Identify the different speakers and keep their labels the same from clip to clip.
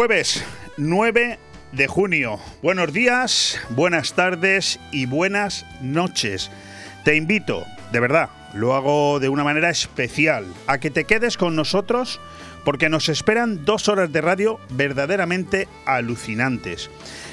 Speaker 1: Jueves 9 de junio. Buenos días, buenas tardes y buenas noches. Te invito, de verdad, lo hago de una manera especial, a que te quedes con nosotros porque nos esperan dos horas de radio verdaderamente alucinantes.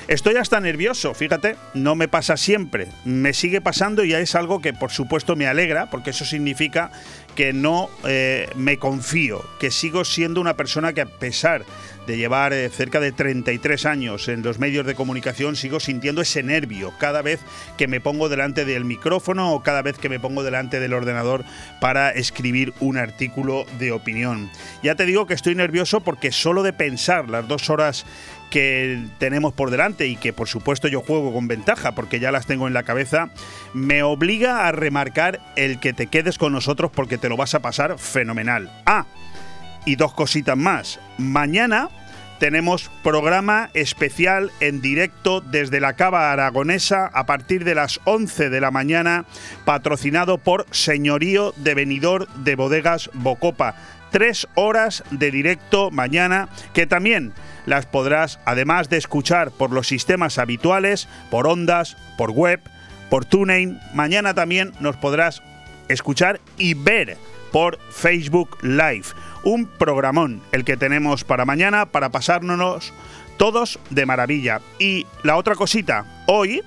Speaker 1: Estoy hasta nervioso, fíjate, no me pasa siempre, me sigue pasando y es algo que por supuesto me alegra, porque eso significa que no eh, me confío, que sigo siendo una persona que a pesar de llevar eh, cerca de 33 años en los medios de comunicación, sigo sintiendo ese nervio cada vez que me pongo delante del micrófono o cada vez que me pongo delante del ordenador para escribir un artículo de opinión. Ya te digo que estoy nervioso porque solo de pensar las dos horas que tenemos por delante y que por supuesto yo juego con ventaja porque ya las tengo en la cabeza, me obliga a remarcar el que te quedes con nosotros porque te lo vas a pasar fenomenal. Ah, y dos cositas más. Mañana tenemos programa especial en directo desde la Cava Aragonesa a partir de las 11 de la mañana, patrocinado por Señorío de Venidor de Bodegas Bocopa. Tres horas de directo mañana que también las podrás, además de escuchar por los sistemas habituales, por ondas, por web, por TuneIn, mañana también nos podrás escuchar y ver por Facebook Live. Un programón el que tenemos para mañana para pasárnoslos todos de maravilla. Y la otra cosita, hoy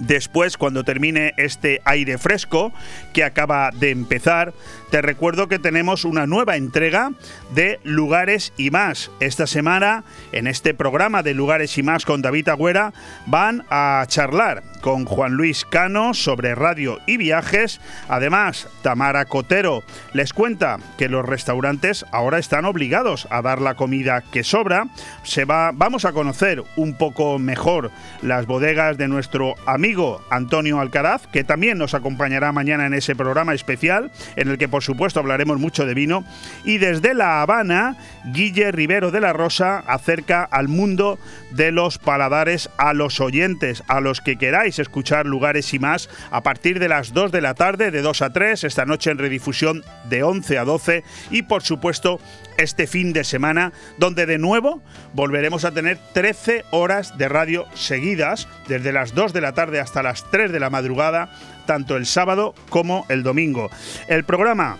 Speaker 1: Después, cuando termine este aire fresco que acaba de empezar, te recuerdo que tenemos una nueva entrega de Lugares y más. Esta semana, en este programa de Lugares y más con David Agüera, van a charlar con Juan Luis Cano sobre radio y viajes. Además, Tamara Cotero les cuenta que los restaurantes ahora están obligados a dar la comida que sobra. Se va, vamos a conocer un poco mejor las bodegas de nuestro amigo Antonio Alcaraz, que también nos acompañará mañana en ese programa especial en el que por supuesto hablaremos mucho de vino. Y desde La Habana, Guille Rivero de la Rosa acerca al mundo de los paladares a los oyentes, a los que queráis escuchar lugares y más a partir de las 2 de la tarde, de 2 a 3, esta noche en redifusión de 11 a 12 y por supuesto este fin de semana donde de nuevo volveremos a tener 13 horas de radio seguidas desde las 2 de la tarde hasta las 3 de la madrugada tanto el sábado como el domingo. El programa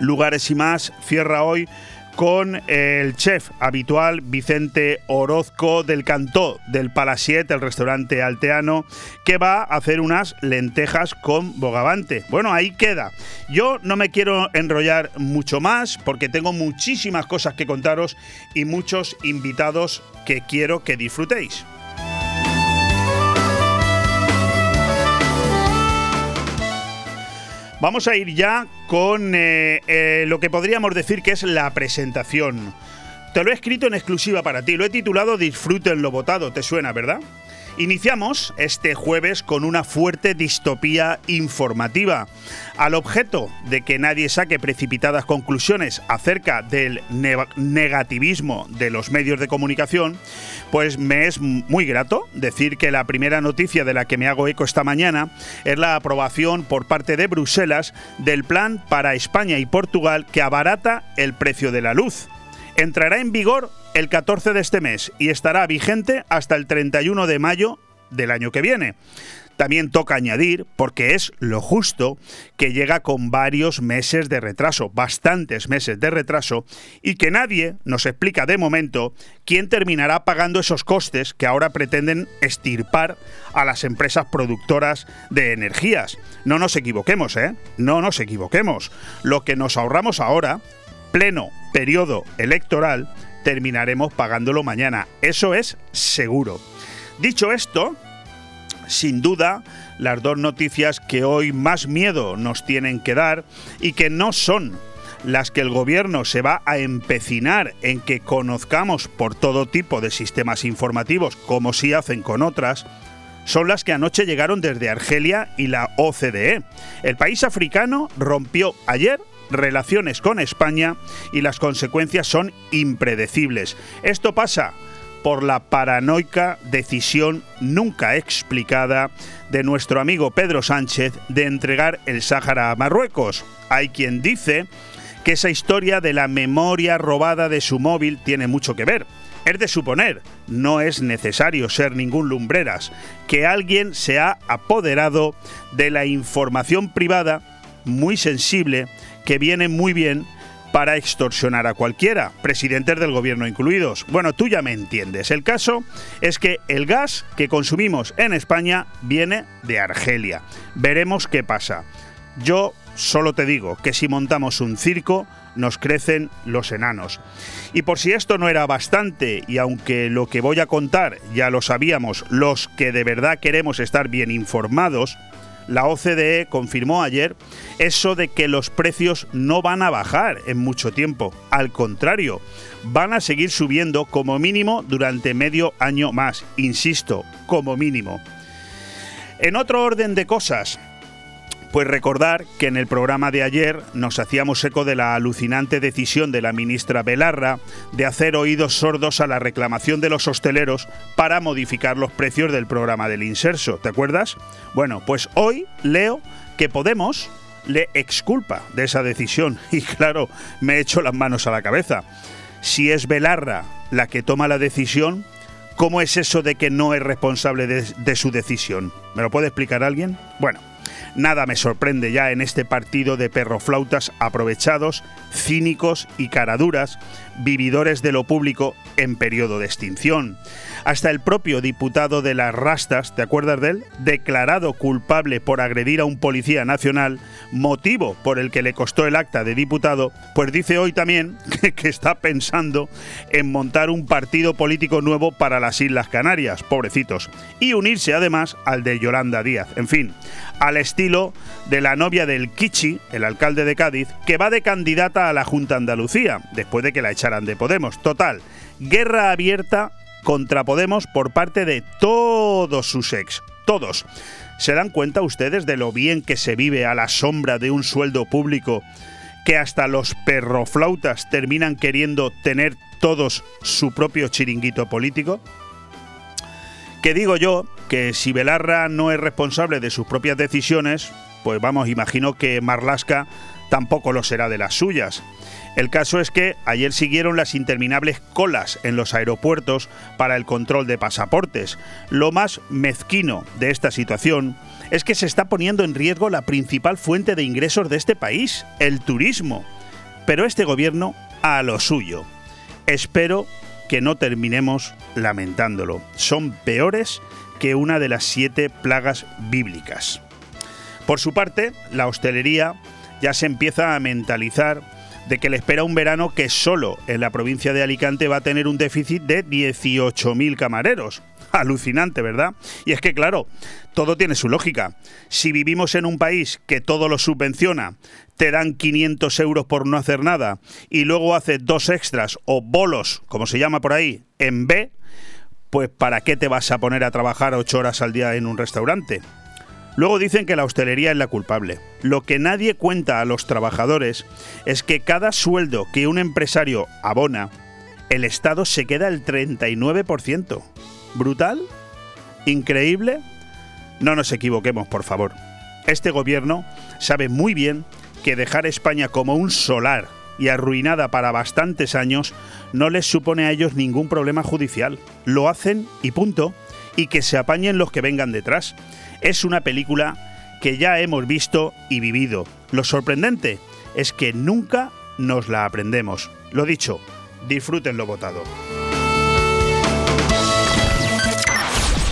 Speaker 1: Lugares y más cierra hoy con el chef habitual Vicente Orozco del Cantó del Palasiet, el restaurante alteano, que va a hacer unas lentejas con bogavante. Bueno, ahí queda. Yo no me quiero enrollar mucho más porque tengo muchísimas cosas que contaros y muchos invitados que quiero que disfrutéis. Vamos a ir ya con eh, eh, lo que podríamos decir que es la presentación. Te lo he escrito en exclusiva para ti, lo he titulado Disfruten lo votado, ¿te suena, verdad? Iniciamos este jueves con una fuerte distopía informativa. Al objeto de que nadie saque precipitadas conclusiones acerca del negativismo de los medios de comunicación, pues me es muy grato decir que la primera noticia de la que me hago eco esta mañana es la aprobación por parte de Bruselas del plan para España y Portugal que abarata el precio de la luz. Entrará en vigor el 14 de este mes y estará vigente hasta el 31 de mayo del año que viene. También toca añadir, porque es lo justo, que llega con varios meses de retraso, bastantes meses de retraso, y que nadie nos explica de momento quién terminará pagando esos costes que ahora pretenden estirpar a las empresas productoras de energías. No nos equivoquemos, ¿eh? No nos equivoquemos. Lo que nos ahorramos ahora, pleno periodo electoral, terminaremos pagándolo mañana. Eso es seguro. Dicho esto, sin duda, las dos noticias que hoy más miedo nos tienen que dar y que no son las que el gobierno se va a empecinar en que conozcamos por todo tipo de sistemas informativos, como si hacen con otras, son las que anoche llegaron desde Argelia y la OCDE. El país africano rompió ayer relaciones con España y las consecuencias son impredecibles. Esto pasa por la paranoica decisión nunca explicada de nuestro amigo Pedro Sánchez de entregar el Sáhara a Marruecos. Hay quien dice que esa historia de la memoria robada de su móvil tiene mucho que ver. Es de suponer, no es necesario ser ningún lumbreras, que alguien se ha apoderado de la información privada muy sensible que viene muy bien para extorsionar a cualquiera, presidentes del gobierno incluidos. Bueno, tú ya me entiendes. El caso es que el gas que consumimos en España viene de Argelia. Veremos qué pasa. Yo solo te digo que si montamos un circo, nos crecen los enanos. Y por si esto no era bastante, y aunque lo que voy a contar ya lo sabíamos, los que de verdad queremos estar bien informados, la OCDE confirmó ayer eso de que los precios no van a bajar en mucho tiempo. Al contrario, van a seguir subiendo como mínimo durante medio año más. Insisto, como mínimo. En otro orden de cosas, pues recordar que en el programa de ayer nos hacíamos eco de la alucinante decisión de la ministra Belarra de hacer oídos sordos a la reclamación de los hosteleros para modificar los precios del programa del inserso. ¿Te acuerdas? Bueno, pues hoy leo que Podemos le exculpa de esa decisión y claro, me he hecho las manos a la cabeza. Si es Belarra la que toma la decisión, ¿cómo es eso de que no es responsable de, de su decisión? ¿Me lo puede explicar alguien? Bueno, Nada me sorprende ya en este partido de perroflautas aprovechados, cínicos y caraduras, vividores de lo público en periodo de extinción. Hasta el propio diputado de las Rastas, ¿te acuerdas de él? Declarado culpable por agredir a un policía nacional, motivo por el que le costó el acta de diputado, pues dice hoy también que, está pensando en montar un partido político nuevo para las Islas Canarias, pobrecitos, y unirse además al de Yolanda Díaz. En fin, al estilo de la novia del Kichi, el alcalde de Cádiz, que va de candidata a la Junta Andalucía, después de que la echaran de Podemos. Total, guerra abierta contra Podemos por parte de todos sus ex. Todos. ¿Se dan cuenta ustedes de lo bien que se vive a la sombra de un sueldo público que hasta los perroflautas terminan queriendo tener todos su propio chiringuito político? Que digo yo que si Belarra no es responsable de sus propias decisiones, pues vamos, imagino que Marlasca tampoco lo será de las suyas. El caso es que ayer siguieron las interminables colas en los aeropuertos para el control de pasaportes. Lo más mezquino de esta situación es que se está poniendo en riesgo la principal fuente de ingresos de este país, el turismo. Pero este gobierno a lo suyo. Espero que no terminemos lamentándolo. Son peores que una de las siete plagas bíblicas. Por su parte, la hostelería ya se empieza a mentalizar de que le espera un verano que solo en la provincia de Alicante va a tener un déficit de 18.000 camareros. Alucinante, ¿verdad? Y es que, claro, todo tiene su lógica. Si vivimos en un país que todo lo subvenciona, te dan 500 euros por no hacer nada y luego hace dos extras o bolos, como se llama por ahí, en B, pues ¿para qué te vas a poner a trabajar ocho horas al día en un restaurante? Luego dicen que la hostelería es la culpable. Lo que nadie cuenta a los trabajadores es que cada sueldo que un empresario abona, el Estado se queda el 39%. ¿Brutal? ¿Increíble? No nos equivoquemos, por favor. Este gobierno sabe muy bien que dejar España como un solar y arruinada para bastantes años no les supone a ellos ningún problema judicial. Lo hacen y punto. Y que se apañen los que vengan detrás. Es una película que ya hemos visto y vivido. Lo sorprendente es que nunca nos la aprendemos. Lo dicho, disfruten lo votado.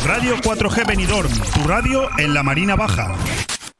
Speaker 1: Radio 4G Benidorm, tu radio en la Marina Baja.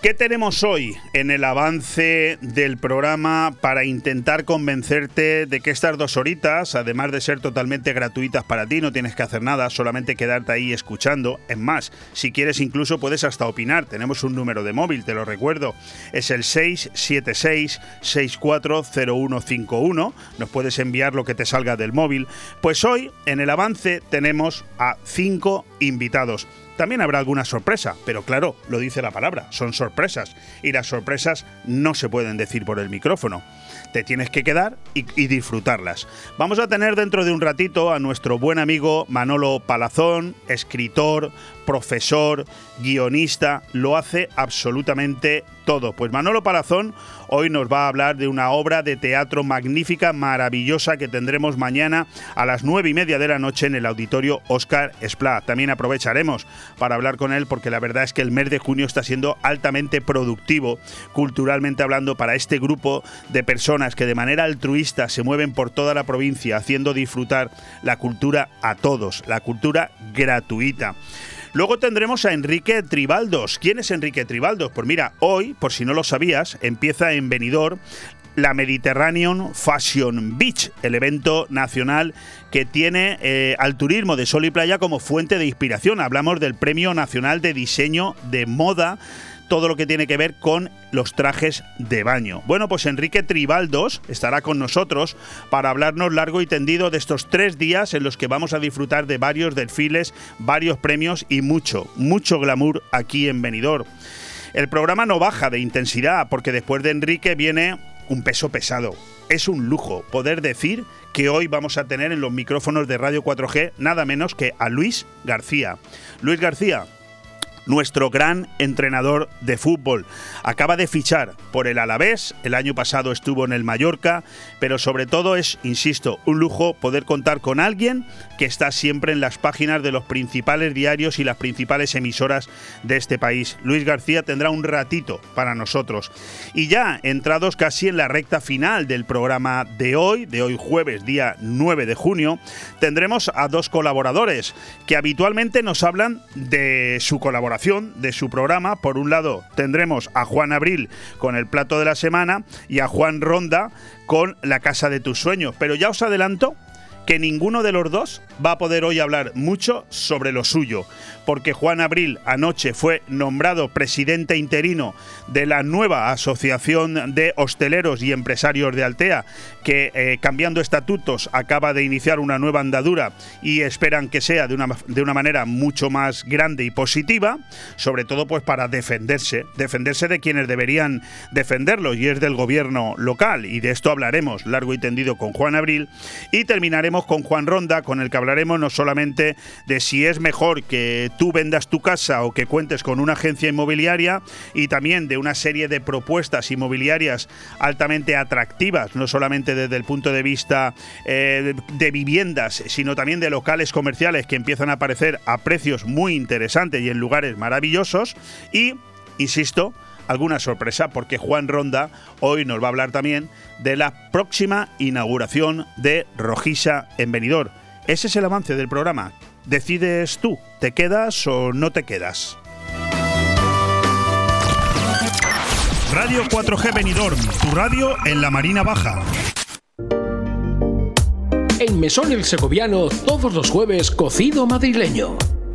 Speaker 1: ¿Qué tenemos hoy en el avance del programa para intentar convencerte de que estas dos horitas, además de ser totalmente gratuitas para ti, no tienes que hacer nada, solamente quedarte ahí escuchando? Es más, si quieres incluso puedes hasta opinar. Tenemos un número de móvil, te lo recuerdo. Es el 676-640151. Nos puedes enviar lo que te salga del móvil. Pues hoy en el avance tenemos a cinco invitados. También habrá alguna sorpresa, pero claro, lo dice la palabra, son sorpresas. Y las sorpresas no se pueden decir por el micrófono. Te tienes que quedar y, disfrutarlas. Vamos a tener dentro de un ratito a nuestro buen amigo Manolo Palazón, escritor, profesor, guionista, lo hace absolutamente todo. Pues Manolo Palazón hoy nos va a hablar de una obra de teatro magnífica, maravillosa, que tendremos mañana a las nueve y media de la noche en el auditorio Oscar Esplá. También aprovecharemos para hablar con él porque la verdad es que el mes de junio está siendo altamente productivo, culturalmente hablando, para este grupo de personas que de manera altruista se mueven por toda la provincia haciendo disfrutar la cultura a todos, la cultura gratuita. Luego tendremos a Enrique Tribaldos. ¿Quién es Enrique Tribaldos? Pues mira, hoy, por si no lo sabías, empieza en Benidorm la Mediterranean Fashion Beach, el evento nacional que tiene eh, al turismo de sol y playa como fuente de inspiración. Hablamos del Premio Nacional de Diseño de Moda todo lo que tiene que ver con los trajes de baño. Bueno, pues Enrique Tribaldos estará con nosotros para hablarnos largo y tendido de estos tres días en los que vamos a disfrutar de varios desfiles, varios premios y mucho, mucho glamour aquí en Benidorm. El programa no baja de intensidad porque después de Enrique viene un peso pesado. Es un lujo poder decir que hoy vamos a tener en los micrófonos de Radio 4G nada menos que a Luis García. Luis García, nuestro gran entrenador de fútbol. Acaba de fichar por el Alavés, el año pasado estuvo en el Mallorca, pero sobre todo es, insisto, un lujo poder contar con alguien que está siempre en las páginas de los principales diarios y las principales emisoras de este país. Luis García tendrá un ratito para nosotros. Y ya entrados casi en la recta final del programa de hoy, de hoy jueves, día 9 de junio, tendremos a dos colaboradores que habitualmente nos hablan de su colaboración de su programa. Por un lado tendremos a Juan Abril con el plato de la semana y a Juan Ronda con la casa de tus sueños. Pero ya os adelanto que ninguno de los dos va a poder hoy hablar mucho sobre lo suyo, porque Juan Abril anoche fue nombrado presidente interino de la nueva Asociación de Hosteleros y Empresarios de Altea, que eh, cambiando estatutos acaba de iniciar una nueva andadura y esperan que sea de una, de una manera mucho más grande y positiva, sobre todo pues para defenderse, defenderse de quienes deberían defenderlo y es del gobierno local y de esto hablaremos largo y tendido con Juan Abril y terminaremos con Juan Ronda con el que hablaremos no solamente de si es mejor que tú vendas tu casa o que cuentes con una agencia inmobiliaria y también de una serie de propuestas inmobiliarias altamente atractivas, no solamente desde el punto de vista eh, de viviendas, sino también de locales comerciales que empiezan a aparecer a precios muy interesantes y en lugares maravillosos. Y, insisto, alguna sorpresa porque Juan Ronda hoy nos va a hablar también de la próxima inauguración de Rojisa en Benidorm. Ese es el avance del programa. Decides tú, ¿te quedas o no te quedas? Radio 4G Benidorm, tu radio en la Marina Baja.
Speaker 2: En Mesón el Segoviano, todos los jueves, cocido madrileño.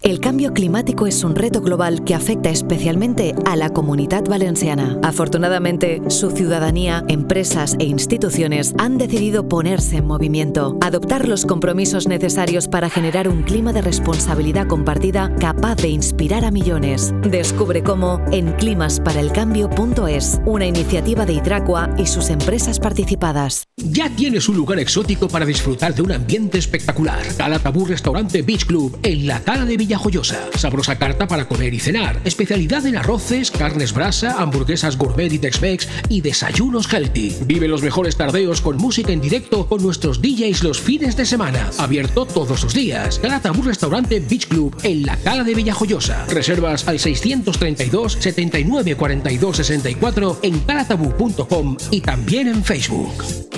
Speaker 3: El cambio climático es un reto global que afecta especialmente a la comunidad valenciana. Afortunadamente, su ciudadanía, empresas e instituciones han decidido ponerse en movimiento, adoptar los compromisos necesarios para generar un clima de responsabilidad compartida capaz de inspirar a millones. Descubre cómo en climasparaelcambio.es, una iniciativa de Hidracua y sus empresas participadas.
Speaker 2: Ya tienes un lugar exótico para disfrutar de un ambiente espectacular. Calatabú Restaurante Beach Club en la Cala de Villa Villajoyosa. Sabrosa carta para comer y cenar. Especialidad en arroces, carnes brasa, hamburguesas gourmet y Tex-Mex y desayunos healthy. Vive los mejores tardeos con música en directo con nuestros DJs los fines de semana. Abierto todos los días. Calatabú Restaurante Beach Club en la Cala de Villajoyosa. Reservas al 632 79 42 64 en calatabú.com y también en Facebook.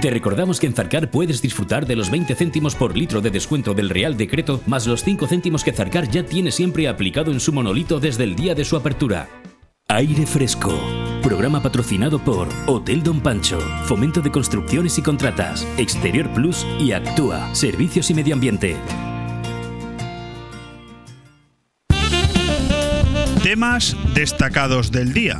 Speaker 4: Te recordamos que en Zarcar puedes disfrutar de los 20 céntimos por litro de descuento del Real Decreto, más los 5 céntimos que Zarcar ya tiene siempre aplicado en su monolito desde el día de su apertura. Aire Fresco. Programa patrocinado por Hotel Don Pancho, Fomento de Construcciones y Contratas, Exterior Plus y Actúa, Servicios y Medio Ambiente.
Speaker 1: Temas destacados del día.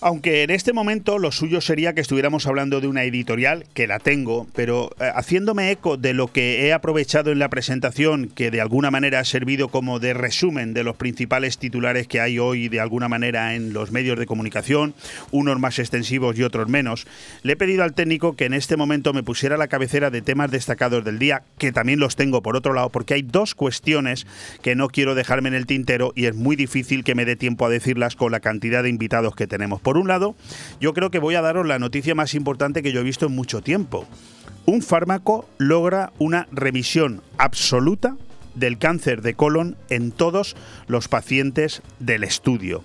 Speaker 1: Aunque en este momento lo suyo sería que estuviéramos hablando de una editorial, que la tengo, pero eh, haciéndome eco de lo que he aprovechado en la presentación, que de alguna manera ha servido como de resumen de los principales titulares que hay hoy de alguna manera en los medios de comunicación, unos más extensivos y otros menos, le he pedido al técnico que en este momento me pusiera la cabecera de temas destacados del día, que también los tengo por otro lado, porque hay dos cuestiones que no quiero dejarme en el tintero y es muy difícil que me dé tiempo a decirlas con la cantidad de invitados que tenemos. Por un lado, yo creo que voy a daros la noticia más importante que yo he visto en mucho tiempo. Un fármaco logra una remisión absoluta del cáncer de colon en todos los pacientes del estudio.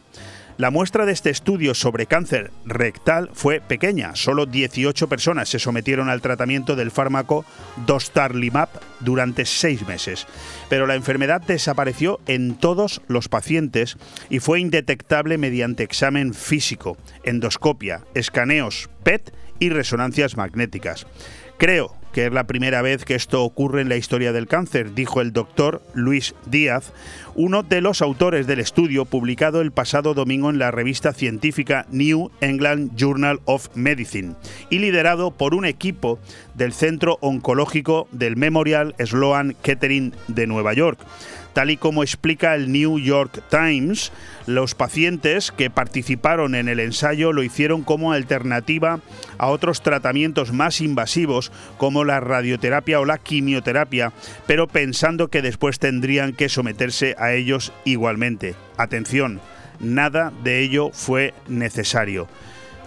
Speaker 1: La muestra de este estudio sobre cáncer rectal fue pequeña, solo 18 personas se sometieron al tratamiento del fármaco Dostarlimab durante seis meses, pero la enfermedad desapareció en todos los pacientes y fue indetectable mediante examen físico, endoscopia, escaneos PET y resonancias magnéticas. Creo que es la primera vez que esto ocurre en la historia del cáncer, dijo el doctor Luis Díaz, uno de los autores del estudio publicado el pasado domingo en la revista científica New England Journal of Medicine y liderado por un equipo del Centro Oncológico del Memorial Sloan Kettering de Nueva York. Tal y como explica el New York Times, los pacientes que participaron en el ensayo lo hicieron como alternativa a otros tratamientos más invasivos como la radioterapia o la quimioterapia, pero pensando que después tendrían que someterse a ellos igualmente. Atención, nada de ello fue necesario.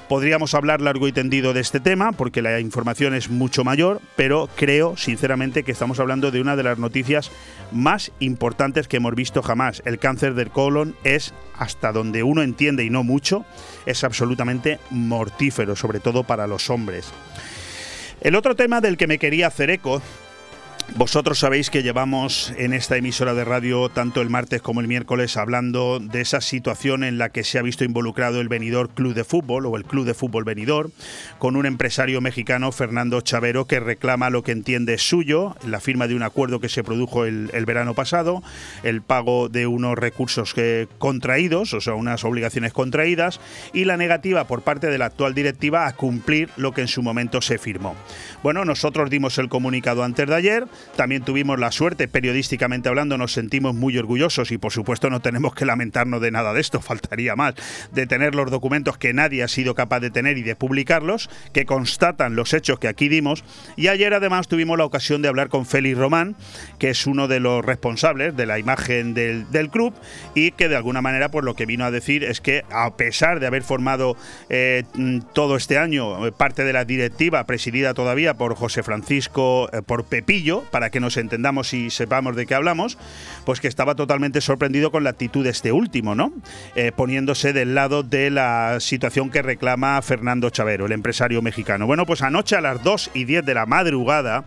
Speaker 1: Podríamos hablar largo y tendido de este tema porque la información es mucho mayor, pero creo sinceramente que estamos hablando de una de las noticias más importantes que hemos visto jamás. El cáncer del colon es, hasta donde uno entiende y no mucho, es absolutamente mortífero, sobre todo para los hombres. El otro tema del que me quería hacer eco vosotros sabéis que llevamos en esta emisora de radio tanto el martes como el miércoles hablando de esa situación en la que se ha visto involucrado el venidor Club de Fútbol o el Club de Fútbol Venidor con un empresario mexicano, Fernando Chavero, que reclama lo que entiende es suyo, la firma de un acuerdo que se produjo el, verano pasado, el pago de unos recursos que, contraídos, o sea, unas obligaciones contraídas, y la negativa por parte de la actual directiva a cumplir lo que en su momento se firmó. Bueno, nosotros dimos el comunicado antes de ayer, También tuvimos la suerte, periodísticamente hablando, nos sentimos muy orgullosos y por supuesto no tenemos que lamentarnos de nada de esto, faltaría más, de tener los documentos que nadie ha sido capaz de tener y de publicarlos, que constatan los hechos que aquí dimos. Y ayer además tuvimos la ocasión de hablar con Félix Román, que es uno de los responsables de la imagen del, del club y que de alguna manera pues lo que vino a decir es que a pesar de haber formado eh, todo este año eh, parte de la directiva presidida todavía por José Francisco, eh, por Pepillo, para que nos entendamos y sepamos de qué hablamos, pues que estaba totalmente sorprendido con la actitud de este último, ¿no? poniéndose del lado de la situación que reclama Fernando Chavero, el empresario mexicano. Bueno, pues anoche a las 2 y 10 de la madrugada,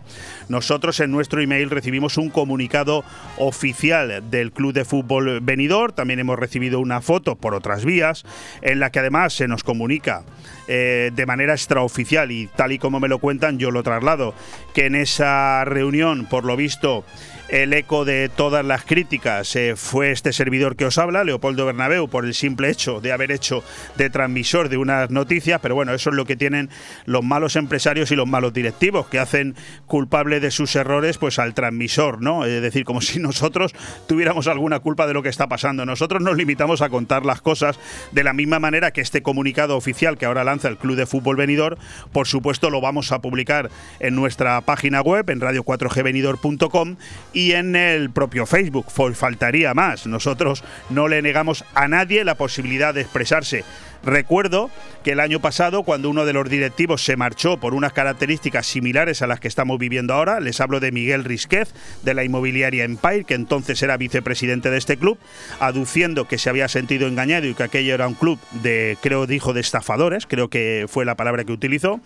Speaker 1: nosotros en nuestro email recibimos un comunicado oficial del Club de Fútbol Benidorm, también hemos recibido una foto por otras vías, en la que además se nos comunica eh, de manera extraoficial y tal y como me lo cuentan, yo lo traslado, que en esa reunión, por lo visto, el eco de todas las críticas eh, fue este servidor que os habla, Leopoldo Bernabeu, por el simple hecho de haber hecho de transmisor de unas noticias, pero bueno, eso es lo que tienen los malos empresarios y los malos directivos, que hacen culpable de sus errores pues al transmisor, ¿no? Es decir, como si nosotros tuviéramos alguna culpa de lo que está pasando. Nosotros nos limitamos a contar las cosas de la misma manera que este comunicado oficial que ahora lanza el Club de Fútbol Venidor, por supuesto lo vamos a publicar en nuestra página web, en radio4gvenidor.com y en el propio Facebook. Faltaría más. Nosotros no le negamos a nadie la posibilidad de expresarse. Recuerdo que el año pasado, cuando uno de los directivos se marchó por unas características similares a las que estamos viviendo ahora, les hablo de Miguel Risquez, de la inmobiliaria Empire, que entonces era vicepresidente de este club, aduciendo que se había sentido engañado y que aquello era un club de, creo, dijo, de estafadores, creo que fue la palabra que utilizó,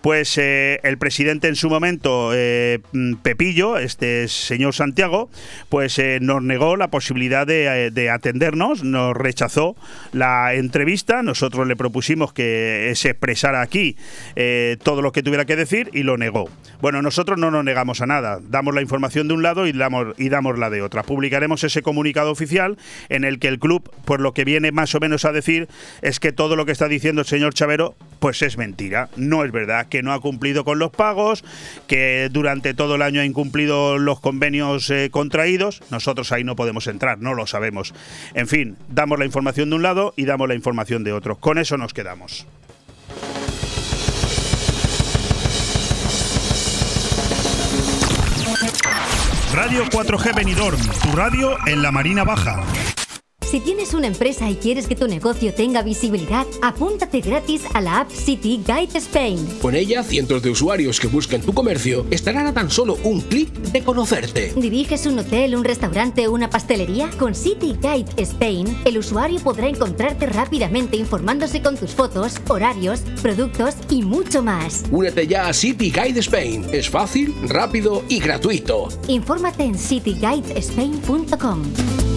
Speaker 1: pues eh, el presidente en su momento, eh, Pepillo, este señor Santiago, pues eh, nos negó la posibilidad de, de atendernos, nos rechazó la entrevista, nosotros le propusimos que se expresara aquí eh, todo lo que tuviera que decir y lo negó. Bueno, nosotros no nos negamos a nada, damos la información de un lado y damos, y damos la de otra. Publicaremos ese comunicado oficial en el que el club, por lo que viene más o menos a decir, es que todo lo que está diciendo el señor Chavero, pues es mentira, no es verdad, que no ha cumplido con los pagos, que durante todo el año ha incumplido los convenios eh, contraídos, nosotros ahí no podemos entrar, no lo sabemos. En fin, damos la información de un lado y damos la información de otro. Con eso nos quedamos. Radio 4G Benidorm, tu radio en la Marina Baja.
Speaker 5: Si tienes una empresa y quieres que tu negocio tenga visibilidad, apúntate gratis a la app City Guide Spain.
Speaker 2: Con ella, cientos de usuarios que buscan tu comercio estarán a tan solo un clic de conocerte.
Speaker 5: ¿Diriges un hotel, un restaurante o una pastelería? Con City Guide Spain, el usuario podrá encontrarte rápidamente informándose con tus fotos, horarios, productos y mucho más.
Speaker 2: Únete ya a City Guide Spain. Es fácil, rápido y gratuito.
Speaker 5: Infórmate en cityguidespain.com.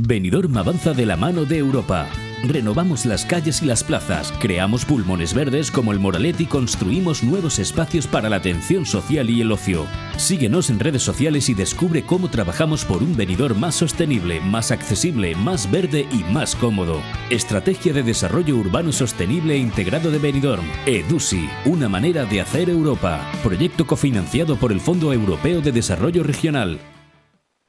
Speaker 4: Benidorm avanza de la mano de Europa. Renovamos las calles y las plazas, creamos pulmones verdes como el Moralet y construimos nuevos espacios para la atención social y el ocio. Síguenos en redes sociales y descubre cómo trabajamos por un venidor más sostenible, más accesible, más verde y más cómodo. Estrategia de Desarrollo Urbano Sostenible e Integrado de Benidorm. EDUSI, una manera de hacer Europa. Proyecto cofinanciado por el Fondo Europeo de Desarrollo Regional.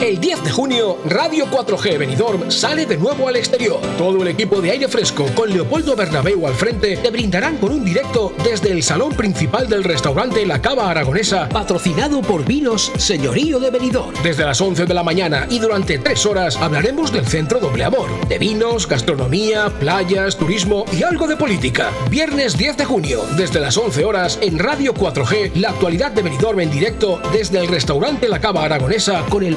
Speaker 2: El 10 de junio, Radio 4G Benidorm sale de nuevo al exterior. Todo el equipo de aire fresco, con Leopoldo Bernabeu al frente, te brindarán con un directo desde el salón principal del restaurante La Cava Aragonesa, patrocinado por Vinos Señorío de Benidorm. Desde las 11 de la mañana y durante tres horas hablaremos del Centro Doble Amor, de vinos, gastronomía, playas, turismo y algo de política. Viernes 10 de junio, desde las 11 horas, en Radio 4G, la actualidad de Benidorm en directo desde el restaurante La Cava Aragonesa con el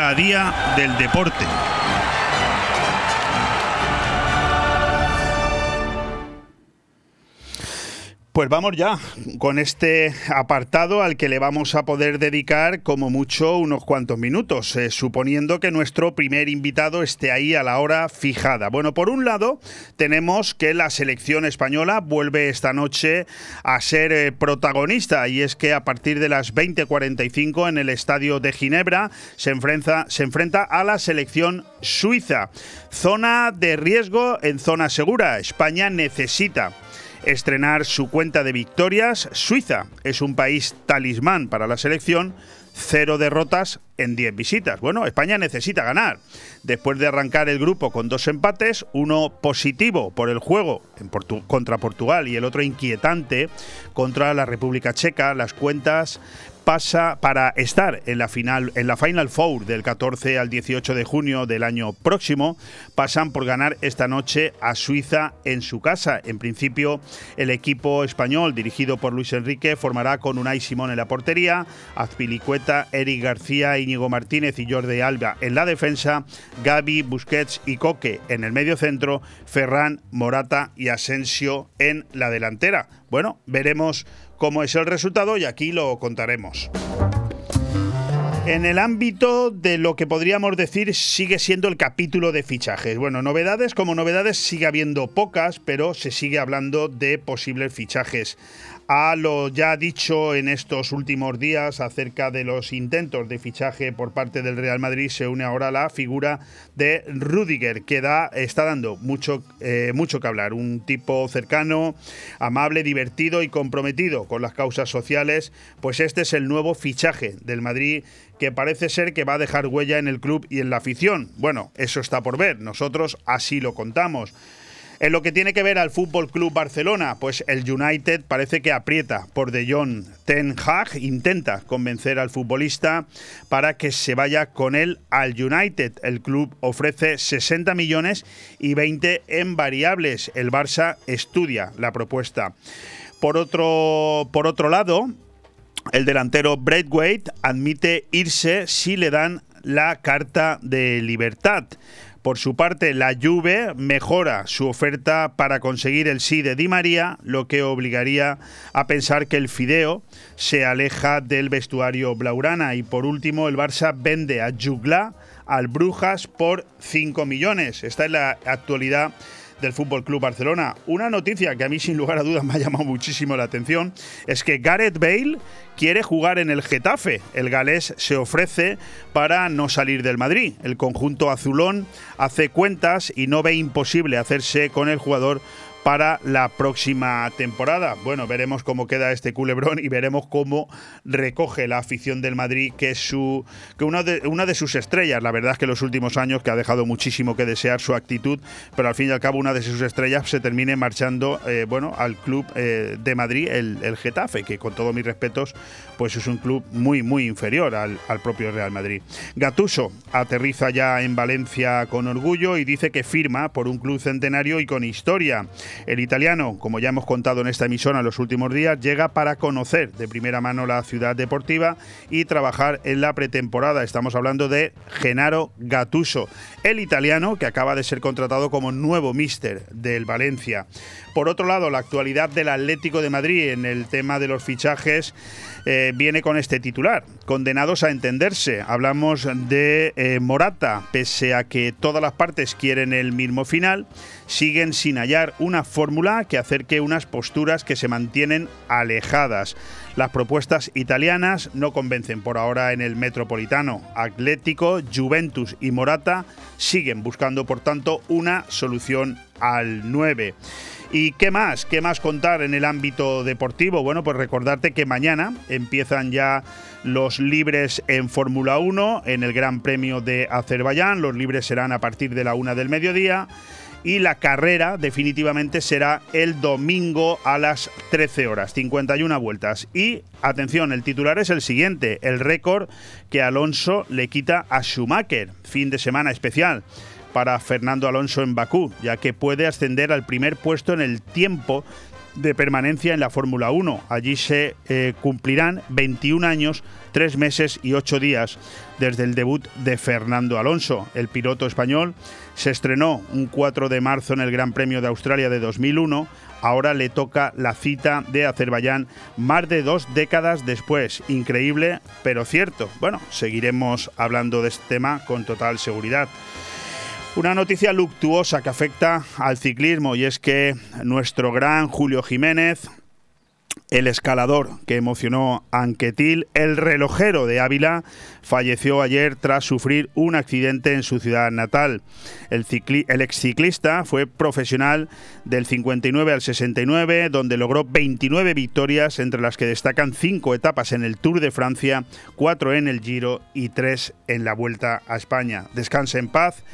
Speaker 1: día a día del deporte. Pues vamos ya con este apartado al que le vamos a poder dedicar como mucho unos cuantos minutos, eh, suponiendo que nuestro primer invitado esté ahí a la hora fijada. Bueno, por un lado tenemos que la selección española vuelve esta noche a ser eh, protagonista y es que a partir de las 20:45 en el estadio de Ginebra se enfrenta, se enfrenta a la selección suiza. Zona de riesgo en zona segura. España necesita estrenar su cuenta de victorias. Suiza es un país talismán para la selección. Cero derrotas en 10 visitas. Bueno, España necesita ganar. Después de arrancar el grupo con dos empates, uno positivo por el juego contra Portugal y el otro inquietante contra la República Checa, las cuentas pasa para estar en la final en la Final Four del 14 al 18 de junio del año próximo pasan por ganar esta noche a Suiza en su casa. En principio el equipo español dirigido por Luis Enrique formará con Unai Simón en la portería, Azpilicueta, Eric García, Íñigo Martínez y Jordi Alba en la defensa, Gaby, Busquets y Coque en el medio centro, Ferran, Morata y Asensio en la delantera. Bueno, veremos cómo es el resultado y aquí lo contaremos. En el ámbito de lo que podríamos decir sigue siendo el capítulo de fichajes. Bueno, novedades como novedades sigue habiendo pocas, pero se sigue hablando de posibles fichajes. A lo ya dicho en estos últimos días acerca de los intentos de fichaje por parte del Real Madrid, se une ahora la figura de Rudiger, que da, está dando mucho, eh, mucho que hablar. Un tipo cercano, amable, divertido y comprometido con las causas sociales. Pues este es el nuevo fichaje del Madrid que parece ser que va a dejar huella en el club y en la afición. Bueno, eso está por ver. Nosotros así lo contamos. En lo que tiene que ver al Fútbol Club Barcelona, pues el United parece que aprieta por De Jong. Ten Hag intenta convencer al futbolista para que se vaya con él al United. El club ofrece 60 millones y 20 en variables. El Barça estudia la propuesta. Por otro, por otro lado, el delantero Braithwaite admite irse si le dan la carta de libertad. Por su parte, la Juve mejora su oferta para conseguir el sí de Di María, lo que obligaría a pensar que el Fideo se aleja del vestuario blaurana. Y por último, el Barça vende a Jugla al Brujas por 5 millones. Esta es la actualidad del Fútbol Club Barcelona. Una noticia que a mí sin lugar a dudas me ha llamado muchísimo la atención es que Gareth Bale quiere jugar en el Getafe. El galés se ofrece para no salir del Madrid. El conjunto azulón hace cuentas y no ve imposible hacerse con el jugador para la próxima temporada. Bueno, veremos cómo queda este culebrón y veremos cómo recoge la afición del Madrid, que es su que una de, una de sus estrellas. La verdad es que en los últimos años que ha dejado muchísimo que desear su actitud, pero al fin y al cabo una de sus estrellas se termine marchando, eh, bueno, al club eh, de Madrid, el, el, Getafe, que con todos mis respetos, pues es un club muy muy inferior al, al propio Real Madrid. Gatuso aterriza ya en Valencia con orgullo y dice que firma por un club centenario y con historia. El italiano, como ya hemos contado en esta emisión en los últimos días, llega para conocer de primera mano la ciudad deportiva y trabajar en la pretemporada. Estamos hablando de Genaro Gattuso, el italiano que acaba de ser contratado como nuevo míster del Valencia. Por otro lado, la actualidad del Atlético de Madrid en el tema de los fichajes eh, viene con este titular. Condenados a entenderse. Hablamos de eh, Morata, pese a que todas las partes quieren el mismo final, siguen sin hallar una fórmula que acerque unas posturas que se mantienen alejadas. Las propuestas italianas no convencen por ahora en el Metropolitano. Atlético, Juventus y Morata siguen buscando, por tanto, una solución al 9. ¿Y qué más? ¿Qué más contar en el ámbito deportivo? Bueno, pues recordarte que mañana empiezan ya los libres en Fórmula 1 en el Gran Premio de Azerbaiyán. Los libres serán a partir de la una del mediodía y la carrera definitivamente será el domingo a las 13 horas, 51 vueltas. Y atención, el titular es el siguiente, el récord que Alonso le quita a Schumacher, fin de semana especial para Fernando Alonso en Bakú, ya que puede ascender al primer puesto en el tiempo de permanencia en la Fórmula 1. Allí se eh, cumplirán 21 años, 3 meses y 8 días desde el debut de Fernando Alonso. El piloto español se estrenó un 4 de marzo en el Gran Premio de Australia de 2001. Ahora le toca la cita de Azerbaiyán más de dos décadas después. Increíble, pero cierto. Bueno, seguiremos hablando de este tema con total seguridad. Una noticia luctuosa que afecta al ciclismo y es que nuestro gran Julio Jiménez, el escalador que emocionó a Anquetil, el relojero de Ávila, falleció ayer tras sufrir un accidente en su ciudad natal. El, el exciclista fue profesional del 59 al 69, donde logró 29 victorias, entre las que destacan 5 etapas en el Tour de Francia, 4 en el Giro y 3 en la Vuelta a España. Descanse en paz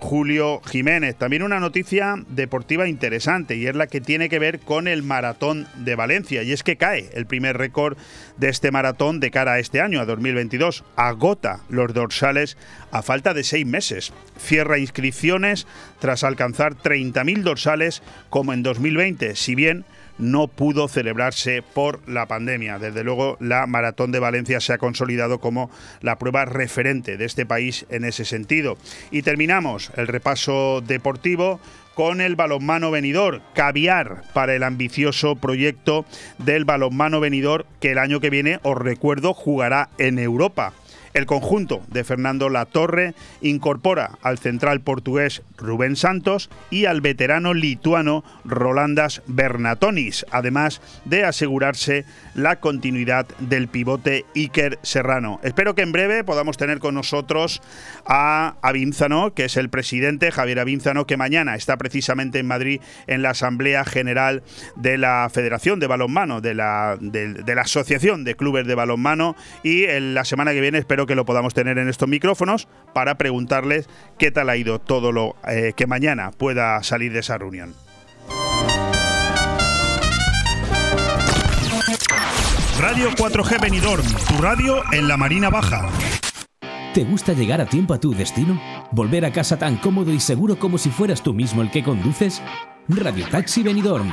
Speaker 1: Julio Jiménez. También una noticia deportiva interesante y es la que tiene que ver con el maratón de Valencia. Y es que cae el primer récord de este maratón de cara a este año, a 2022. Agota los dorsales a falta de seis meses. Cierra inscripciones tras alcanzar 30.000 dorsales como en 2020, si bien no pudo celebrarse por la pandemia. Desde luego, la Maratón de Valencia se ha consolidado como la prueba referente de este país en ese sentido. Y terminamos el repaso deportivo con el balonmano venidor, caviar para el ambicioso proyecto del balonmano venidor que el año que viene, os recuerdo, jugará en Europa. El conjunto de Fernando Latorre incorpora al central portugués Rubén Santos y al veterano lituano Rolandas Bernatonis, además de asegurarse la continuidad del pivote Iker Serrano. Espero que en breve podamos tener con nosotros a Avínzano, que es el presidente Javier Avínzano, que mañana está precisamente en Madrid en la Asamblea General de la Federación de Balonmano, de la, de, la Asociación de Clubes de Balonmano, y en la semana que viene espero que lo podamos tener en estos micrófonos para preguntarles qué tal ha ido todo lo eh, que mañana pueda salir de esa reunión. Radio 4G Benidorm, tu radio en la Marina Baja.
Speaker 4: ¿Te gusta llegar a tiempo a tu destino? ¿Volver a casa tan cómodo y seguro como si fueras tú mismo el que conduces? Radio Taxi Benidorm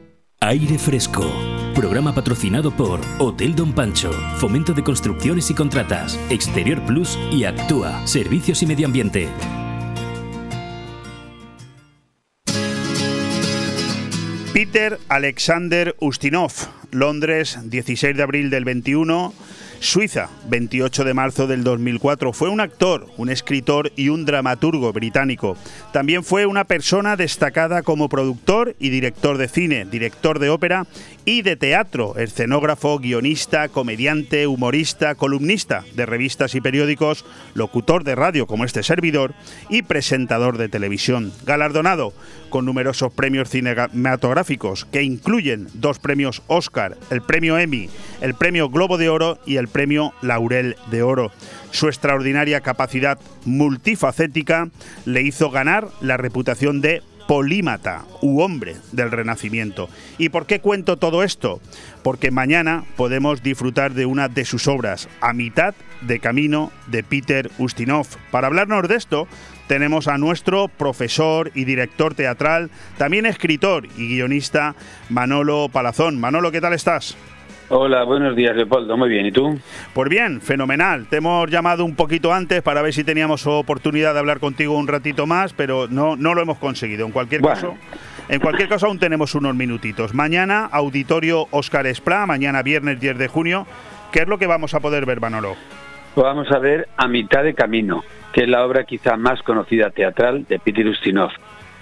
Speaker 4: Aire Fresco. Programa patrocinado por Hotel Don Pancho, Fomento de Construcciones y Contratas, Exterior Plus y Actúa, Servicios y Medio Ambiente.
Speaker 1: Peter Alexander Ustinov, Londres, 16 de abril del 21 Suiza, 28 de marzo del 2004. Fue un actor, un escritor y un dramaturgo británico. También fue una persona destacada como productor y director de cine, director de ópera y de teatro, escenógrafo, guionista, comediante, humorista, columnista de revistas y periódicos, locutor de radio como este servidor y presentador de televisión. Galardonado con numerosos premios cinematográficos que incluyen dos premios Oscar, el premio Emmy, el premio Globo de Oro y el premio Laurel de Oro. Su extraordinaria capacidad multifacética le hizo ganar la reputación de polímata u hombre del Renacimiento. ¿Y por qué cuento todo esto? Porque mañana podemos disfrutar de una de sus obras, A mitad de camino de Peter Ustinov. Para hablarnos de esto, tenemos a nuestro profesor y director teatral, también escritor y guionista, Manolo Palazón. Manolo, ¿qué tal estás?
Speaker 6: Hola, buenos días, Leopoldo. Muy bien, ¿y tú?
Speaker 1: Pues bien, fenomenal. Te hemos llamado un poquito antes para ver si teníamos oportunidad de hablar contigo un ratito más, pero no, no lo hemos conseguido. En cualquier caso, en cualquier caso aún tenemos unos minutitos. Mañana, Auditorio Oscar Esplá, mañana viernes 10 de junio. ¿Qué es lo que vamos a poder ver, Manolo?
Speaker 6: Vamos a ver A mitad de camino, que es la obra quizá más conocida teatral de Peter Ustinov.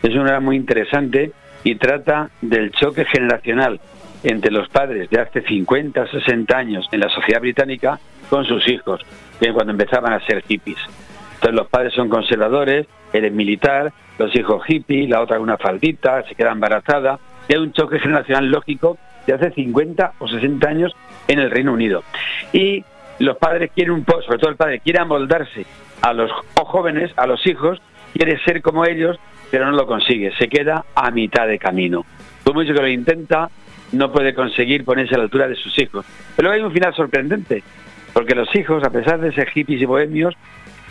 Speaker 6: Es una obra muy interesante y trata del choque generacional entre los padres de hace 50 o 60 años en la sociedad británica con sus hijos, cuando empezaban a ser hippies. Entonces los padres son conservadores, él es militar, los hijos hippies, la otra una faldita, se queda embarazada, y hay un choque generacional lógico de hace 50 o 60 años en el Reino Unido. Y los padres quieren un poco, sobre todo el padre, quiere amoldarse a los jóvenes, a los hijos, quiere ser como ellos, pero no lo consigue, se queda a mitad de camino. Tú mucho que lo intenta, no puede conseguir ponerse a la altura de sus hijos. Pero hay un final sorprendente, porque los hijos, a pesar de ser hippies y bohemios,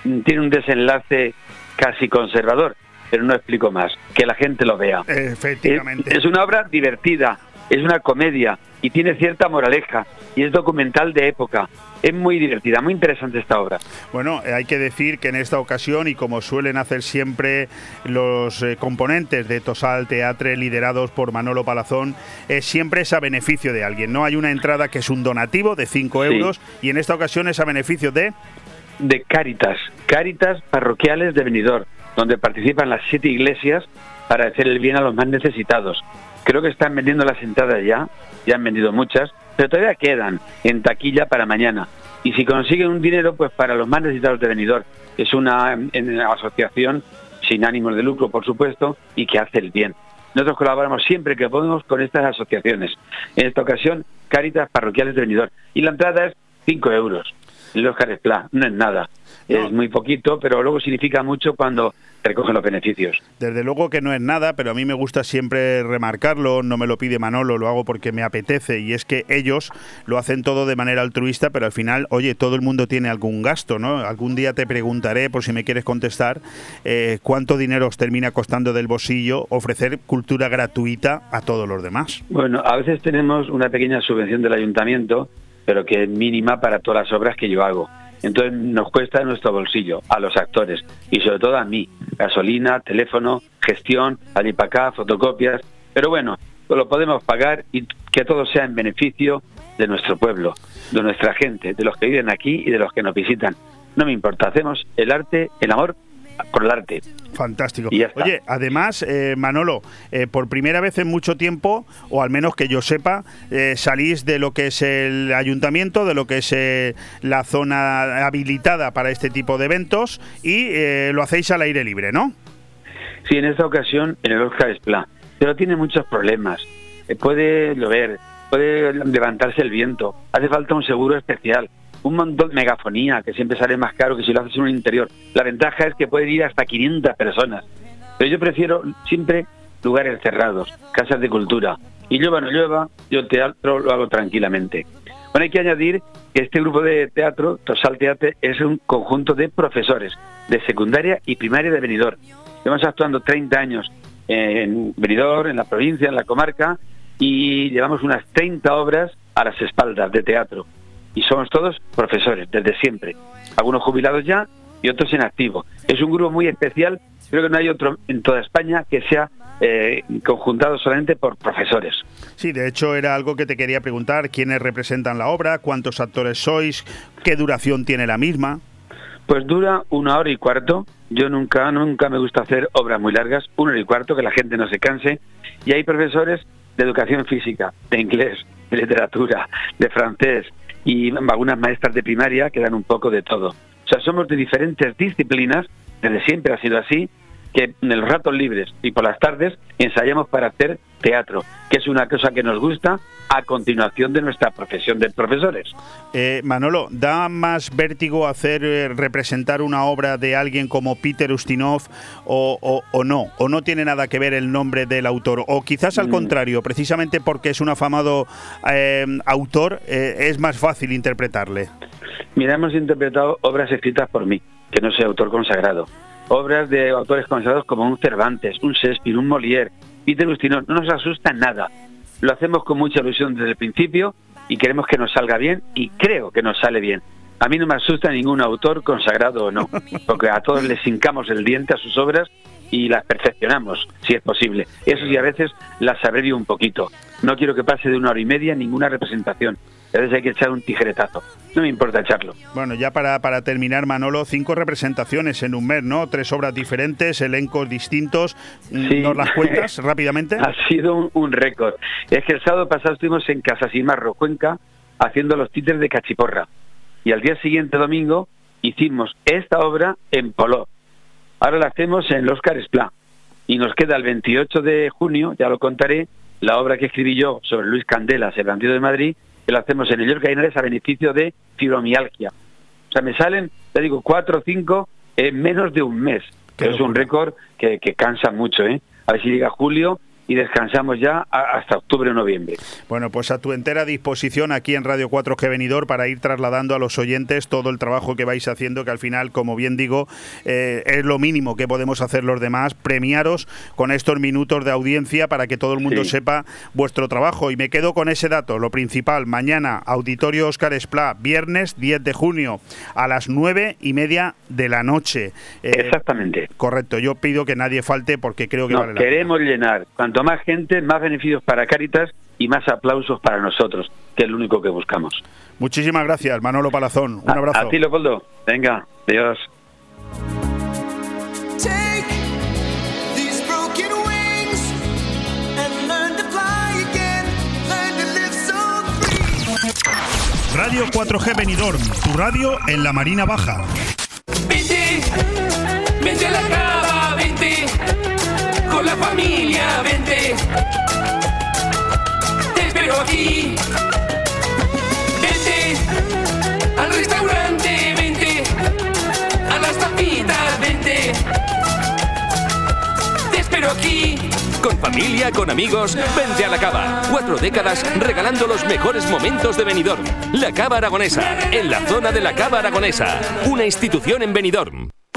Speaker 6: mm, tienen un desenlace casi conservador. Pero no explico más, que la gente lo vea.
Speaker 1: Efectivamente.
Speaker 6: Es, una obra divertida, es una comedia y tiene cierta moraleja y es documental de época. Es muy divertida, muy interesante esta obra.
Speaker 1: Bueno, eh, hay que decir que en esta ocasión, y como suelen hacer siempre los eh, componentes de Tosal Teatre liderados por Manolo Palazón, es siempre es a beneficio de alguien. No hay una entrada que es un donativo de 5 euros y en esta ocasión es a beneficio de...
Speaker 6: De Cáritas, Cáritas parroquiales de Benidorm, donde participan las siete iglesias para hacer el bien a los más necesitados. Creo que están vendiendo las entradas ya, ya han vendido muchas, pero todavía quedan en taquilla para mañana. Y si consiguen un dinero, pues para los más necesitados de Benidorm. Es una, asociación sin ánimos de lucro, por supuesto, y que hace el bien. Nosotros colaboramos siempre que podemos con estas asociaciones. En esta ocasión, Caritas Parroquiales de Benidorm. Y la entrada es 5 euros. El Oscar Esplá, no es nada. Es muy poquito, pero luego significa mucho cuando recogen los beneficios.
Speaker 1: Desde luego que no es nada, pero a mí me gusta siempre remarcarlo, no me lo pide Manolo, lo hago porque me apetece, y es que ellos lo hacen todo de manera altruista, pero al final, oye, todo el mundo tiene algún gasto, ¿no? Algún día te preguntaré, por si me quieres contestar, eh, cuánto dinero os termina costando del bolsillo ofrecer cultura gratuita a todos los demás.
Speaker 6: Bueno, a veces tenemos una pequeña subvención del ayuntamiento, pero que es mínima para todas las obras que yo hago. Entonces nos cuesta nuestro bolsillo, a los actores y sobre todo a mí, gasolina, teléfono, gestión, acá, fotocopias, pero bueno, lo podemos pagar y que todo sea en beneficio de nuestro pueblo, de nuestra gente, de los que viven aquí y de los que nos visitan. No me importa, hacemos el arte, el amor por el arte.
Speaker 1: Fantástico. Oye, además, eh, Manolo, eh, por primera vez en mucho tiempo, o al menos que yo sepa, eh, salís de lo que es el ayuntamiento, de lo que es la zona habilitada para este tipo de eventos y lo hacéis al aire libre, ¿no?
Speaker 6: Sí, en esta ocasión en el Oscar Esplá, pero tiene muchos problemas. puede llover, puede levantarse el viento, hace falta un seguro especial un montón de megafonía, que siempre sale más caro que si lo haces en un interior. La ventaja es que puede ir hasta 500 personas. Pero yo prefiero siempre lugares cerrados, casas de cultura. Y llueva o no llueva, yo el teatro lo hago tranquilamente. Bueno, hay que añadir que este grupo de teatro, Tosal Teatro, es un conjunto de profesores de secundaria y primaria de Benidorm. Llevamos actuando 30 años en Benidorm, en la provincia, en la comarca, y llevamos unas 30 obras a las espaldas de teatro y somos todos profesores desde siempre, algunos jubilados ya y otros en activo. Es un grupo muy especial, creo que no hay otro en toda España que sea eh, conjuntado solamente por profesores.
Speaker 1: Sí, de hecho era algo que te quería preguntar, ¿quiénes representan la obra? ¿Cuántos actores sois? ¿Qué duración tiene la misma?
Speaker 6: Pues dura una hora y cuarto. Yo nunca, nunca me gusta hacer obras muy largas, una hora y cuarto, que la gente no se canse. Y hay profesores de educación física, de inglés, de literatura, de francés, y algunas maestras de primaria que dan un poco de todo. O sea, somos de diferentes disciplinas, desde siempre ha sido así, que en los ratos libres y por las tardes ensayamos para hacer teatro, que es una cosa que nos gusta a continuación de nuestra profesión de profesores.
Speaker 1: Eh, Manolo, ¿da más vértigo hacer eh, representar una obra de alguien como Peter Ustinov o, no? ¿O no tiene nada que ver el nombre del autor? O quizás al mm. contrario, precisamente porque es un afamado eh, autor, es más fácil interpretarle.
Speaker 6: Mira, hemos interpretado obras escritas por mí, que no soy autor consagrado. Obras de autores consagrados como un Cervantes, un Shakespeare, un Molière, Peter Ustinov. No nos asusta nada lo hacemos con mucha ilusión desde el principio y queremos que nos salga bien y creo que nos sale bien. A mí no me asusta ningún autor, consagrado o no, porque a todos les hincamos el diente a sus obras y las perfeccionamos, si es posible. Eso sí, a veces las abrevio un poquito. No quiero que pase de una hora y media ninguna representación. A veces hay que echar un tijeretazo. No me importa echarlo.
Speaker 1: Bueno, ya para, para terminar, Manolo, cinco representaciones en un mes, ¿no? Tres obras diferentes, elencos distintos. ¿Nos las cuentas rápidamente?
Speaker 6: Ha sido un, récord. Es que el sábado pasado estuvimos en Casasimarro, Cuenca, haciendo los títeres de Cachiporra. Y al día siguiente, domingo, hicimos esta obra en Poló. Ahora la hacemos en Los Esplá. Y nos queda el 28 de junio, ya lo contaré, la obra que escribí yo sobre Luis Candela, el bandido de Madrid, que lo hacemos en el York Ainares a beneficio de fibromialgia. O sea, me salen, te digo, cuatro o cinco en menos de un mes. Es un récord que, que cansa mucho, ¿eh? A ver si llega julio y descansamos ya hasta octubre o noviembre.
Speaker 1: Bueno, pues a tu entera disposición aquí en Radio 4G Venidor para ir trasladando a los oyentes todo el trabajo que vais haciendo, que al final, como bien digo, eh, es lo mínimo que podemos hacer los demás, premiaros con estos minutos de audiencia para que todo el mundo sepa vuestro trabajo. Y me quedo con ese dato, lo principal, mañana, Auditorio Oscar Esplá, viernes 10 de junio, a las nueve y media de la noche.
Speaker 6: Eh, Exactamente.
Speaker 1: Correcto, yo pido que nadie falte porque creo que vale
Speaker 6: la Queremos llenar más gente, más beneficios para Cáritas y más aplausos para nosotros, que es lo único que buscamos.
Speaker 1: Muchísimas gracias, Manolo Palazón. Un abrazo.
Speaker 6: A, ti, Leopoldo. Venga, adiós.
Speaker 1: Radio 4G Benidorm, tu radio en la Marina Baja.
Speaker 7: la Aquí. Vente al restaurante, vente. A las tapitas, vente. Te espero aquí.
Speaker 4: Con familia, con amigos, vente a la cava. Cuatro décadas regalando los mejores momentos de Benidorm. La Cava Aragonesa, en la zona de la Cava Aragonesa. Una institución en Benidorm.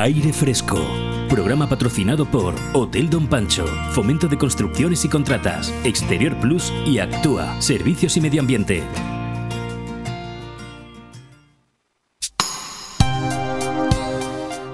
Speaker 4: Aire Fresco. Programa patrocinado por Hotel Don Pancho, Fomento de Construcciones y Contratas, Exterior Plus y Actúa, Servicios y Medio Ambiente.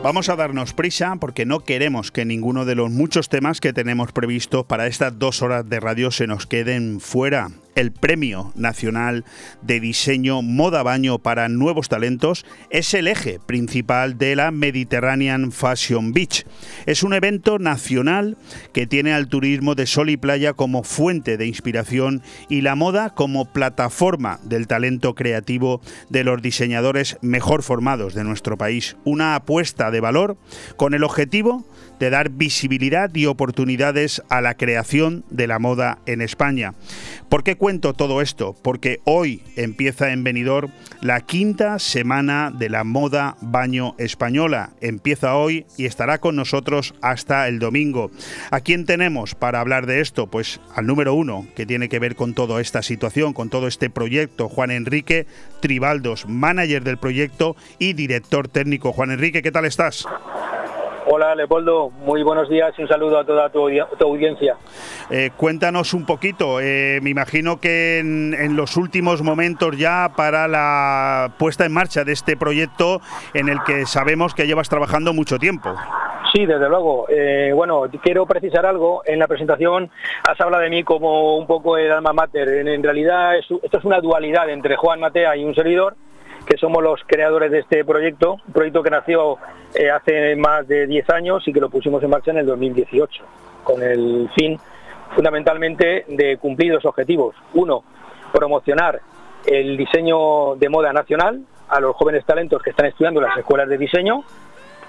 Speaker 1: Vamos a darnos prisa porque no queremos que ninguno de los muchos temas que tenemos previstos para estas dos horas de radio se nos queden fuera el Premio Nacional de Diseño Moda Baño para Nuevos Talentos es el eje principal de la Mediterranean Fashion Beach. Es un evento nacional que tiene al turismo de sol y playa como fuente de inspiración y la moda como plataforma del talento creativo de los diseñadores mejor formados de nuestro país. Una apuesta de valor con el objetivo de dar visibilidad y oportunidades a la creación de la moda en España. ¿Por qué cuento todo esto? Porque hoy empieza en Benidorm la quinta semana de la moda baño española. Empieza hoy y estará con nosotros hasta el domingo. ¿A quién tenemos para hablar de esto? Pues al número uno, que tiene que ver con toda esta situación, con todo este proyecto, Juan Enrique Tribaldos, manager del proyecto y director técnico. Juan Enrique, ¿qué tal estás?
Speaker 8: Hola Leopoldo, muy buenos días y un saludo a toda tu, audiencia.
Speaker 1: Eh, cuéntanos un poquito, eh, me imagino que en, los últimos momentos ya para la puesta en marcha de este proyecto en el que sabemos que llevas trabajando mucho tiempo.
Speaker 8: Sí, desde luego. Eh, bueno, quiero precisar algo. En la presentación has hablado de mí como un poco el alma mater. En, en realidad es- esto es una dualidad entre Juan Matea y un servidor, que somos los creadores de este proyecto, un proyecto que nació eh, hace más de 10 años y que lo pusimos en marcha en el 2018, con el fin fundamentalmente de cumplir dos objetivos. Uno, promocionar el diseño de moda nacional a los jóvenes talentos que están estudiando en las escuelas de diseño,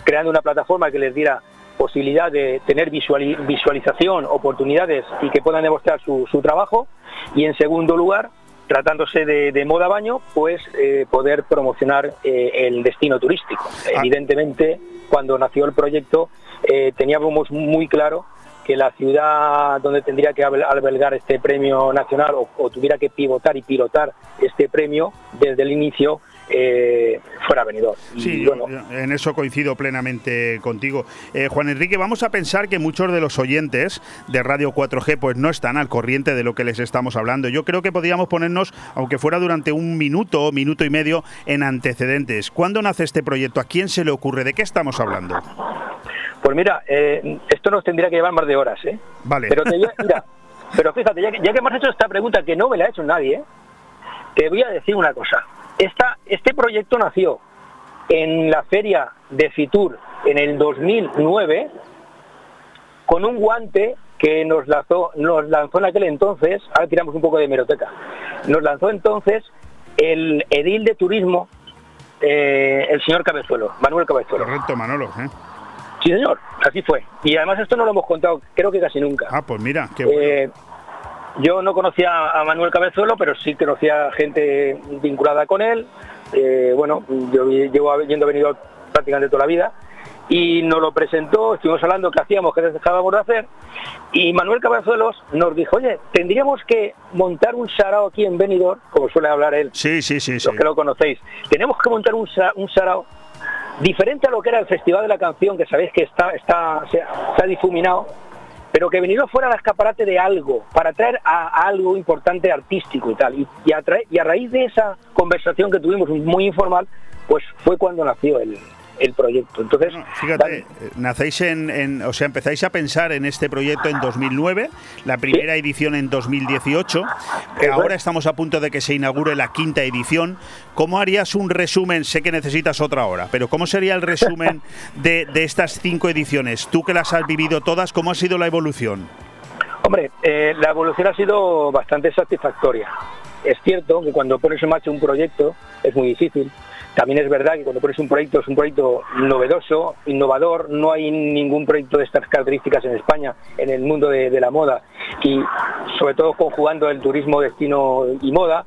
Speaker 8: creando una plataforma que les diera posibilidad de tener visuali- visualización, oportunidades y que puedan demostrar su trabajo. Y en segundo lugar, tratándose de, de moda baño, pues eh, poder promocionar eh, el destino turístico. Evidentemente, cuando nació el proyecto, eh, teníamos muy claro que la ciudad donde tendría que albe- albergar este premio nacional o, o tuviera que pivotar y pilotar este premio desde el inicio eh, fuera Benidorm. Y
Speaker 1: Sí, yo en eso coincido plenamente contigo. Eh, Juan Enrique, vamos a pensar que muchos de los oyentes de Radio 4G pues no están al corriente de lo que les estamos hablando. Yo creo que podríamos ponernos, aunque fuera durante un minuto, minuto y medio, en antecedentes. ¿Cuándo nace este proyecto? ¿A quién se le ocurre? ¿De qué estamos hablando?
Speaker 8: Pues mira, eh, esto nos tendría que llevar más de horas, ¿eh?
Speaker 1: Vale.
Speaker 8: Pero, te- mira, pero fíjate, ya que, ya que has hecho esta pregunta que no me la ha hecho nadie, ¿eh? te voy a decir una cosa. Esta, este proyecto nació en la feria de Fitur en el 2009 con un guante que nos lanzó, nos lanzó en aquel entonces, ahora tiramos un poco de hemeroteca, nos lanzó entonces el edil de turismo, eh, el señor Cabezuelo, Manuel Cabezuelo.
Speaker 1: Correcto, Manolo. ¿eh?
Speaker 8: Sí, señor, así fue. Y además esto no lo hemos contado, creo que casi nunca.
Speaker 1: Ah, pues mira, qué bueno.
Speaker 8: Eh, yo no conocía a Manuel Cabezuelo, pero sí conocía gente vinculada con él. Eh, bueno, yo llevo yendo venido prácticamente toda la vida. Y nos lo presentó, estuvimos hablando qué hacíamos, qué dejábamos de hacer. Y Manuel Cabezuelos nos dijo, oye, tendríamos que montar un sarao aquí en Benidorm, como suele hablar él,
Speaker 1: Sí, sí, sí. sí.
Speaker 8: los que lo conocéis. Tenemos que montar un, sa- un sarao diferente a lo que era el Festival de la Canción, que sabéis que está, está, se ha difuminado, pero que venido fuera al escaparate de algo, para traer a, algo importante artístico y tal. Y a raíz de esa conversación que tuvimos muy informal, pues fue cuando nació el, el proyecto. Entonces,
Speaker 1: Fíjate, eh, nacéis en, en- o sea, empezáis a pensar en este proyecto en 2009, la primera edición en 2018, que ahora estamos a punto de que se inaugure la quinta edición. ¿Cómo harías un resumen? Sé que necesitas otra hora, pero ¿cómo sería el resumen de, de estas cinco ediciones? Tú que las has vivido todas, ¿cómo ha sido la evolución?
Speaker 8: Hombre, eh, la evolución ha sido bastante satisfactoria. Es cierto que cuando pones en marcha un proyecto es muy difícil. También es verdad que cuando pones un proyecto es un proyecto novedoso, innovador. No hay ningún proyecto de estas características en España, en el mundo de, la moda. Y sobre todo conjugando el turismo, destino y moda.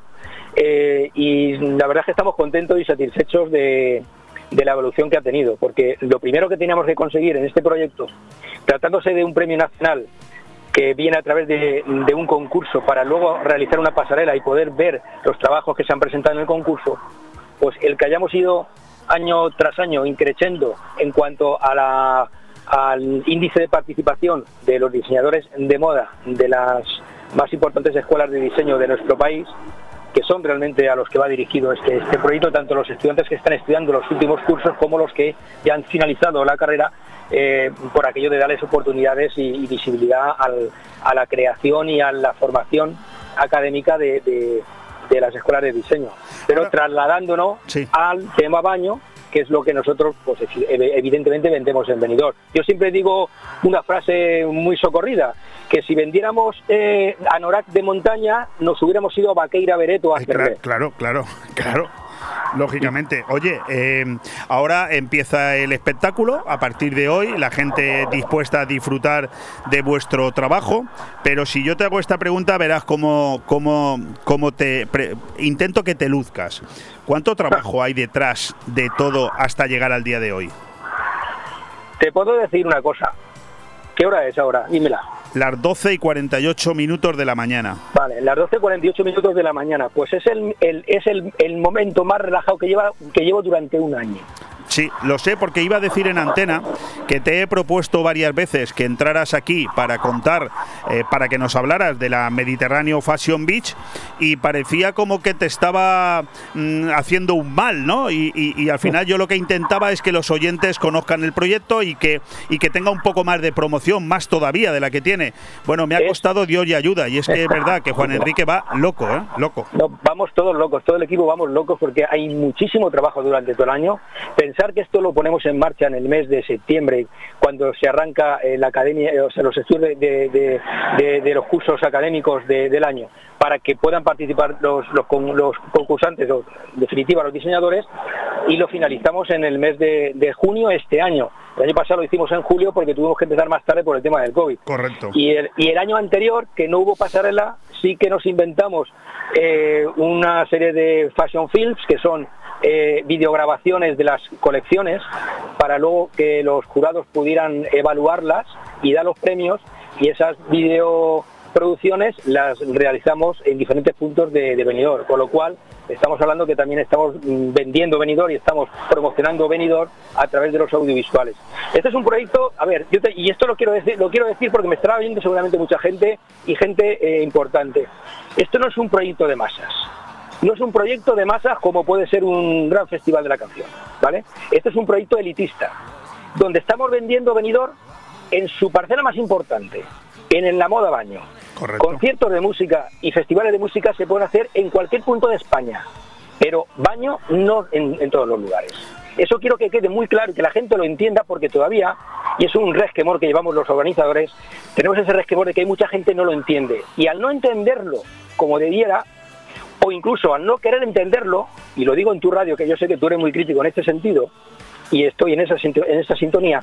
Speaker 8: Eh, y la verdad es que estamos contentos y satisfechos de, la evolución que ha tenido. Porque lo primero que teníamos que conseguir en este proyecto, tratándose de un premio nacional que viene a través de un concurso para luego realizar una pasarela y poder ver los trabajos que se han presentado en el concurso, pues el que hayamos ido año tras año increciendo en cuanto al índice de participación de los diseñadores de moda de las más importantes escuelas de diseño de nuestro país, que son realmente a los que va dirigido este, este proyecto, tanto los estudiantes que están estudiando los últimos cursos como los que ya han finalizado la carrera, eh, por aquello de darles oportunidades y, visibilidad a la creación y a la formación académica de- de las escuelas de diseño. Pero trasladándonos al tema baño, que es lo que nosotros, pues evi- evidentemente, vendemos en Benidorm. Yo siempre digo una frase muy socorrida, que si vendiéramos eh, anorak de montaña, nos hubiéramos ido a Vaqueira Bereto a
Speaker 1: Cla- Claro, claro, claro. Lógicamente. Oye, eh, ahora empieza el espectáculo. A partir de hoy, la gente dispuesta a disfrutar de vuestro trabajo. Pero si yo te hago esta pregunta, verás cómo, cómo, cómo te. intento que te luzcas. ¿Cuánto trabajo hay detrás de todo hasta llegar al día de hoy?
Speaker 8: Te puedo decir una cosa. ¿Qué hora es ahora? Dímela.
Speaker 1: Las 12 y 48 minutos de la mañana.
Speaker 8: Vale, las 12.48 minutos de la mañana. Pues es el, el- es el, el momento más relajado que, lleva, que llevo durante un año.
Speaker 1: Sí, lo sé porque iba a decir en antena que te he propuesto varias veces que entraras aquí para contar, eh, para que nos hablaras de la Mediterráneo Fashion Beach y parecía como que te estaba mm, haciendo un mal, ¿no? Y, y- y al final yo lo que intentaba es que los oyentes conozcan el proyecto y que, y que tenga un poco más de promoción, más todavía de la que tiene. Bueno, me ha costado Dios y ayuda y es que es verdad que Juan Enrique va loco, ¿eh? Loco.
Speaker 8: No, vamos todos locos, todo el equipo vamos locos porque hay muchísimo trabajo durante todo el año. Pensar que esto lo ponemos en marcha en el mes de septiembre, cuando se arranca eh, la academia, eh, o sea, los estudios de, de- de- de- de los cursos académicos de- del año, para que puedan participar los, los, con- los concursantes, los, en definitiva los diseñadores, y lo finalizamos en el mes de, de junio este año. El año pasado lo hicimos en julio porque tuvimos que empezar más tarde por el tema del COVID.
Speaker 1: Correcto.
Speaker 8: Y el, y el año anterior, que no hubo pasarela, sí que nos inventamos eh, una serie de fashion films, que son eh, videograbaciones de las colecciones, para luego que los jurados pudieran evaluarlas y dar los premios, y esas videoproducciones las realizamos en diferentes puntos de, de Benidorm, con lo cual estamos hablando que también estamos mm, vendiendo Benidorm y estamos promocionando Benidorm a través de los audiovisuales. Este es un proyecto, a ver, yo te- y esto lo quiero decir, lo quiero decir porque me estará viendo seguramente mucha gente y gente eh, importante. Esto no es un proyecto de masas. No es un proyecto de masas como puede ser un gran festival de la canción, ¿vale? Este es un proyecto elitista, donde estamos vendiendo Benidorm en su parcela más importante, en la moda baño. Conciertos de música y festivales de música se pueden hacer en cualquier punto de España, pero baño no en, todos los lugares. Eso quiero que quede muy claro y que la gente lo entienda porque todavía, y es un resquemor que llevamos los organizadores, tenemos ese resquemor de que hay mucha gente no lo entiende. Y al no entenderlo como debiera, o incluso al no querer entenderlo, y lo digo en tu radio, que yo sé que tú eres muy crítico en este sentido, y estoy en esa, en esa sintonía,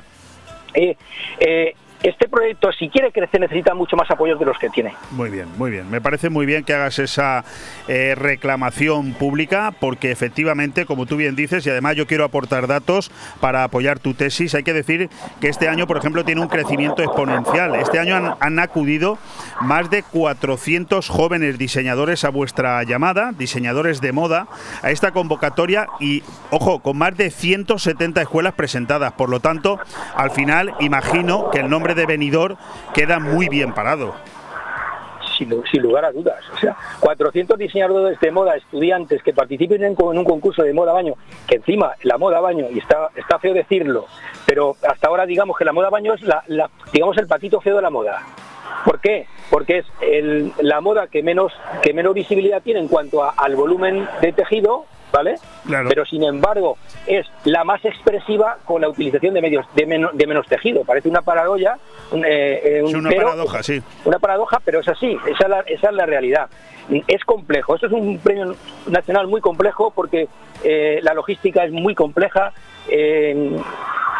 Speaker 8: eh, eh, este proyecto, si quiere crecer, necesita mucho más apoyo de los que tiene.
Speaker 1: Muy bien, muy bien. Me parece muy bien que hagas esa eh, reclamación pública porque efectivamente, como tú bien dices, y además yo quiero aportar datos para apoyar tu tesis, hay que decir que este año, por ejemplo, tiene un crecimiento exponencial. Este año han, han acudido más de 400 jóvenes diseñadores a vuestra llamada, diseñadores de moda, a esta convocatoria y, ojo, con más de 170 escuelas presentadas. Por lo tanto, al final, imagino que el nombre de Benidorm queda muy bien parado.
Speaker 8: sin, lu- sin lugar a dudas. O sea, 400 diseñadores de moda, estudiantes que participen en, en un concurso de moda baño, que encima la moda baño, y está, está feo decirlo, pero hasta ahora digamos que la moda baño es la, digamos el patito feo de la moda. ¿Por qué? Porque es el- la moda que menos, que menos visibilidad tiene en cuanto al volumen de tejido, ¿vale?
Speaker 1: Claro.
Speaker 8: Pero sin embargo es la más expresiva con la utilización de medios de, menos de menos tejido. Parece una paradoja, un, eh, eh, un-
Speaker 1: Es una
Speaker 8: pero-
Speaker 1: paradoja, sí.
Speaker 8: una paradoja, pero es así, esa es la, esa es la realidad. Es complejo, esto es un premio nacional muy complejo porque eh, la logística es muy compleja, eh,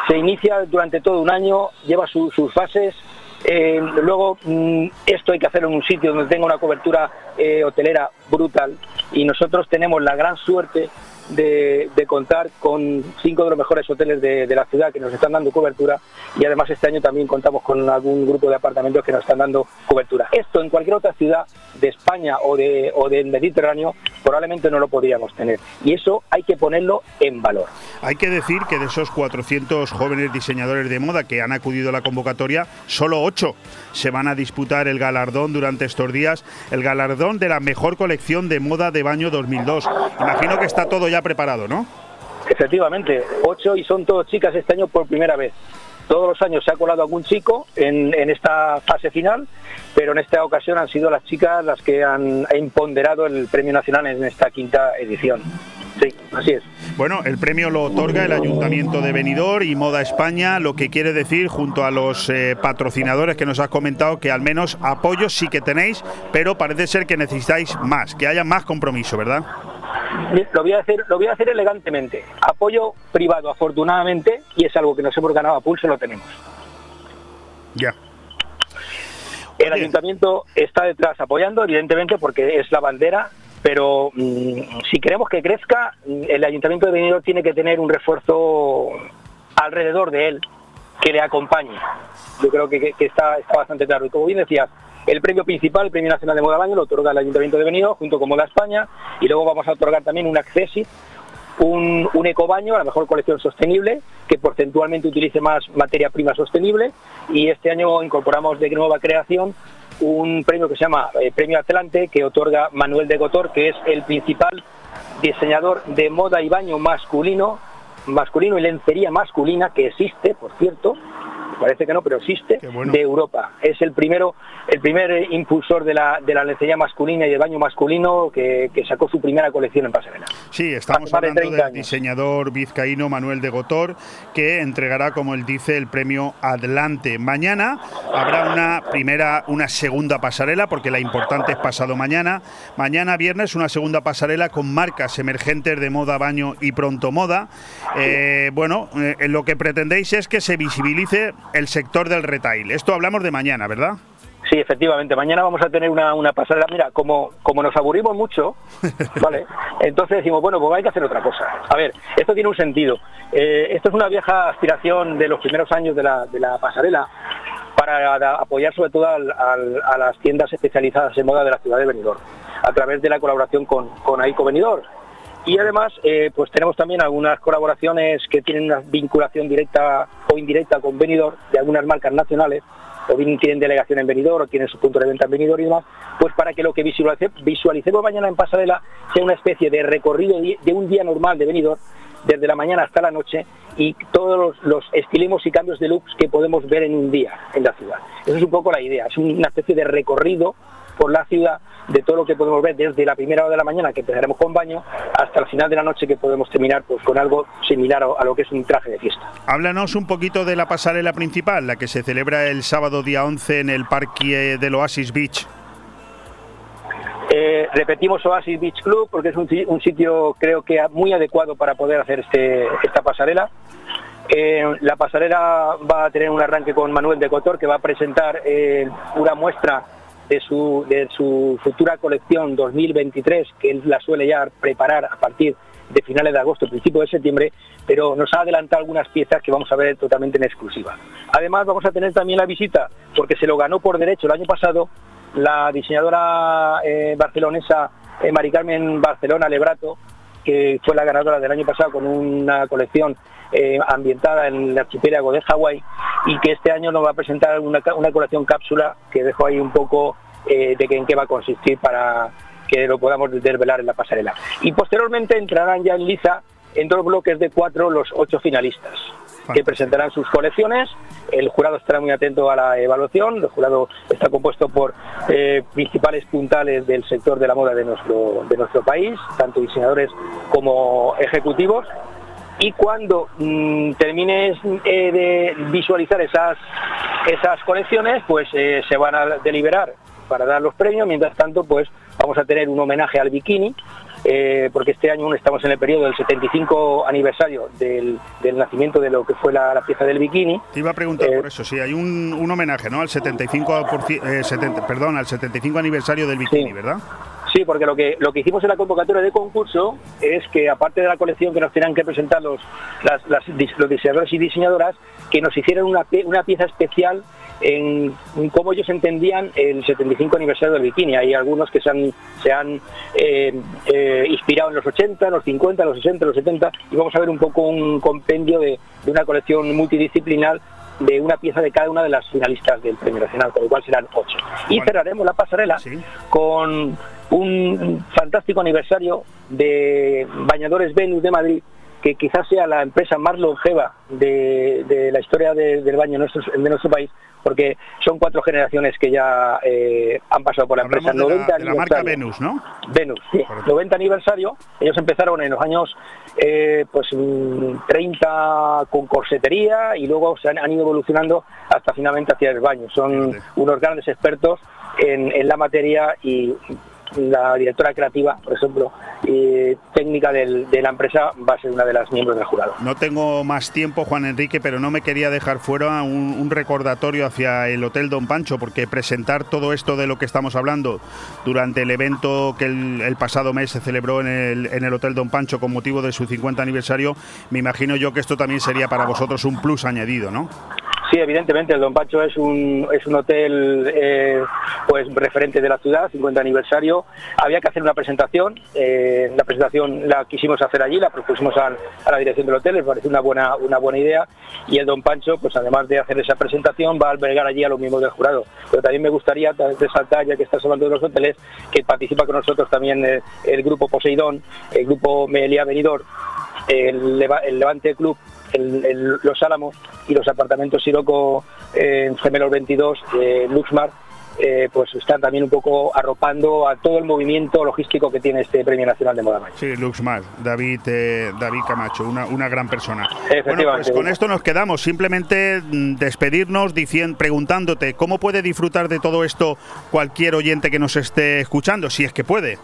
Speaker 8: se inicia durante todo un año, lleva su- sus fases, eh, luego mm, esto hay que hacerlo en un sitio donde tenga una cobertura eh, hotelera brutal. Y nosotros tenemos la gran suerte de, de contar con cinco de los mejores hoteles de, de la ciudad que nos están dando cobertura y además este año también contamos con algún grupo de apartamentos que nos están dando cobertura. Esto en cualquier otra ciudad de España o, de, o del Mediterráneo probablemente no lo podríamos tener y eso hay que ponerlo en valor.
Speaker 1: Hay que decir que de esos 400 jóvenes diseñadores de moda que han acudido a la convocatoria, solo 8 se van a disputar el galardón durante estos días, el galardón de la mejor colección de moda de baño 2002. Imagino que está todo ya preparado, ¿no?
Speaker 8: Efectivamente, ocho y son todos chicas este año por primera vez. Todos los años se ha colado algún chico en, en esta fase final, pero en esta ocasión han sido las chicas las que han imponderado el Premio Nacional en esta quinta edición. Sí, así es.
Speaker 1: Bueno, el premio lo otorga el Ayuntamiento de Benidorm y Moda España, lo que quiere decir, junto a los eh, patrocinadores que nos has comentado, que al menos apoyo sí que tenéis, pero parece ser que necesitáis más, que haya más compromiso, ¿verdad?
Speaker 8: Lo voy a hacer, lo voy a hacer elegantemente. Apoyo privado, afortunadamente, y es algo que nos hemos ganado a pulso, lo tenemos.
Speaker 1: Ya.
Speaker 8: El ayuntamiento está detrás apoyando, evidentemente, porque es la bandera, pero mm, si queremos que crezca, mm, el ayuntamiento de Benidorm tiene que tener un refuerzo alrededor de él que le acompañe. Yo creo que está, está bastante claro. Y como bien decías, el premio principal, el Premio Nacional de Moda al Año, lo otorga el Ayuntamiento de Benidorm junto con Moda España y luego vamos a otorgar también un Accessit un, un ecobaño, a la mejor colección sostenible, que porcentualmente utilice más materia prima sostenible. Y este año incorporamos de nueva creación un premio que se llama eh, Premio Atlante que otorga Manuel de Gotor, que es el principal diseñador de moda y baño masculino, masculino y lencería masculina que existe, por cierto, parece que no, pero existe, de Europa. Es el primero, el primer impulsor de la, de la lencería masculina y del baño masculino que, sacó su primera colección en pasarela.
Speaker 1: Sí, estamos hablando del diseñador vizcaíno Manuel de Gotor, que entregará, como él dice, el premio Adelante. Mañana habrá una primera, una segunda pasarela, porque la importante es pasado mañana. Mañana viernes una segunda pasarela con marcas emergentes de moda, baño y pronto moda. Eh, bueno, eh, lo que pretendéis es que se visibilice el sector del retail. Esto hablamos de mañana, ¿verdad?
Speaker 8: Sí, efectivamente. Mañana vamos a tener una, una pasarela. Mira, como, como nos aburrimos mucho, ¿vale? Entonces decimos, bueno, pues hay que hacer otra cosa. A ver, esto tiene un sentido. Eh, esto es una vieja aspiración de los primeros años de la, de la pasarela para apoyar sobre todo a las tiendas especializadas en moda de la ciudad de Benidorm, a través de la colaboración con, con AICO Benidorm. Y además, eh, pues tenemos también algunas colaboraciones que tienen una vinculación directa o indirecta con Benidorm de algunas marcas nacionales, o tienen delegación en Benidorm o tienen su punto de venta en Benidorm y demás, pues para que lo que visualicemos mañana en Pasarela sea una especie de recorrido de un día normal de Benidorm, desde la mañana hasta la noche, y todos los, los estilismos y cambios de looks que podemos ver en un día en la ciudad. Esa es un poco la idea, es una especie de recorrido por la ciudad de todo lo que podemos ver desde la primera hora de la mañana que empezaremos con baño hasta el final de la noche que podemos terminar pues con algo similar a, lo que es un traje de fiesta.
Speaker 1: Háblanos un poquito de la pasarela principal, la que se celebra el sábado día 11 en el parque del Oasis Beach.
Speaker 8: Eh, repetimos Oasis Beach Club porque es un, sitio creo que muy adecuado para poder hacer este, esta pasarela. Eh, la pasarela va a tener un arranque con Manuel de Cotor que va a presentar eh, una muestra de su, de su futura colección 2023, que él la suele ya preparar a partir de finales de agosto, principio de septiembre, pero nos ha adelantado algunas piezas que vamos a ver totalmente en exclusiva. Además, vamos a tener también la visita, porque se lo ganó por derecho el año pasado, la diseñadora eh, barcelonesa eh, Mari Carmen Barcelona Lebrato, que fue la ganadora del año pasado con una colección eh, ambientada en el archipiélago de Hawái y que este año nos va a presentar una, colección cápsula que dejo ahí un poco eh, de en qué va a consistir para que lo podamos desvelar en la pasarela. Y posteriormente entrarán ya en liza en dos bloques de cuatro los ocho finalistas que presentarán sus colecciones. El jurado estará muy atento a la evaluación. El jurado está compuesto por eh, principales puntales del sector de la moda de nuestro, país, tanto diseñadores como ejecutivos y cuando mm, termines eh, de visualizar esas, esas colecciones, pues eh, se van a deliberar para dar los premios, mientras tanto pues vamos a tener un homenaje al bikini, eh, porque este año estamos en el periodo del 75 aniversario del, nacimiento de lo que fue la, pieza del bikini.
Speaker 1: Te iba a preguntar por eso, si hay un, un, homenaje ¿no? al 75 perdón, al 75 aniversario del bikini, ¿verdad?
Speaker 8: Sí, porque lo que, lo que hicimos en la convocatoria de concurso es que, aparte de la colección que nos tenían que presentar los, los diseñadores y diseñadoras, que nos hicieran una, una pieza especial en, cómo ellos entendían el 75 aniversario del bikini. Hay algunos que se han, se han eh, eh, inspirado en los 80, los 50, los 60, los 70, y vamos a ver un poco un compendio de, de una colección multidisciplinar de una pieza de cada una de las finalistas del Premio Nacional, con lo cual serán ocho. Y cerraremos la pasarela con un fantástico aniversario de Bañadores Venus de Madrid, que quizás sea la empresa más longeva de, la historia del baño de nuestro país, porque son cuatro generaciones que ya eh, han pasado por la empresa.
Speaker 1: 90 de la, marca Venus, ¿no?
Speaker 8: Venus, sí. 90 aniversario. Ellos empezaron en los años eh, pues 30 con corsetería y luego se han, ido evolucionando hasta finalmente hacia el baño. Son unos grandes expertos en, en la materia y la directora creativa, por ejemplo, y técnica de la empresa va a ser una de las miembros del jurado.
Speaker 1: No tengo más tiempo, Juan Enrique, pero no me quería dejar fuera un, recordatorio hacia el Hotel Don Pancho, porque presentar todo esto de lo que estamos hablando durante el evento que el, pasado mes se celebró en el, en el Hotel Don Pancho con motivo de su 50 aniversario, me imagino yo que esto también sería para vosotros un plus añadido, ¿no?
Speaker 8: Sí, evidentemente, el Don Pacho es un, es un hotel eh, pues referente de la ciudad, 50 aniversario. Había que hacer una presentación, eh, la presentación la quisimos hacer allí, la propusimos a, la dirección del hotel, les pareció una buena, una buena idea y el Don Pancho, pues además de hacer esa presentación, va a albergar allí a los miembros del jurado. Pero también me gustaría resaltar, ya que estás hablando de los hoteles, que participa con nosotros también eh, el, grupo Poseidón, el grupo Melía Venidor, el Levante Club los Álamos y los apartamentos Siroco en Gemelos 22, eh, Luxmar, eh, pues están también un poco arropando a todo el movimiento logístico que tiene este Premio Nacional de Moda Macho.
Speaker 1: Sí, Luxmar, David, eh, David Camacho, una, una gran persona.
Speaker 8: Bueno,
Speaker 1: pues con esto nos quedamos. Simplemente mm, despedirnos diciendo, preguntándote cómo puede disfrutar de todo esto cualquier oyente que nos esté escuchando, si es que puede.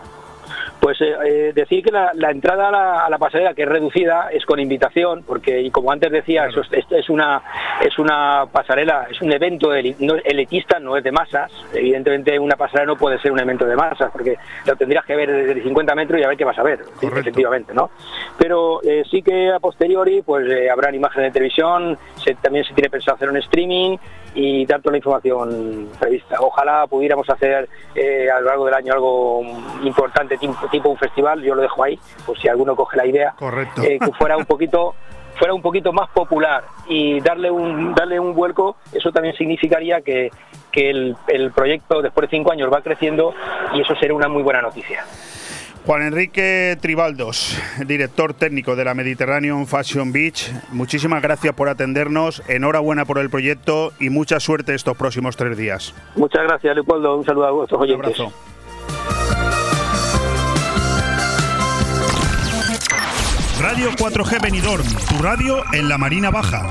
Speaker 8: Pues eh, eh, decir que la, entrada a la, pasarela, que es reducida, es con invitación, porque y como antes decía, eso es, una es una pasarela, es un evento elitista, no es de masas. Evidentemente una pasarela no puede ser un evento de masas, porque lo tendrías que ver desde 50 metros y a ver qué vas a ver, efectivamente, ¿no? Pero eh, sí que a posteriori, pues habrán imágenes de televisión, también se tiene pensado hacer un streaming, y dar toda la información prevista. Ojalá pudiéramos hacer eh, a lo largo del año algo importante, tipo, un festival, yo lo dejo ahí, por si alguno coge la idea,
Speaker 1: eh,
Speaker 8: que fuera un poquito fuera un poquito más popular y darle un darle un vuelco, eso también significaría que, que el, el proyecto después de cinco años va creciendo y eso sería una muy buena noticia.
Speaker 1: Juan Enrique Tribaldos, director técnico de la Mediterranean Fashion Beach, muchísimas gracias por atendernos, enhorabuena por el proyecto y mucha suerte estos próximos tres días.
Speaker 8: Muchas gracias, Leopoldo, un saludo a vuestros oyentes. Un abrazo.
Speaker 1: Radio 4G Benidorm, tu radio en la Marina Baja.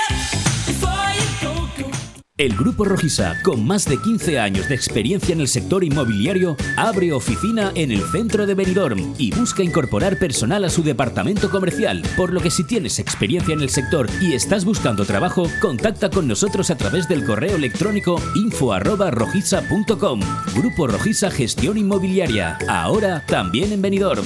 Speaker 4: El Grupo Rojisa, con más de 15 años de experiencia en el sector inmobiliario, abre oficina en el centro de Benidorm y busca incorporar personal a su departamento comercial, por lo que si tienes experiencia en el sector y estás buscando trabajo, contacta con nosotros a través del correo electrónico info@rojisa.com. Grupo Rojisa Gestión Inmobiliaria, ahora también en Benidorm.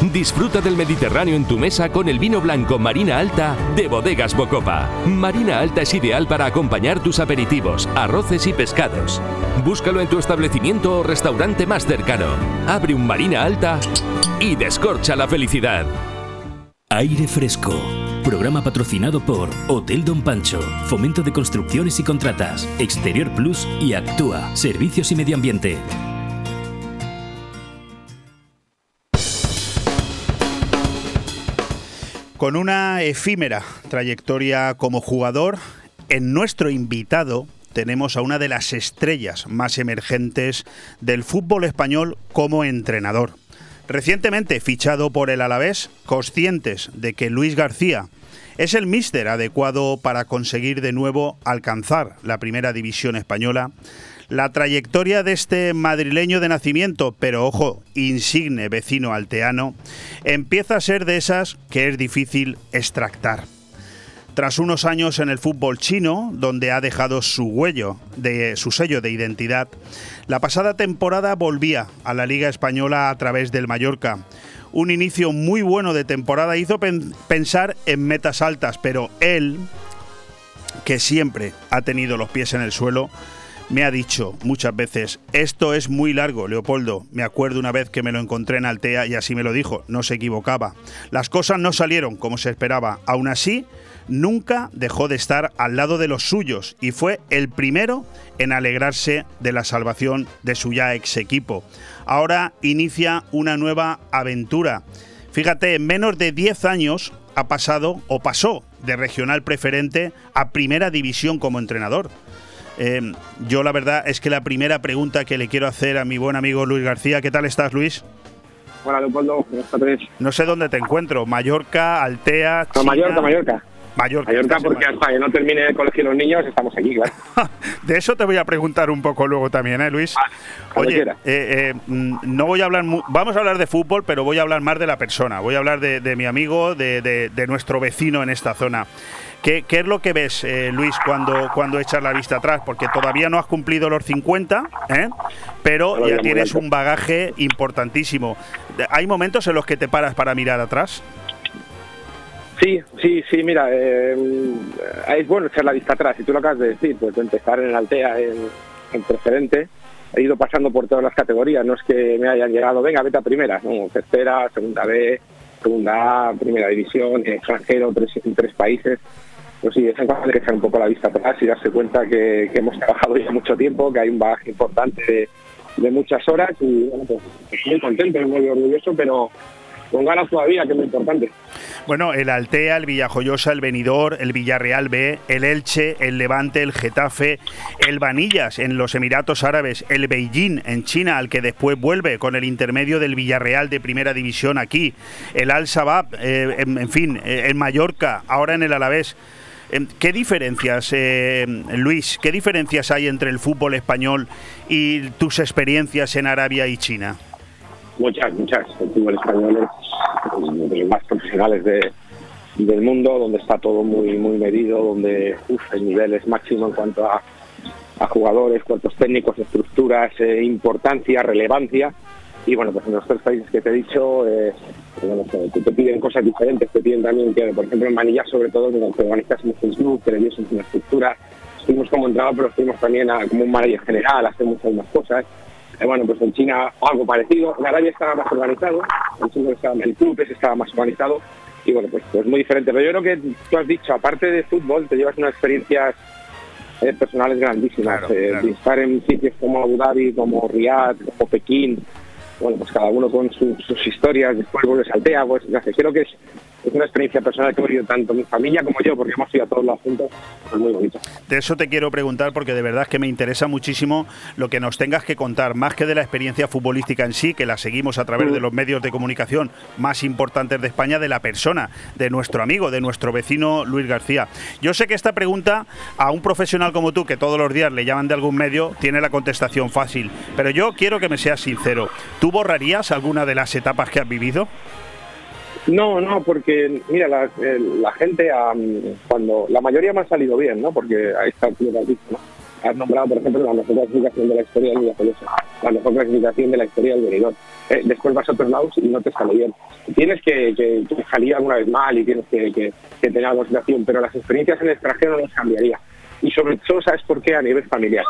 Speaker 9: Disfruta del Mediterráneo en tu mesa con el vino blanco Marina Alta de Bodegas Bocopa. Marina Alta es ideal para acompañar tus aperitivos, arroces y pescados. Búscalo en tu establecimiento o restaurante más cercano. Abre un Marina Alta y descorcha la felicidad.
Speaker 4: Aire Fresco. Programa patrocinado por Hotel Don Pancho, Fomento de Construcciones y Contratas, Exterior Plus y Actúa, Servicios y Medio Ambiente.
Speaker 1: Con una efímera trayectoria como jugador, en nuestro invitado tenemos a una de las estrellas más emergentes del fútbol español como entrenador. Recientemente fichado por el Alavés, conscientes de que Luis García es el míster adecuado para conseguir de nuevo alcanzar la primera división española, la trayectoria de este madrileño de nacimiento, pero ojo, insigne vecino alteano, empieza a ser de esas que es difícil extractar. Tras unos años en el fútbol chino, donde ha dejado su huello, de su sello de identidad, la pasada temporada volvía a la Liga Española a través del Mallorca. Un inicio muy bueno de temporada hizo pensar en metas altas, pero él, que siempre ha tenido los pies en el suelo, me ha dicho muchas veces, esto es muy largo, Leopoldo. Me acuerdo una vez que me lo encontré en Altea y así me lo dijo, no se equivocaba. Las cosas no salieron como se esperaba. Aún así, nunca dejó de estar al lado de los suyos y fue el primero en alegrarse de la salvación de su ya ex equipo. Ahora inicia una nueva aventura. Fíjate, en menos de 10 años ha pasado o pasó de regional preferente a primera división como entrenador. Em, yo la verdad es que la primera pregunta que le quiero hacer a mi buen amigo Luis García, ¿qué tal estás Luis?
Speaker 10: Hola Leopoldo, buenas tardes.
Speaker 1: No sé dónde te encuentro, Mallorca, Altea,
Speaker 10: China... Mallorca, Mallorca.
Speaker 1: Mallorca.
Speaker 10: Mallorca porque hasta que no termine el colegio los niños estamos aquí, claro.
Speaker 1: de eso te voy a preguntar un poco luego también, ¿eh, Luis? Oye, eh, eh, mm, no voy a hablar, vamos a hablar de fútbol, pero voy a hablar más de la persona. Voy a hablar de, mi amigo, de, de, nuestro vecino en esta zona. ¿Qué, es lo que ves, eh, Luis, cuando, cuando echas la vista atrás? Porque todavía no has cumplido los 50, ¿eh? pero ya tienes un bagaje importantísimo. ¿Hay momentos en los que te paras para mirar atrás?
Speaker 10: Sí, sí, sí, mira, eh, es bueno echar la vista atrás, y tú lo acabas de decir, pues de empezar en Altea, en, en preferente, he ido pasando por todas las categorías, no es que me hayan llegado, venga, vete a primera, no, tercera, segunda B, segunda A, primera división, extranjero, tres, en tres países, pues sí, es importante echar un poco la vista atrás y darse cuenta que, hemos trabajado ya mucho tiempo, que hay un bagaje importante de, muchas horas y bueno, pues muy contento, muy orgulloso, pero con ganas todavía, que es muy importante.
Speaker 1: Bueno, el Altea, el Villajoyosa, el Benidorm, el Villarreal B, el Elche, el Levante, el Getafe, el Vanillas en los Emiratos Árabes, el Beijing en China, al que después vuelve con el intermedio del Villarreal de Primera División aquí, el Al Sabab, eh, en, fin, eh, el Mallorca, ahora en el Alavés. Em, ¿Qué diferencias, eh, Luis, qué diferencias hay entre el fútbol español y tus experiencias en Arabia y China?
Speaker 10: Muchas, muchas. El fútbol español es uno de los más profesionales del mundo, donde está todo muy muy medido, donde el nivel es máximo en cuanto a, jugadores, cuerpos técnicos, estructuras, eh, importancia, relevancia. Y bueno, pues en los tres países que te he dicho, eh, te, piden cosas diferentes, te piden también que, por ejemplo, en Manillas, sobre todo, que organizas un club, que le una estructura. Estuvimos como entrenador, pero estuvimos también como un manager general, hacer muchas más cosas. Eh, bueno, pues en China algo parecido. En Arabia estaba más organizado, en el club estaba más organizado y bueno, pues, pues muy diferente. Pero yo creo que tú has dicho, aparte de fútbol, te llevas unas experiencias eh, personales grandísimas. Eh, de estar en sitios como Abu Dhabi, como Riyadh, como Pekín, bueno, pues cada uno con sus historias, después vuelves al TEA, pues creo que es es una experiencia personal que he vivido tanto mi familia como yo, porque hemos ido a todos los juntos, es muy bonito.
Speaker 1: De eso te quiero preguntar, porque de verdad es que me interesa muchísimo lo que nos tengas que contar, más que de la experiencia futbolística en sí, que la seguimos a través de los medios de comunicación más importantes de España, de la persona, de nuestro amigo, de nuestro vecino Luis García. Yo sé que esta pregunta a un profesional como tú, que todos los días le llaman de algún medio, tiene la contestación fácil, pero yo quiero que me seas sincero. ¿Tú borrarías alguna de las etapas que has vivido?
Speaker 10: No, no, porque mira, la, gente, cuando la mayoría me ha salido bien, ¿no? Porque ahí está que has dicho, ¿no? Has nombrado, por ejemplo, la mejor clasificación de la historia del Villajoyosa, la mejor clasificación de la historia del venidor. Eh, después vas a otros lados y no te sale bien. Tienes que, que, salir alguna vez mal y tienes que, que, tener algo situación, pero las experiencias en el extranjero no las cambiaría. Y sobre todo, ¿sabes por qué? A nivel familiar.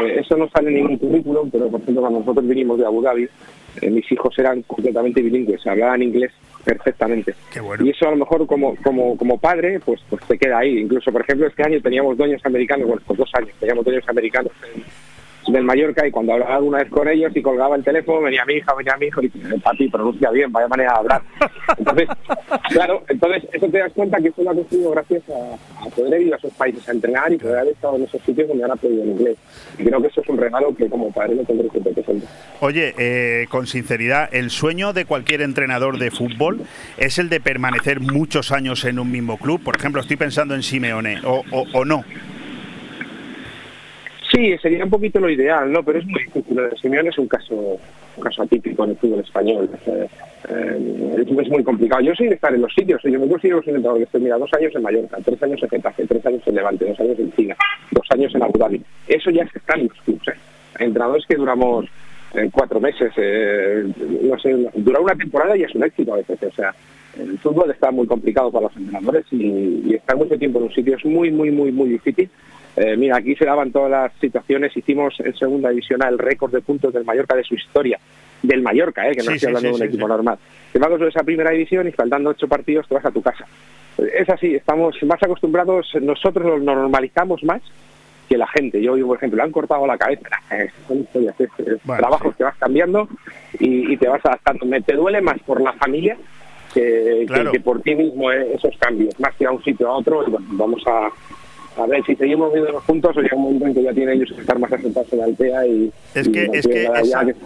Speaker 10: Eh, eso no sale en ningún currículum, pero por ejemplo, cuando nosotros vinimos de Abu Dhabi, eh, mis hijos eran completamente bilingües, hablaban inglés perfectamente. Y eso a lo mejor como, como, como padre, pues, pues te queda ahí. Incluso, por ejemplo, este año teníamos dueños americanos, bueno, pues dos años, teníamos dueños americanos en, del Mallorca y cuando hablaba alguna vez con ellos y colgaba el teléfono, venía mi hija, venía mi hijo y dice, papi, pronuncia bien, vaya manera de hablar. Entonces, claro, entonces eso te das cuenta que eso lo ha construido gracias a, a poder ir a esos países a entrenar y poder haber estado en esos sitios donde han aprendido el inglés. Y creo que eso es un regalo que como padre no tendré siempre presente.
Speaker 1: Oye, eh, con sinceridad, el sueño de cualquier entrenador de fútbol es el de permanecer muchos años en un mismo club. Por ejemplo, estoy pensando en Simeone, o, o- o no.
Speaker 10: Sí, sería un poquito lo ideal, ¿no? Pero es muy difícil. Lo de es un caso, un caso atípico en el fútbol español. Eh, eh, es, es muy complicado. Yo soy de estar en los sitios. Yo me considero un entrenador que estoy, mira, dos años en Mallorca, tres años en Getafe, tres años en Levante, dos años en China, dos años en Abu Dhabi. Eso ya se está en los clubes. ¿eh? Entrenadores que duramos eh, cuatro meses, eh, no sé, durar una temporada y es un éxito a veces. O sea, el fútbol está muy complicado para los entrenadores y, y estar mucho tiempo en un sitio es muy, muy, muy, muy difícil. Eh, mira, aquí se daban todas las situaciones. Hicimos en segunda división el récord de puntos del Mallorca de su historia. Del Mallorca, eh, que no
Speaker 1: Sí,
Speaker 10: estoy hablando
Speaker 1: sí,
Speaker 10: de un equipo normal. Te vas de esa primera división y faltando ocho partidos te vas a tu casa. Es así, estamos más acostumbrados, nosotros nos normalizamos más que la gente. Yo, por ejemplo, le han cortado la cabeza. Eh, son historias,
Speaker 1: Bueno,
Speaker 10: trabajos que vas cambiando y, y te vas adaptando. Me, te duele más por la familia que,
Speaker 1: Claro.
Speaker 10: que- que por ti mismo eh, esos cambios, más que a un sitio a otro. Y bueno, vamos a, a ver si seguimos viéndonos juntos o llega un momento en que ya tienen ellos que estar más asentados en Altea y,
Speaker 1: Es que- es que esa-
Speaker 10: es.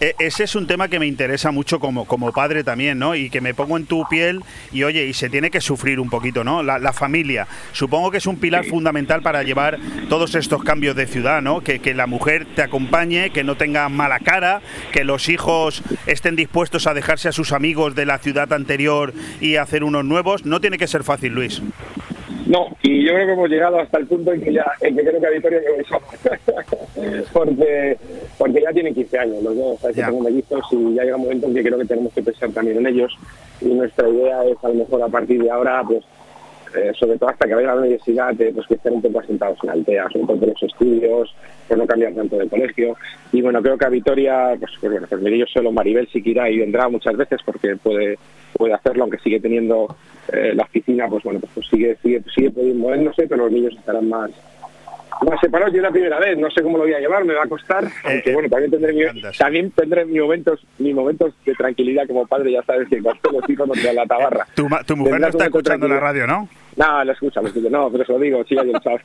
Speaker 1: E- Ese es un tema que me interesa mucho como, como padre también, ¿no? Y que me pongo en tu piel y oye, y se tiene que sufrir un poquito, ¿no? La, la familia. Supongo que es un pilar fundamental para llevar todos estos cambios de ciudad, ¿no? Que, que la mujer te acompañe, que no tenga mala cara, que los hijos estén dispuestos a dejarse a sus amigos de la ciudad anterior y hacer unos nuevos. No tiene que ser fácil, Luis.
Speaker 10: No, y yo creo que hemos llegado hasta el punto en que ya, en que creo que a Vitoria que porque, porque ya tienen 15 años los dos, ¿sabes? que
Speaker 1: Ya.
Speaker 10: tengo mellizos y ya llega un momento en que creo que tenemos que pensar también en ellos y nuestra idea es a lo mejor a partir de ahora, pues eh, sobre todo hasta que vaya a la universidad, eh, pues que estén un poco asentados en Altea, sobre todo por los estudios, por no cambiar tanto de colegio. Y bueno, creo que a Vitoria, pues, pues bueno, pues mire, yo solo Maribel sí que irá y vendrá muchas veces porque puede puede hacerlo, aunque sigue teniendo eh, la oficina, pues bueno, pues, pues sigue, sigue, sigue pudiendo moverse, pero los niños estarán más más separados. Yo la primera vez, no sé cómo lo voy a llevar, me va a costar, aunque
Speaker 1: eh,
Speaker 10: bueno, también tendré, mi, también tendré mis momentos, mis momentos de tranquilidad como padre, ya sabes que cuando los hijos no te dan la tabarra.
Speaker 1: Tu, tu mujer no está escuchando la radio, ¿no?
Speaker 10: No, lo escucha, lo escucha. No, pero se lo digo, sí, lo sabes.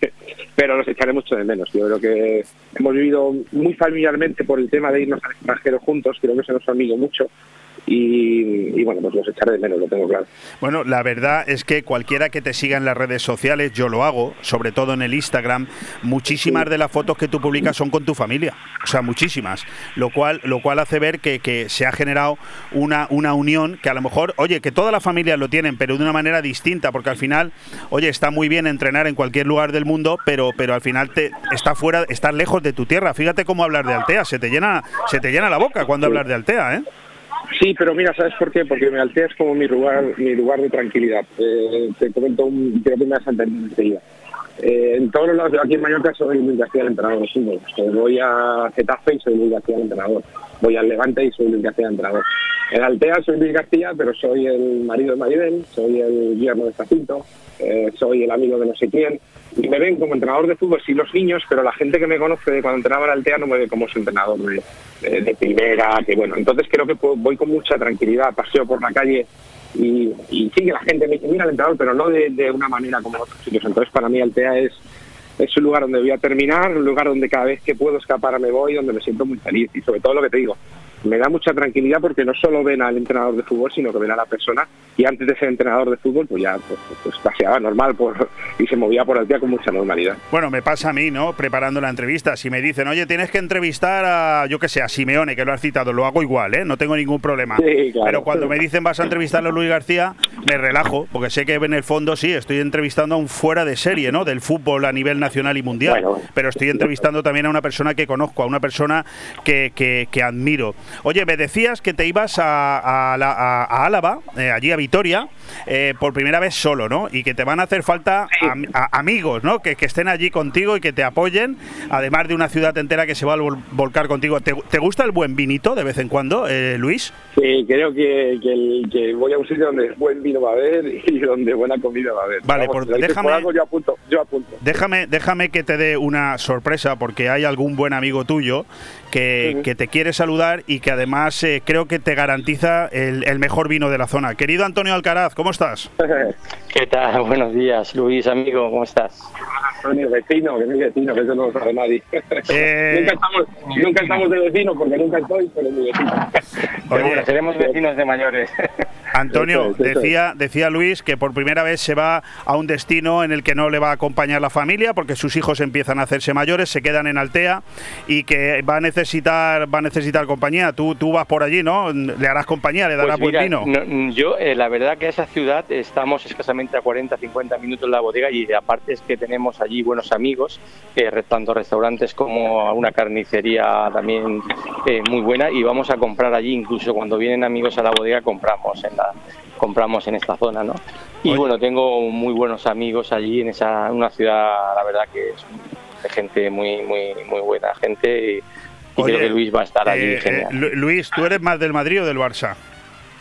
Speaker 10: Pero los echaré mucho de menos. Yo creo que hemos vivido muy familiarmente por el tema de irnos al extranjero juntos. Creo que se nos ha unido mucho. Y, y bueno, pues los echaré de menos, lo tengo claro.
Speaker 1: Bueno, la verdad es que cualquiera que te siga en las redes sociales, yo lo hago, sobre todo en el Instagram, muchísimas de las fotos que tú publicas son con tu familia, o sea, muchísimas, lo cual, lo cual hace ver que, que se ha generado una, una unión que a lo mejor, oye, que todas las familias lo tienen, pero de una manera distinta, porque al final, oye, está muy bien entrenar en cualquier lugar del mundo, pero, pero al final te está fuera, estás lejos de tu tierra. Fíjate cómo hablar de Altea, se te llena, se te llena la boca cuando hablas de Altea, ¿eh?
Speaker 10: Sí, pero mira, ¿sabes por qué? Porque Altea es como mi lugar, mi lugar de tranquilidad. Eh, te comento un, creo que me vas enseguida. Eh, en todos los lados, aquí en Mallorca soy Luis García el entrenador de sea, voy a Getafe y soy Luis García entrenador. Voy al Levante y soy Luis García entrenador. En Altea soy Luis García, pero soy el marido de Maribel, soy el yerno de Jacinto, eh, soy el amigo de no sé quién. Me ven como entrenador de fútbol, sí los niños, pero la gente que me conoce de cuando entrenaba en Altea no me ve como su entrenador de, primera, que bueno. Entonces creo que voy con mucha tranquilidad, paseo por la calle y, sí que la gente me dice, mira el entrenador, pero no de, una manera como otros sitios. Entonces para mí Altea es, es un lugar donde voy a terminar, un lugar donde cada vez que puedo escapar me voy, donde me siento muy feliz y sobre todo lo que te digo, me da mucha tranquilidad porque no solo ven al entrenador de fútbol, sino que ven a la persona y antes de ser entrenador de fútbol, pues ya pues, pues paseaba normal por, y se movía por Altea con mucha normalidad.
Speaker 1: Bueno, me pasa a mí, ¿no? Preparando la entrevista. Si me dicen, oye, tienes que entrevistar a, yo que sé, a Simeone, que lo has citado, lo hago igual, ¿eh? No tengo ningún problema.
Speaker 10: Sí, claro.
Speaker 1: Pero cuando me dicen vas a entrevistar a Luis García, me relajo, porque sé que en el fondo sí, estoy entrevistando a un fuera de serie, ¿no? Del fútbol a nivel nacional y mundial.
Speaker 10: Bueno.
Speaker 1: pero estoy entrevistando también a una persona que conozco, a una persona que, que, que admiro. Oye, me decías que te ibas a, a la- a- a Álava, eh, allí a Vitoria, eh, por primera vez solo, ¿no? Y que te van a hacer falta am- amigos, ¿no? Que, que estén allí contigo y que te apoyen, además de una ciudad entera que se va a vol- volcar contigo. ¿Te, te gusta el buen vinito de vez en cuando, eh, Luis?
Speaker 10: Sí, creo que, que, el- que voy a un sitio donde buen vino va a haber y donde buena comida va a haber.
Speaker 1: Vale,
Speaker 10: Vamos,
Speaker 1: por- déjame-
Speaker 10: por algo, yo apunto, yo apunto.
Speaker 1: Déjame, déjame que te dé una sorpresa porque hay algún buen amigo tuyo que, que te quiere saludar y que además eh, creo que te garantiza el, el mejor vino de la zona. Querido Antonio Alcaraz, ¿cómo estás?
Speaker 11: ¿Qué tal? Buenos días, Luis, amigo, ¿cómo estás?
Speaker 10: Antonio, vecino, que es mi vecino, que eso no lo sabe nadie.
Speaker 1: Eh,
Speaker 10: nunca, estamos, nunca estamos de vecino porque nunca estoy, pero es mi vecino.
Speaker 11: Seguro, seremos vecinos de mayores.
Speaker 1: Antonio,
Speaker 10: Eso es, eso
Speaker 1: decía, decía Luis que por primera vez se va a un destino en el que no le va a acompañar la familia porque sus hijos empiezan a hacerse mayores, se quedan en Altea y que va a necesitar va a necesitar compañía. Tú, tú vas por allí, ¿no? Le harás compañía, le darás
Speaker 11: Pues
Speaker 1: buen vino.
Speaker 11: no- yo, eh, la verdad que esa ciudad estamos escasamente a 40, 50 minutos la bodega y aparte es que tenemos allí buenos amigos, eh, tanto restaurantes como una carnicería también eh, muy buena y vamos a comprar allí, incluso cuando vienen amigos a la bodega compramos en la compramos en esta zona, ¿no? Y bueno, tengo muy buenos amigos allí en esa una ciudad, la verdad que es de gente muy muy muy buena gente y, y
Speaker 1: Oye,
Speaker 11: creo que Luis va a estar allí
Speaker 1: eh,
Speaker 11: genial.
Speaker 1: eh, Lu- Luis, ¿tú eres más del Madrid o del Barça?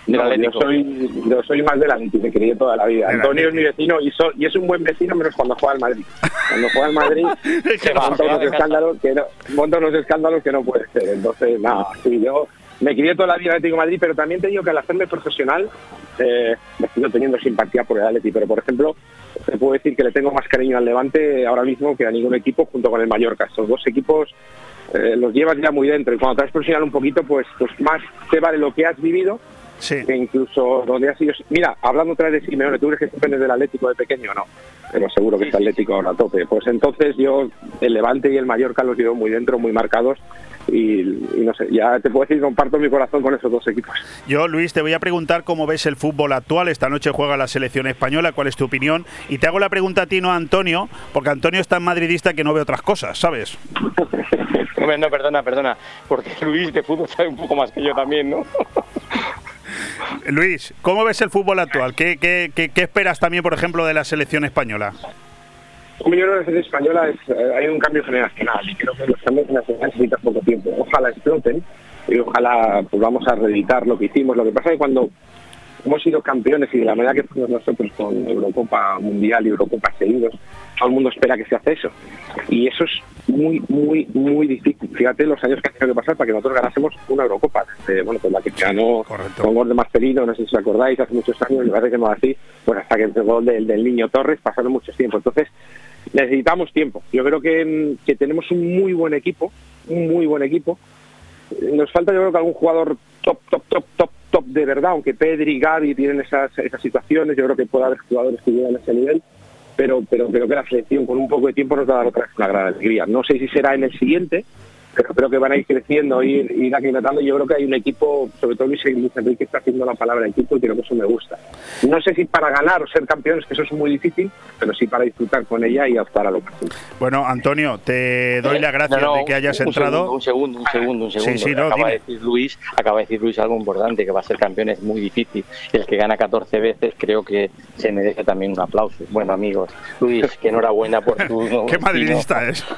Speaker 10: No, yo soy, yo soy más de la Leti, me crié toda la vida.
Speaker 1: Del
Speaker 10: Antonio es mi vecino y, so- y es un buen vecino menos cuando juega al Madrid. Cuando juega al Madrid
Speaker 11: Se
Speaker 10: monta
Speaker 11: se va
Speaker 10: unos escándalos que no, monta unos escándalos que no puede ser. Entonces, nada, sí, yo me crié toda la vida en Atlético de Madrid, pero también te digo que al hacerme profesional eh, me sigo teniendo simpatía por el Atleti. Pero, por ejemplo, te puedo decir que le tengo más cariño al Levante ahora mismo que a ningún equipo junto con el Mallorca. Estos dos equipos eh, los llevas ya muy dentro y cuando te has profesional un poquito, pues, pues más te vale lo que has vivido que incluso donde has sido... Mira, hablando otra vez de Simeone, ¿tú crees que dependes del Atlético de pequeño no? Pero seguro que está Atlético ahora a tope. Pues entonces yo el Levante y el Mallorca los llevo muy dentro, muy marcados y, y no sé, ya te puedo decir, comparto mi corazón con esos dos equipos.
Speaker 1: Yo, Luis, te voy a preguntar cómo ves el fútbol actual. Esta noche juega la selección española. ¿Cuál es tu opinión? Y te hago la pregunta a ti, no a Antonio, porque Antonio es tan madridista que no ve otras cosas, ¿sabes?
Speaker 11: Hombre, no, perdona, perdona, porque Luis de fútbol sabe un poco más que yo también, ¿no?
Speaker 1: Luis, ¿cómo ves el fútbol actual? ¿Qué, esperas también, por ejemplo, de la selección española?
Speaker 10: Como yo creo que la selección española es, eh, hay un cambio generacional y creo que los cambios generacionales necesitan poco tiempo. Ojalá exploten y ojalá pues vamos a reeditar lo que hicimos. Lo que pasa es que cuando hemos sido campeones y de la manera que fuimos nosotros con Eurocopa Mundial y Eurocopa seguidos, todo el mundo espera que se hace eso. Y eso es muy, muy, muy difícil. Fíjate los años que han tenido que pasar para que nosotros ganásemos una Eurocopa. Eh, bueno, pues la que ganó con gol de Marcelino, no sé si os acordáis, hace muchos años, me parece que no así, pues hasta que el gol del, del niño Torres pasaron muchos tiempo. Entonces, necesitamos tiempo. Yo creo que, que tenemos un muy buen equipo, un muy buen equipo. Nos falta yo creo que algún jugador top, top, top, top, top de verdad, aunque Pedri y Gavi tienen esas, esas situaciones, yo creo que puede haber jugadores que llegan a ese nivel, pero, pero creo que la selección con un poco de tiempo nos va a dar otra vez una gran alegría. No sé si será en el siguiente, pero creo que van a ir creciendo, ir, ir aclimatando. Yo creo que hay un equipo, sobre todo Luis Enrique está haciendo la palabra equipo y creo que eso me gusta. No sé si para ganar o ser campeones, que eso es muy difícil, pero sí para disfrutar con ella y optar a lo máximo.
Speaker 1: Bueno, Antonio, te doy las gracias
Speaker 11: No, no,
Speaker 1: de que hayas
Speaker 11: un
Speaker 1: entrado.
Speaker 11: Segundo, un segundo, un segundo, un
Speaker 1: Sí,
Speaker 11: segundo.
Speaker 1: sí, no,
Speaker 11: acaba, de decir Luis, acaba de decir Luis algo importante, que va a ser campeón es muy difícil. El que gana 14 veces creo que se merece también un aplauso. Bueno, amigos, Luis, que enhorabuena por tu...
Speaker 1: Qué madridista es.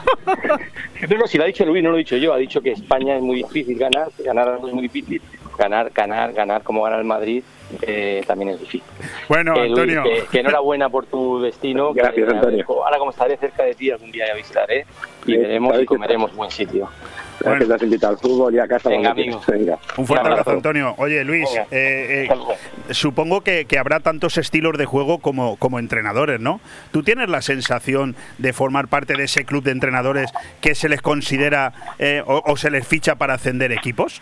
Speaker 11: No, no, si lo ha dicho Luis, no lo dicho yo. Ha dicho que España es muy difícil ganar, que ganar algo es muy difícil. Ganar, ganar, ganar como gana el Madrid eh, también es difícil.
Speaker 1: Bueno,
Speaker 11: Eh, Luis,
Speaker 1: Antonio.
Speaker 11: que, que enhorabuena por tu destino. que,
Speaker 10: Gracias, Antonio.
Speaker 11: Ahora como estaré cerca de ti, algún día ya visitaré y veremos y comeremos buen sitio.
Speaker 10: Gracias que te has invitado al fútbol y a casa.
Speaker 11: Venga,
Speaker 10: cuando
Speaker 11: amigo.
Speaker 10: quieras. Venga.
Speaker 1: Un fuerte
Speaker 11: Un
Speaker 1: abrazo,
Speaker 11: abrazo.
Speaker 1: Antonio. Oye, Luis, eh, eh, supongo que, que habrá tantos estilos de juego como, como entrenadores, ¿no? ¿Tú tienes la sensación de formar parte de ese club de entrenadores que se les considera eh, o, o se les ficha para ascender equipos?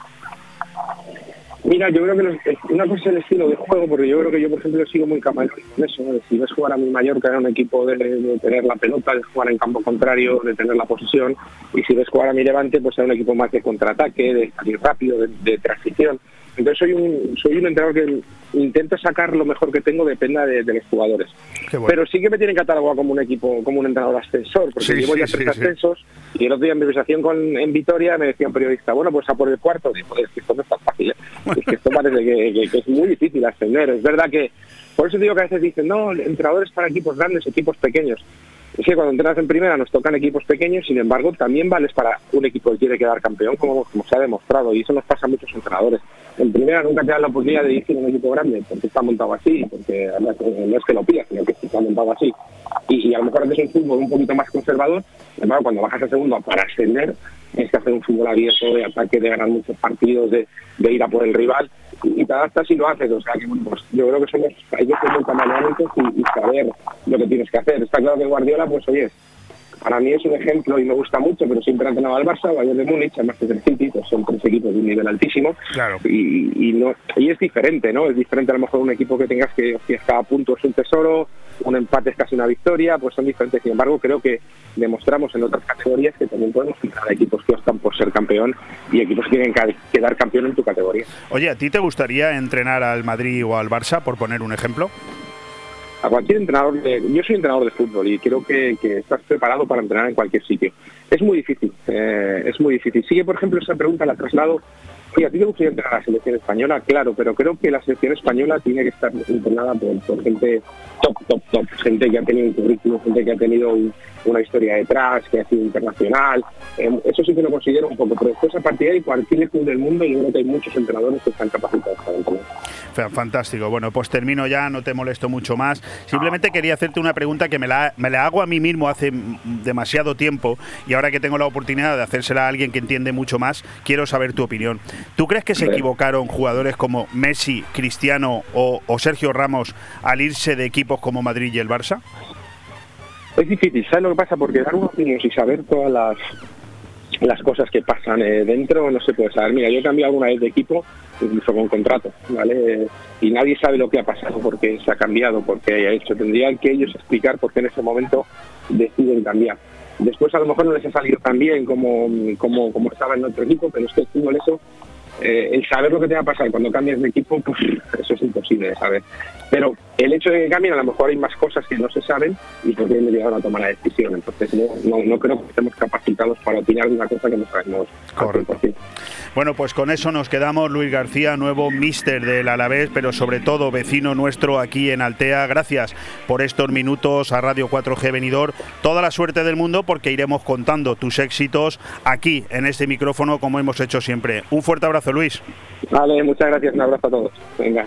Speaker 10: Mira, yo creo que los- una cosa es el estilo de juego, porque yo creo que yo, por ejemplo, sigo muy camaleónico en eso. Si ves jugar a mi Mallorca era un equipo de, tener la pelota, de jugar en campo contrario, de tener la posesión, y si ves jugar a mi Levante, pues era un equipo más de contraataque, de salir rápido, de transición. Entonces soy un, soy un entrenador que intento sacar lo mejor que tengo, dependa de, de los jugadores. Pero sí que me tienen catalogado como un equipo, como un entrenador ascensor, porque
Speaker 1: Sí,
Speaker 10: llevo ya
Speaker 1: sí,
Speaker 10: tres
Speaker 1: sí.
Speaker 10: ascensos y el otro día en mi conversación con, en Vitoria me decía un periodista, bueno, pues a por el cuarto. Digo, es que esto no es tan fácil, ¿eh? es que esto parece que, que- que es muy difícil ascender. Es verdad que, por eso digo que a veces dicen, no, entrenadores para equipos grandes, equipos pequeños. Es que cuando entrenas en primera nos tocan equipos pequeños, sin embargo, también vales para un equipo que quiere quedar campeón, como, se ha demostrado, y eso nos pasa a muchos entrenadores. En primera nunca te dan la oportunidad de dirigir un equipo grande, porque está montado así, porque eh, no es que lo pidas, sino que está montado así. Y, a lo mejor haces un fútbol un poquito más conservador, sin embargo, cuando bajas a segundo para ascender, tienes que hacer un fútbol abierto, de ataque, de ganar muchos partidos, de, ir a por el rival, y, te adaptas y lo haces. O sea, que pues yo creo que somos, hay que ser muy y saber lo que tienes que hacer. Está claro que Guardiola, pues oye, para mí es un ejemplo y me gusta mucho, pero siempre ha entrenado al Barça, Bayern de Múnich, además que es el City, pues son tres equipos de un nivel altísimo.
Speaker 1: Claro.
Speaker 10: Y, y no y es diferente, ¿no? Es diferente a lo mejor un equipo que tengas que, es cada punto es un tesoro, un empate es casi una victoria, pues son diferentes. Sin embargo, creo que demostramos en otras categorías que también podemos fijar a equipos que optan por ser campeón y equipos que tienen que quedar campeón en tu categoría.
Speaker 1: Oye, ¿a ti te gustaría entrenar al Madrid o al Barça, por poner un ejemplo?
Speaker 10: A cualquier entrenador, de- yo soy entrenador de fútbol y creo que, estás preparado para entrenar en cualquier sitio. Es muy difícil, eh, es muy difícil. Sigue, por ejemplo, esa pregunta la traslado. Oye, ¿a ti te gustaría entrenar a la selección española? Claro, pero creo que la selección española tiene que estar entrenada por, gente top, top, top. Gente que ha tenido un currículum, gente que ha tenido un- una historia detrás, que ha sido internacional. Eh, eso sí que lo considero un poco. Pero después, a partir de ahí, cualquier club del mundo, yo creo que hay muchos entrenadores que están capacitados para entrenar.
Speaker 1: Fa- Fantástico. Bueno, pues termino ya, no te molesto mucho más. Simplemente quería hacerte una pregunta que me la, me la hago a mí mismo hace demasiado tiempo y ahora que tengo la oportunidad de hacérsela a alguien que entiende mucho más, quiero saber tu opinión. ¿Tú crees que se equivocaron jugadores como Messi, Cristiano o, o Sergio Ramos al irse de equipos como Madrid y el Barça?
Speaker 10: Es difícil, ¿sabes lo que pasa? Porque dar una opinión sin saber todas las, las cosas que pasan eh, dentro no se puede saber. Mira, yo he cambiado alguna vez de equipo, incluso con contrato, ¿vale? Y nadie sabe lo que ha pasado, porque se ha cambiado, porque haya hecho. Tendrían que ellos explicar por qué en ese momento deciden cambiar. Después a lo mejor no les ha salido tan bien como, como, como estaba en otro equipo, pero es que el fútbol eso eh, el saber lo que te va a pasar cuando cambies de equipo, pues eso es imposible saber. Pero el hecho de que cambien, a lo mejor hay más cosas que no se saben y por qué me llegaron a tomar la decisión. Entonces no, no, no creo que estemos capacitados para opinar de una cosa que no sabemos.
Speaker 1: Correcto. Bueno, pues con eso nos quedamos. Luis García, nuevo mister del Alavés, pero sobre todo vecino nuestro aquí en Altea. Gracias por estos minutos a Radio 4G Venidor. Toda la suerte del mundo porque iremos contando tus éxitos aquí en este micrófono como hemos hecho siempre. Un fuerte abrazo, Luis.
Speaker 10: Vale, muchas gracias, un abrazo a todos. Venga.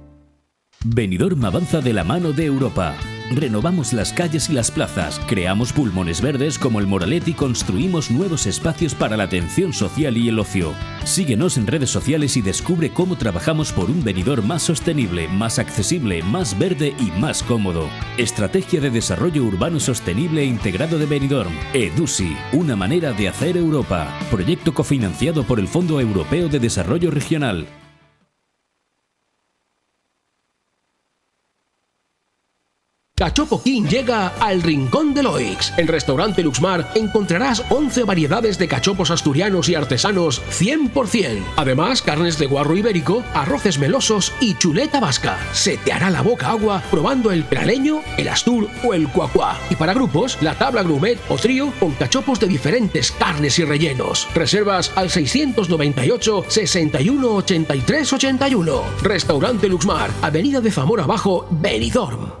Speaker 4: Benidorm avanza de la mano de Europa. Renovamos las calles y las plazas, creamos pulmones verdes como el Moralet y construimos nuevos espacios para la atención social y el ocio. Síguenos en redes sociales y descubre cómo trabajamos por un venidor más sostenible, más accesible, más verde y más cómodo. Estrategia de Desarrollo Urbano Sostenible e Integrado de Benidorm. EDUSI, una manera de hacer Europa. Proyecto cofinanciado por el Fondo Europeo de Desarrollo Regional.
Speaker 2: Cachopo King llega al Rincón de Loix. En Restaurante Luxmar encontrarás 11 variedades de cachopos asturianos y artesanos 100%. Además, carnes de guarro ibérico, arroces melosos y chuleta vasca. Se te hará la boca agua probando el praleño, el astur o el cuacuá. Y para grupos, la tabla grumet o trío con cachopos de diferentes carnes y rellenos. Reservas al 698 61 83 81. Restaurante Luxmar, Avenida de Zamora Abajo, Benidorm.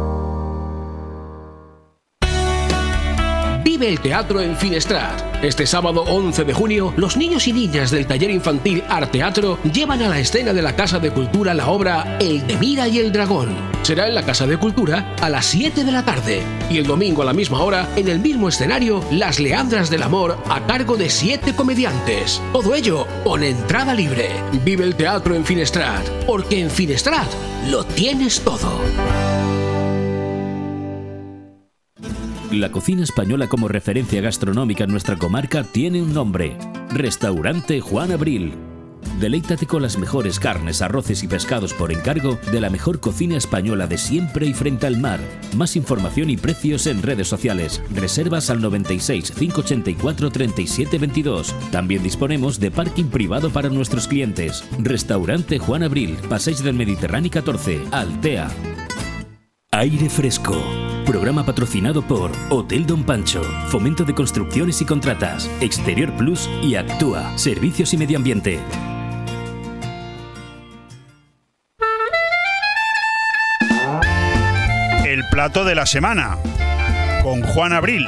Speaker 2: Vive el teatro en Finestrat. Este sábado 11 de junio, los niños y niñas del taller infantil Art Teatro llevan a la escena de la Casa de Cultura la obra El de Mira y el Dragón. Será en la Casa de Cultura a las 7 de la tarde y el domingo a la misma hora, en el mismo escenario, Las Leandras del Amor a cargo de siete comediantes. Todo ello con entrada libre. Vive el teatro en Finestrat, porque en Finestrat lo tienes todo.
Speaker 4: La cocina española como referencia gastronómica en nuestra comarca tiene un nombre. Restaurante Juan Abril. Deleítate con las mejores carnes, arroces y pescados por encargo de la mejor cocina española de siempre y frente al mar. Más información y precios en redes sociales. Reservas al 96 584 37 22. También disponemos de parking privado para nuestros clientes. Restaurante Juan Abril, Paséis del Mediterráneo 14, Altea. Aire Fresco. Programa patrocinado por Hotel Don Pancho, Fomento de Construcciones y Contratas, Exterior Plus y Actúa, Servicios y Medio Ambiente.
Speaker 1: El plato de la semana con Juan Abril.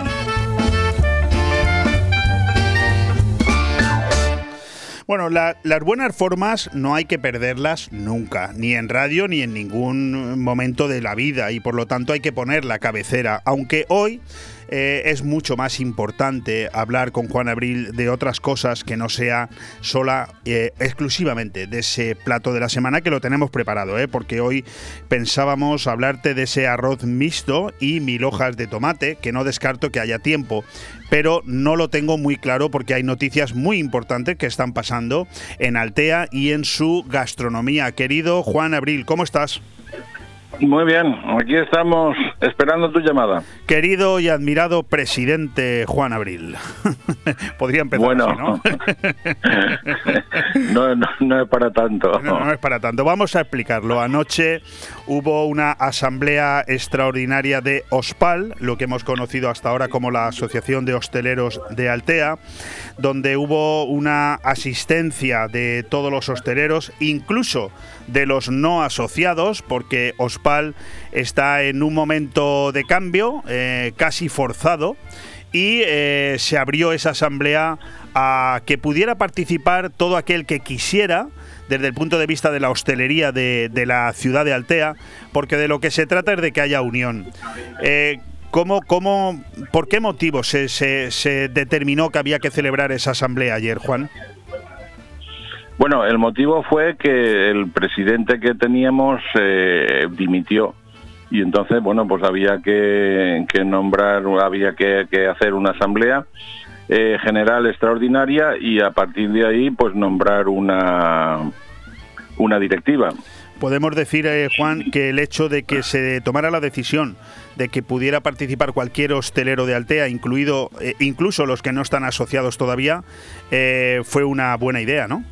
Speaker 1: Bueno, la- las buenas formas no hay que perderlas nunca, ni en radio ni en ningún momento de la vida, y por lo tanto hay que poner la cabecera, aunque hoy eh, es mucho más importante hablar con Juan Abril de otras cosas que no sea sola eh, exclusivamente de ese plato de la semana que lo tenemos preparado, ¿eh? porque hoy pensábamos hablarte de ese arroz mixto y mil hojas de tomate, que no descarto que haya tiempo, pero no lo tengo muy claro porque hay noticias muy importantes que están pasando en Altea y en su gastronomía. Querido Juan Abril, ¿cómo estás?
Speaker 12: Muy bien, aquí estamos esperando tu llamada.
Speaker 1: Querido y admirado presidente Juan Abril. Podría empezar
Speaker 12: Bueno,
Speaker 1: así, ¿no?
Speaker 12: no, no, no es para tanto.
Speaker 1: No, no es para tanto. Vamos a explicarlo. Anoche hubo una asamblea extraordinaria de OSPAL, lo que hemos conocido hasta ahora como la Asociación de Hosteleros de Altea, donde hubo una asistencia de todos los hosteleros, incluso de los no asociados, porque OSPAL está en un momento de cambio, eh, casi forzado, y eh, se abrió esa asamblea a que pudiera participar todo aquel que quisiera desde el punto de vista de la hostelería de, de la ciudad de Altea, porque de lo que se trata es de que haya unión. Eh, ¿cómo, cómo, ¿Por qué motivo se, se- se determinó que había que celebrar esa asamblea ayer, Juan?
Speaker 12: Bueno, el motivo fue que el presidente que teníamos eh, dimitió y entonces, bueno, pues había que, que nombrar, había que, que hacer una asamblea eh, general extraordinaria y a partir de ahí, pues nombrar una una directiva.
Speaker 1: Podemos decir, eh, Juan, que el hecho de que se tomara la decisión de que pudiera participar cualquier hostelero de Altea, incluido eh, incluso los que no están asociados todavía, fue una buena idea, ¿no?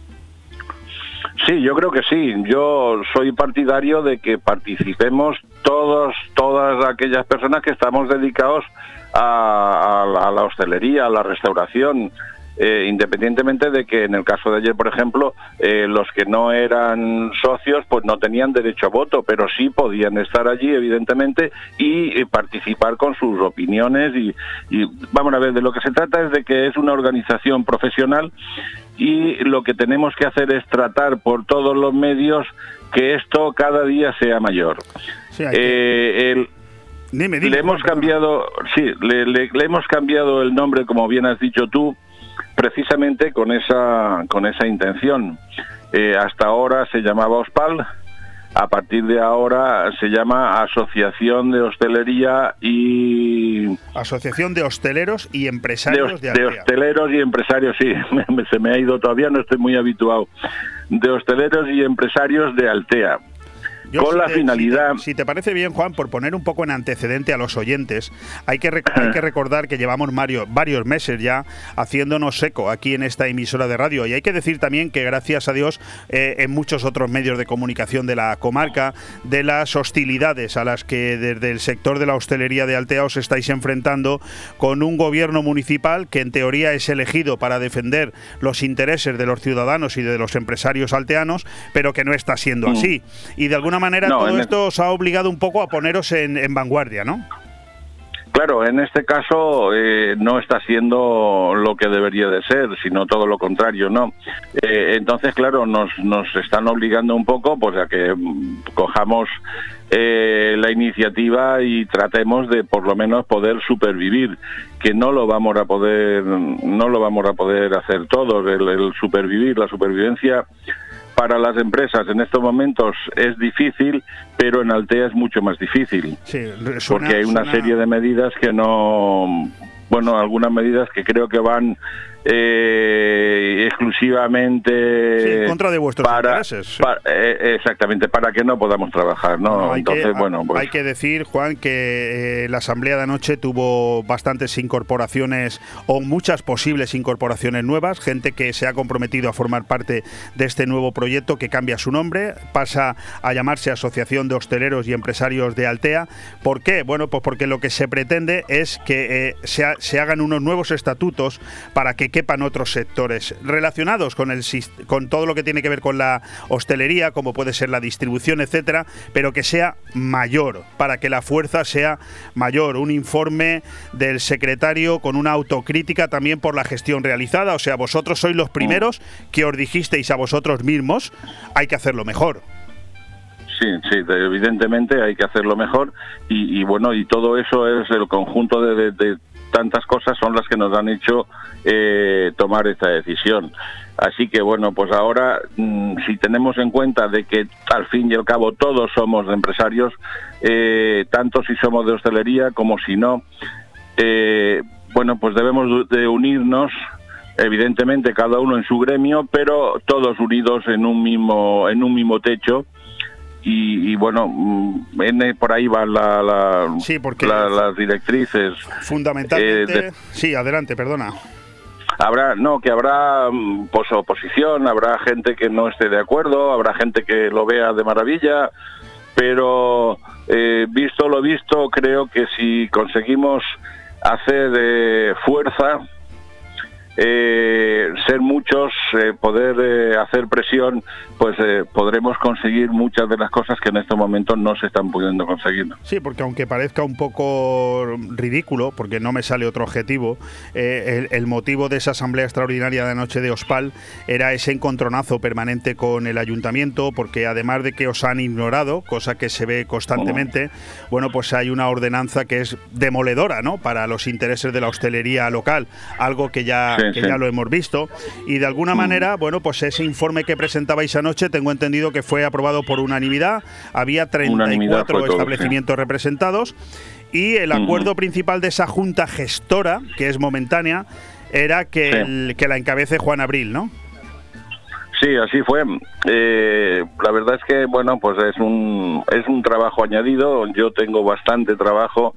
Speaker 12: Sí, yo creo que sí. Yo soy partidario de que participemos todos, todas aquellas personas que estamos dedicados a, a la- a la hostelería, a la restauración. eh, independientemente de que en el caso de ayer, por ejemplo, eh, los que no eran socios pues no tenían derecho a voto, pero sí podían estar allí, evidentemente, y eh, participar con sus opiniones. Y, y vamos a ver, de lo que se trata es de que es una organización profesional y lo que tenemos que hacer es tratar por todos los medios que esto cada día sea mayor.
Speaker 1: Sí, hay que-
Speaker 12: Eh, el-
Speaker 1: Dime, dime,
Speaker 12: le hemos cambiado, sí, le, le- le hemos cambiado el nombre, como bien has dicho tú, precisamente con esa, con esa intención. Eh, hasta ahora se llamaba OSPAL, a partir de ahora se llama Asociación de Hostelería y
Speaker 1: Asociación de Hosteleros y
Speaker 12: de,
Speaker 1: Empresarios de,
Speaker 12: de
Speaker 1: Altea.
Speaker 12: hosteleros y empresarios, sí, se me ha ido todavía, no estoy muy habituado. De hosteleros y empresarios de Altea.
Speaker 1: Yo,
Speaker 12: con
Speaker 1: si
Speaker 12: la
Speaker 1: te-
Speaker 12: finalidad...
Speaker 1: Si te, si te parece bien, Juan, por poner un poco en antecedente a los oyentes, hay que, hay que recordar que llevamos Mario, varios meses ya haciéndonos eco aquí en esta emisora de radio. Y hay que decir también que, gracias a Dios, eh, en muchos otros medios de comunicación de la comarca, de las hostilidades a las que desde el sector de la hostelería de Altea os estáis enfrentando con un gobierno municipal que en teoría es elegido para defender los intereses de los ciudadanos y de los empresarios alteanos, pero que no está siendo
Speaker 12: Mm.
Speaker 1: así. Y de alguna manera
Speaker 12: No,
Speaker 1: todo
Speaker 12: el-
Speaker 1: esto os ha obligado un poco a poneros en, en vanguardia, ¿no?
Speaker 12: Claro, en este caso eh, no está siendo lo que debería de ser, sino todo lo contrario, ¿no? Eh, entonces, claro, nos, nos están obligando un poco pues a que mm, cojamos eh, la iniciativa y tratemos de por lo menos poder supervivir, que no lo vamos a poder, no lo vamos a poder hacer todos, el, el supervivir, la supervivencia para las empresas en estos momentos es difícil, pero en Altea es mucho más difícil.
Speaker 1: Sí, re- suena-
Speaker 12: porque hay una
Speaker 1: suena-
Speaker 12: serie de medidas que no bueno algunas medidas que creo que van eh, exclusivamente
Speaker 1: Sí, en contra de vuestros
Speaker 12: para,
Speaker 1: intereses, sí.
Speaker 12: eh, exactamente para que no podamos trabajar no,
Speaker 1: No, hay,
Speaker 12: entonces
Speaker 1: que,
Speaker 12: bueno pues
Speaker 1: hay que decir, Juan, que eh, la asamblea de anoche tuvo bastantes incorporaciones o muchas posibles incorporaciones nuevas, gente que se ha comprometido a formar parte de este nuevo proyecto que cambia su nombre, pasa a llamarse Asociación de Hosteleros y Empresarios de Altea. ¿Por qué? Bueno, pues porque lo que se pretende es que se, ha- se hagan unos nuevos estatutos para que quepan otros sectores relacionados con, el, con todo lo que tiene que ver con la hostelería, como puede ser la distribución, etcétera, pero que sea mayor, para que la fuerza sea mayor. Un informe del secretario con una autocrítica también por la gestión realizada. O sea, vosotros sois los primeros que os dijisteis a vosotros mismos, hay que hacerlo mejor.
Speaker 12: Sí, sí, de- evidentemente hay que hacerlo mejor y, y bueno, y todo eso es el conjunto de, de- de tantas cosas son las que nos han hecho eh, tomar esta decisión. Así que bueno, pues ahora mm, si tenemos en cuenta de que al fin y al cabo todos somos empresarios, eh, tanto si somos de hostelería como si no, eh, bueno, pues debemos de unirnos evidentemente cada uno en su gremio, pero todos unidos en un mismo en un mismo techo y, y bueno, mm, en- por ahí van la, la- la- las directrices.
Speaker 1: Fundamentalmente.
Speaker 12: Eh, de-
Speaker 1: Sí, adelante, perdona.
Speaker 12: habrá, no, que habrá mm, pues, oposición, habrá gente que no esté de acuerdo, habrá gente que lo vea de maravilla, pero eh, visto lo visto, creo que si conseguimos hacer eh, fuerza, eh, ser muchos, eh, poder eh, hacer presión, pues eh, podremos conseguir muchas de las cosas que en estos momentos no se están pudiendo conseguir.
Speaker 1: Sí, porque aunque parezca un poco ridículo, porque no me sale otro objetivo, el, el motivo de esa asamblea extraordinaria de anoche de Ospal era ese encontronazo permanente con el ayuntamiento, porque además de que os han ignorado, cosa que se ve constantemente, bueno, pues hay una ordenanza que es demoledora, ¿no? Para los intereses de la hostelería local, algo que ya,
Speaker 12: Sí,
Speaker 1: que
Speaker 12: sí.
Speaker 1: ya lo hemos visto. Y de alguna manera, bueno, pues ese informe que presentabais anoche, tengo entendido que fue aprobado por unanimidad. Había
Speaker 12: Unanimidad
Speaker 1: 34
Speaker 12: fue todo,
Speaker 1: establecimientos representados y el acuerdo principal de esa junta gestora, que es momentánea, era que, el- que la encabece Juan Abril, ¿no?
Speaker 12: Sí, así fue. Eh, la verdad es que, bueno, pues es un, es un trabajo añadido. Yo tengo bastante trabajo,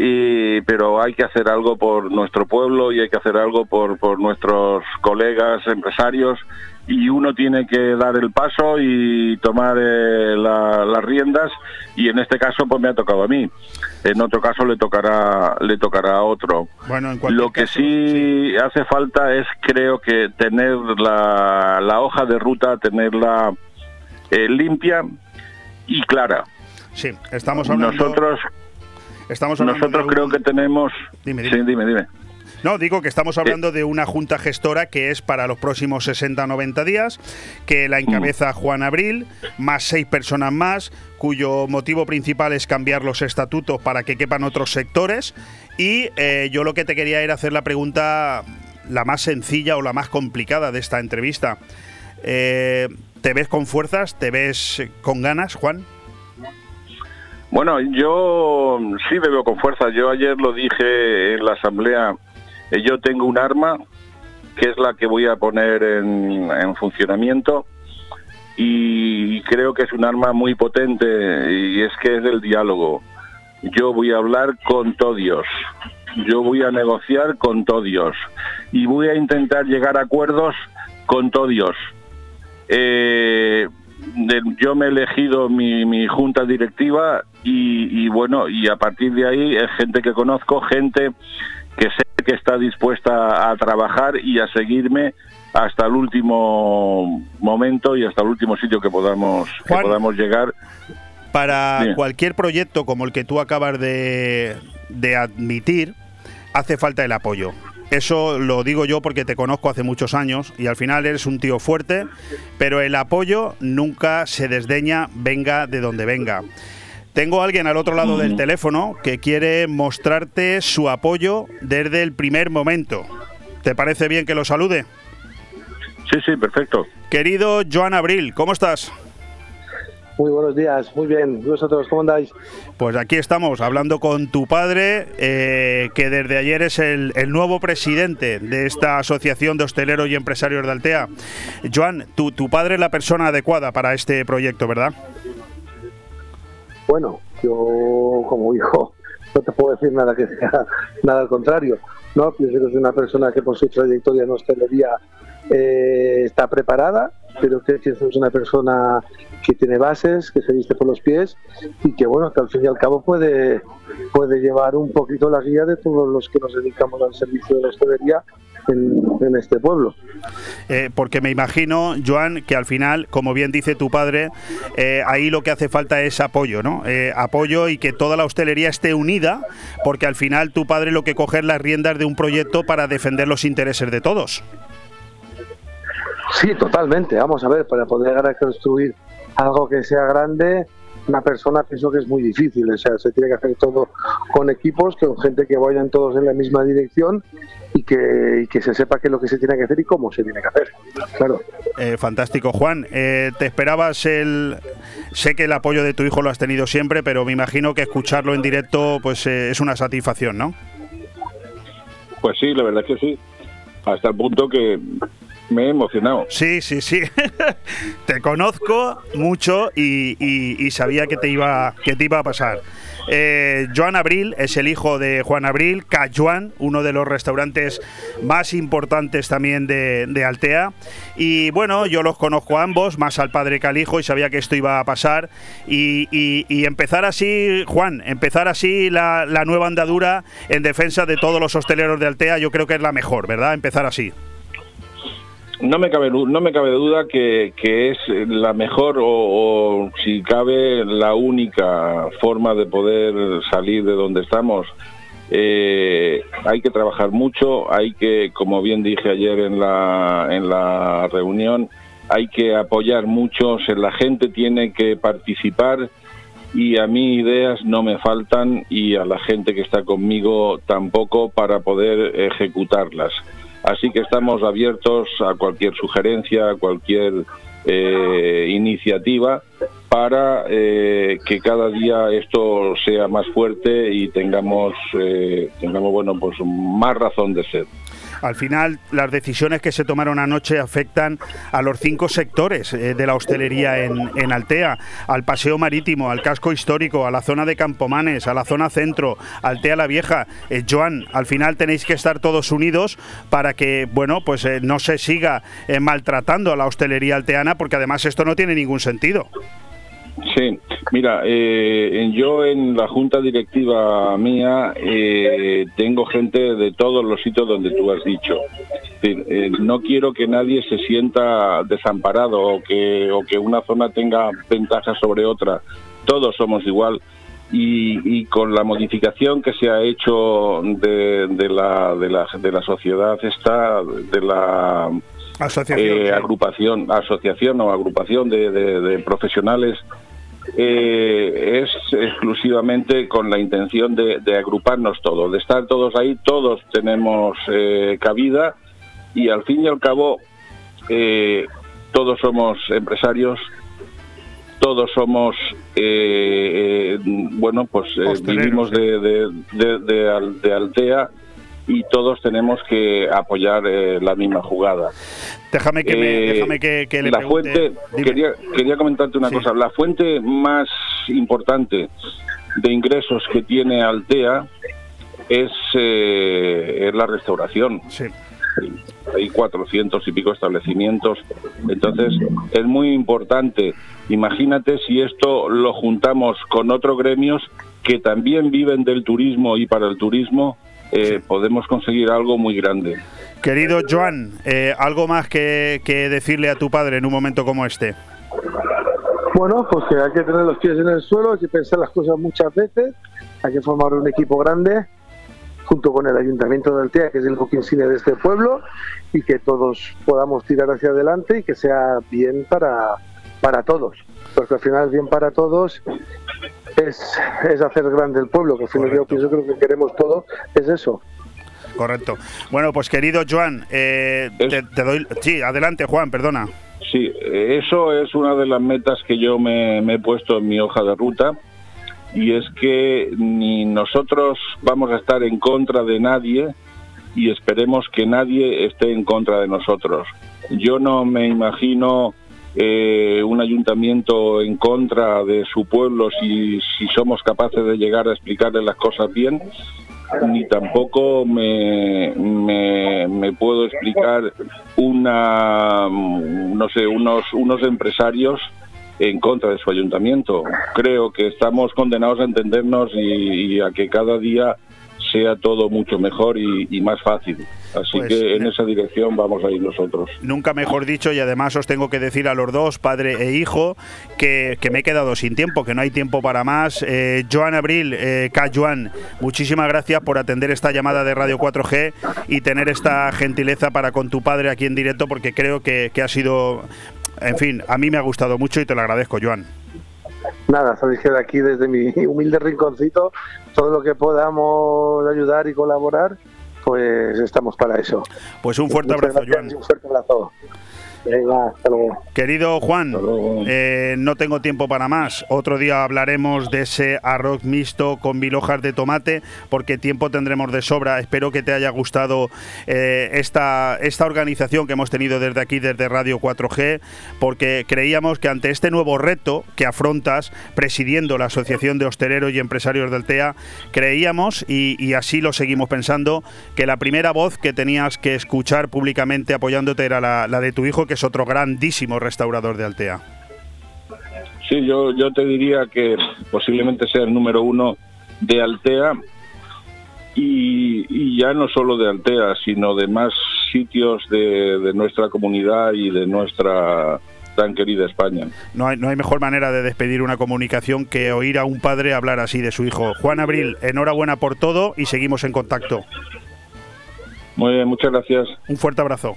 Speaker 12: y, pero hay que hacer algo por nuestro pueblo y hay que hacer algo por, por nuestros colegas empresarios. Y uno tiene que dar el paso y tomar eh, la- las riendas. Y en este caso, pues me ha tocado a mí. En otro caso, le tocará, le tocará a otro.
Speaker 1: Bueno, en
Speaker 12: Lo que sí hace falta es, creo que, tener la, la hoja de ruta, tenerla eh, limpia y clara.
Speaker 1: Sí, estamos hablando.
Speaker 12: Nosotros,
Speaker 1: estamos
Speaker 12: nosotros creo
Speaker 1: un-
Speaker 12: que tenemos...
Speaker 1: Dime,
Speaker 12: Sí, dime, dime.
Speaker 1: No, digo que estamos hablando de una junta gestora que es para los próximos 60 o 90 días, que la encabeza Juan Abril, más seis personas más, cuyo motivo principal es cambiar los estatutos para que quepan otros sectores. Y eh, yo lo que te quería era hacer la pregunta la más sencilla o la más complicada de esta entrevista. Eh, ¿Te ves con fuerzas? ¿Te ves con ganas, Juan?
Speaker 12: Bueno, yo sí me veo con fuerza. Yo ayer lo dije en la asamblea. eh, Yo tengo un arma que es la que voy a poner en, en funcionamiento y creo que es un arma muy potente y es que es el diálogo. Yo voy a hablar con todos, yo voy a negociar con todos y voy a intentar llegar a acuerdos con todos. Eh, yo me he elegido mi, junta directiva y, y, bueno, y a partir de ahí es gente que conozco, gente que sé que está dispuesta a trabajar y a seguirme hasta el último momento y hasta el último sitio que podamos, que podamos llegar.
Speaker 1: Para cualquier proyecto como el que tú acabas de, de admitir, hace falta el apoyo. Eso lo digo yo porque te conozco hace muchos años y al final eres un tío fuerte, pero el apoyo nunca se desdeña, venga de donde venga. Tengo a alguien al otro lado del teléfono que quiere mostrarte su apoyo desde el primer momento. ¿Te parece bien que lo salude?
Speaker 12: Sí, sí, perfecto.
Speaker 1: Querido Joan Abril, ¿cómo estás?
Speaker 13: Muy buenos días, muy bien. ¿Y vosotros cómo andáis?
Speaker 1: Pues aquí estamos hablando con tu padre, eh, que desde ayer es el, nuevo presidente de esta Asociación de Hosteleros y Empresarios de Altea. Joan, tu, tu padre es la persona adecuada para este proyecto, ¿verdad?
Speaker 13: Bueno, yo como hijo no te puedo decir nada que sea nada al contrario. No, pienso que es una persona que por su trayectoria en hostelería eh, está preparada, pero que es una persona que tiene bases, que se viste por los pies y que bueno, que al fin y al cabo puede, puede llevar un poquito la guía de todos los que nos dedicamos al servicio de la hostelería en, este pueblo.
Speaker 1: Eh, porque me imagino, Joan, que al final, como bien dice tu padre, eh, ahí lo que hace falta es apoyo, ¿no? apoyo y que toda la hostelería esté unida, porque al final tu padre lo que coge es las riendas de un proyecto para defender los intereses de todos.
Speaker 13: Sí, totalmente. Vamos a ver, para poder construir algo que sea grande, una persona pienso que es muy difícil. O sea, se tiene que hacer todo con equipos, con gente que vayan todos en la misma dirección y que, que se sepa qué es lo que se tiene que hacer y cómo se tiene que hacer. Claro.
Speaker 1: Eh, fantástico, Juan. Eh, ¿Te esperabas el.? Sé que el apoyo de tu hijo lo has tenido siempre, pero me imagino que escucharlo en directo pues eh, es una satisfacción, ¿no?
Speaker 12: Pues sí, la verdad es que sí. Hasta el punto que me he emocionado.
Speaker 1: Sí, sí, sí. te conozco mucho y, sabía que te iba, que te iba a pasar. Eh, Joan Abril es el hijo de Juan Abril, Cajuan, uno de los restaurantes más importantes también de, Altea. Y bueno, yo los conozco a ambos, más al padre que al hijo, y sabía que esto iba a pasar. Y, empezar así, Juan, empezar así la, la nueva andadura en defensa de todos los hosteleros de Altea, yo creo que es la mejor, ¿verdad? Empezar así
Speaker 12: no me cabe no me cabe duda que, es la mejor o, si cabe la única forma de poder salir de donde estamos. Eh, hay que trabajar mucho hay que como bien dije ayer en la en la reunión hay que apoyar mucho la gente tiene que participar y a mí ideas no me faltan y a la gente que está conmigo tampoco para poder ejecutarlas Así que estamos abiertos a cualquier sugerencia, a cualquier eh, iniciativa para eh, que cada día esto sea más fuerte y tengamos, eh, tengamos bueno, pues más razón de ser.
Speaker 1: Al final, las decisiones que se tomaron anoche afectan a los cinco sectores eh, de la hostelería en, Altea, al paseo marítimo, al casco histórico, a la zona de Campomanes, a la zona centro, Altea la Vieja. Eh, Joan, al final tenéis que estar todos unidos para que, bueno, pues eh, no se siga maltratando a la hostelería alteana, porque además esto no tiene ningún sentido.
Speaker 12: Sí, mira, eh, yo en la junta directiva mía eh, tengo gente de todos los sitios donde tú has dicho. Eh, no quiero que nadie se sienta desamparado o que, o que una zona tenga ventajas sobre otra. Todos somos igual. Y, con la modificación que se ha hecho de, la, de, la, de la sociedad esta, de la
Speaker 1: asociación,
Speaker 12: agrupación, asociación o agrupación de profesionales eh, es exclusivamente con la intención de, agruparnos todos, de estar todos ahí, todos tenemos eh, cabida y al fin y al cabo eh, todos somos empresarios, todos somos, bueno, pues vivimos de, de, de, Altea y todos tenemos que apoyar la misma jugada.
Speaker 1: Déjame que, me,
Speaker 12: Eh,
Speaker 1: déjame que, que le
Speaker 12: la
Speaker 1: pregunte.
Speaker 12: fuente, quería, quería comentarte una cosa. La fuente más importante de ingresos que tiene Altea es, eh, es la restauración. Hay 400 y pico establecimientos. Entonces, es muy importante. Imagínate si esto lo juntamos con otros gremios que también viven del turismo y para el turismo, eh, podemos conseguir algo muy grande.
Speaker 1: Querido Joan, eh, ¿algo más que, que decirle a tu padre en un momento como este?
Speaker 13: Bueno, pues que hay que tener los pies en el suelo, hay que pensar las cosas muchas veces, hay que formar un equipo grande junto con el Ayuntamiento de Altea, que es el insignia de este pueblo, y que todos podamos tirar hacia adelante y que sea bien para, para todos. Porque al final bien para todos es, es hacer grande el pueblo, que al final yo pienso que lo que queremos todos es eso.
Speaker 1: Correcto. Bueno, pues querido Joan, eh, te, te doy... Sí, adelante Juan, perdona.
Speaker 12: Sí, eso es una de las metas que yo me, me he puesto en mi hoja de ruta y es que ni nosotros vamos a estar en contra de nadie y esperemos que nadie esté en contra de nosotros. Yo no me imagino eh, un ayuntamiento en contra de su pueblo si, si somos capaces de llegar a explicarle las cosas bien ni tampoco me, puedo explicar una no sé unos unos empresarios en contra de su ayuntamiento. Creo que estamos condenados a entendernos y, a que cada día sea todo mucho mejor y más fácil así
Speaker 1: Pues,
Speaker 12: que en esa dirección vamos a ir nosotros
Speaker 1: Nunca mejor dicho, y además os tengo que decir a los dos, padre e hijo, que, que me he quedado sin tiempo, que no hay tiempo para más. Eh, Joan Abril, eh, K. Joan, muchísimas gracias por atender esta llamada de Radio 4G y tener esta gentileza para con tu padre aquí en directo, porque creo que, que ha sido, en fin, a mí me ha gustado mucho y te lo agradezco, Joan.
Speaker 13: Nada, sabéis que de aquí, desde mi humilde rinconcito, todo lo que podamos ayudar y colaborar, pues estamos para eso.
Speaker 1: Pues un fuerte abrazo, Joan.
Speaker 13: Un fuerte abrazo. Venga, hasta luego.
Speaker 1: Querido Juan, eh, no tengo tiempo para más. Otro día hablaremos de ese arroz mixto con mil hojas de tomate, porque tiempo tendremos de sobra. Espero que te haya gustado eh, esta, esta organización que hemos tenido desde aquí, desde Radio 4G, porque creíamos que ante este nuevo reto que afrontas, presidiendo la Asociación de Hosteleros y Empresarios del TEA, creíamos, y, y así lo seguimos pensando, que la primera voz que tenías que escuchar públicamente apoyándote era la, la de tu hijo, que es otro grandísimo restaurador de Altea.
Speaker 12: Sí, yo, yo te diría que posiblemente sea el número uno de Altea y, y ya no solo de Altea, sino de más sitios de, de nuestra comunidad y de nuestra tan querida España.
Speaker 1: No hay, no hay mejor manera de despedir una comunicación que oír a un padre hablar así de su hijo. Juan Abril, enhorabuena por todo y seguimos en contacto.
Speaker 12: Muy bien, muchas gracias.
Speaker 1: Un fuerte abrazo.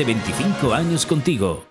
Speaker 4: 25 años contigo.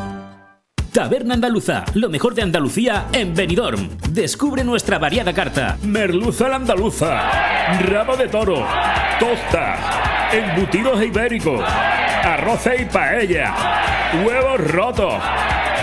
Speaker 4: Taberna Andaluza, lo mejor de Andalucía en Benidorm. Descubre nuestra variada carta.
Speaker 14: Merluza la andaluza, rabo de toro, tostas, embutidos ibéricos, arroces y paella, huevos rotos,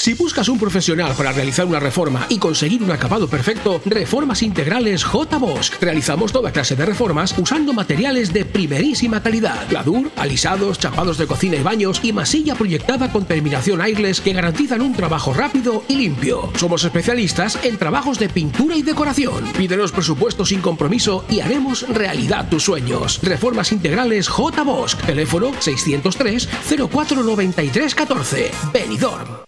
Speaker 2: Si buscas un profesional para realizar una reforma y conseguir un acabado perfecto, Reformas Integrales J. Bosch. Realizamos toda clase de reformas usando materiales de primerísima calidad. Gladur, alisados, chapados de cocina y baños y masilla proyectada con terminación airless que garantizan un trabajo rápido y limpio. Somos especialistas en trabajos de pintura y decoración. Pídenos presupuesto sin compromiso y haremos realidad tus sueños. Reformas Integrales J. Bosch. Teléfono 603 0493 14. Benidorm.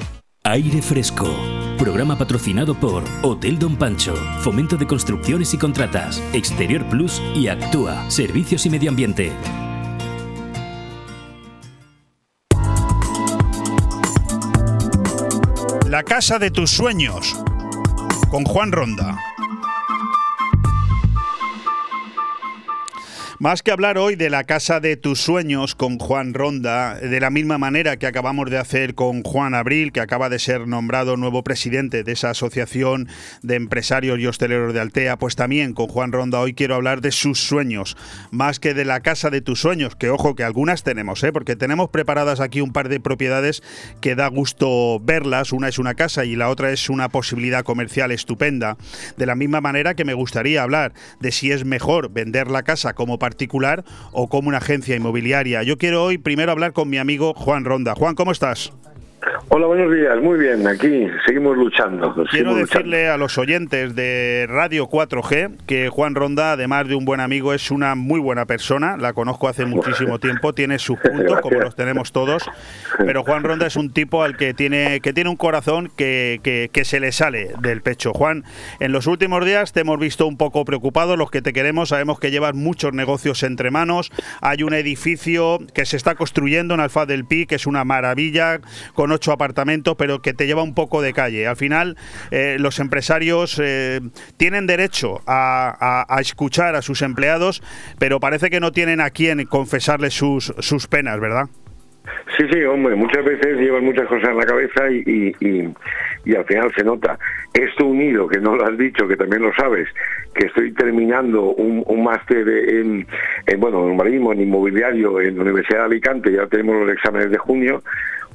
Speaker 4: Aire Fresco. Programa patrocinado por Hotel Don Pancho, Fomento de Construcciones y Contratas, Exterior Plus y Actúa, Servicios y Medio Ambiente.
Speaker 1: La casa de tus sueños con Juan Ronda. Más que hablar hoy de la casa de tus sueños con Juan Ronda, de la misma manera que acabamos de hacer con Juan Abril, que acaba de ser nombrado nuevo presidente de esa asociación de empresarios y hosteleros de Altea, pues también con Juan Ronda hoy quiero hablar de sus sueños, más que de la casa de tus sueños, que ojo que algunas tenemos, ¿eh? porque tenemos preparadas aquí un par de propiedades que da gusto verlas, una es una casa y la otra es una posibilidad comercial estupenda, de la misma manera que me gustaría hablar de si es mejor vender la casa como particular o como una agencia inmobiliaria. Yo quiero hoy primero hablar con mi amigo Juan Ronda. Juan, ¿cómo estás?
Speaker 10: Hola, buenos días. Muy bien, aquí seguimos luchando.
Speaker 1: Quiero
Speaker 10: seguimos
Speaker 1: decirle a los oyentes de Radio 4G que Juan Ronda, además de un buen amigo, es una muy buena persona. La conozco hace muchísimo tiempo, tiene sus puntos, como los tenemos todos. Pero Juan Ronda es un tipo al que tiene, que tiene un corazón que, que- que se le sale del pecho. Juan, en los últimos días te hemos visto un poco preocupado. Los que te queremos sabemos que llevas muchos negocios entre manos. Hay un edificio que se está construyendo en Alfaz del Pi, que es una maravilla, con ocho apartamentos, pero que te lleva un poco de calle. Al final, eh, los empresarios eh, tienen derecho a, escuchar a sus empleados, pero parece que no tienen a quien confesarles sus, sus penas, ¿verdad?
Speaker 10: Sí, sí, hombre, muchas veces llevan muchas cosas en la cabeza y- y al final se nota. Esto unido, que no lo has dicho, que también lo sabes, que estoy terminando un, un máster en, en, bueno, en urbanismo, en inmobiliario en la Universidad de Alicante, ya tenemos los exámenes de junio,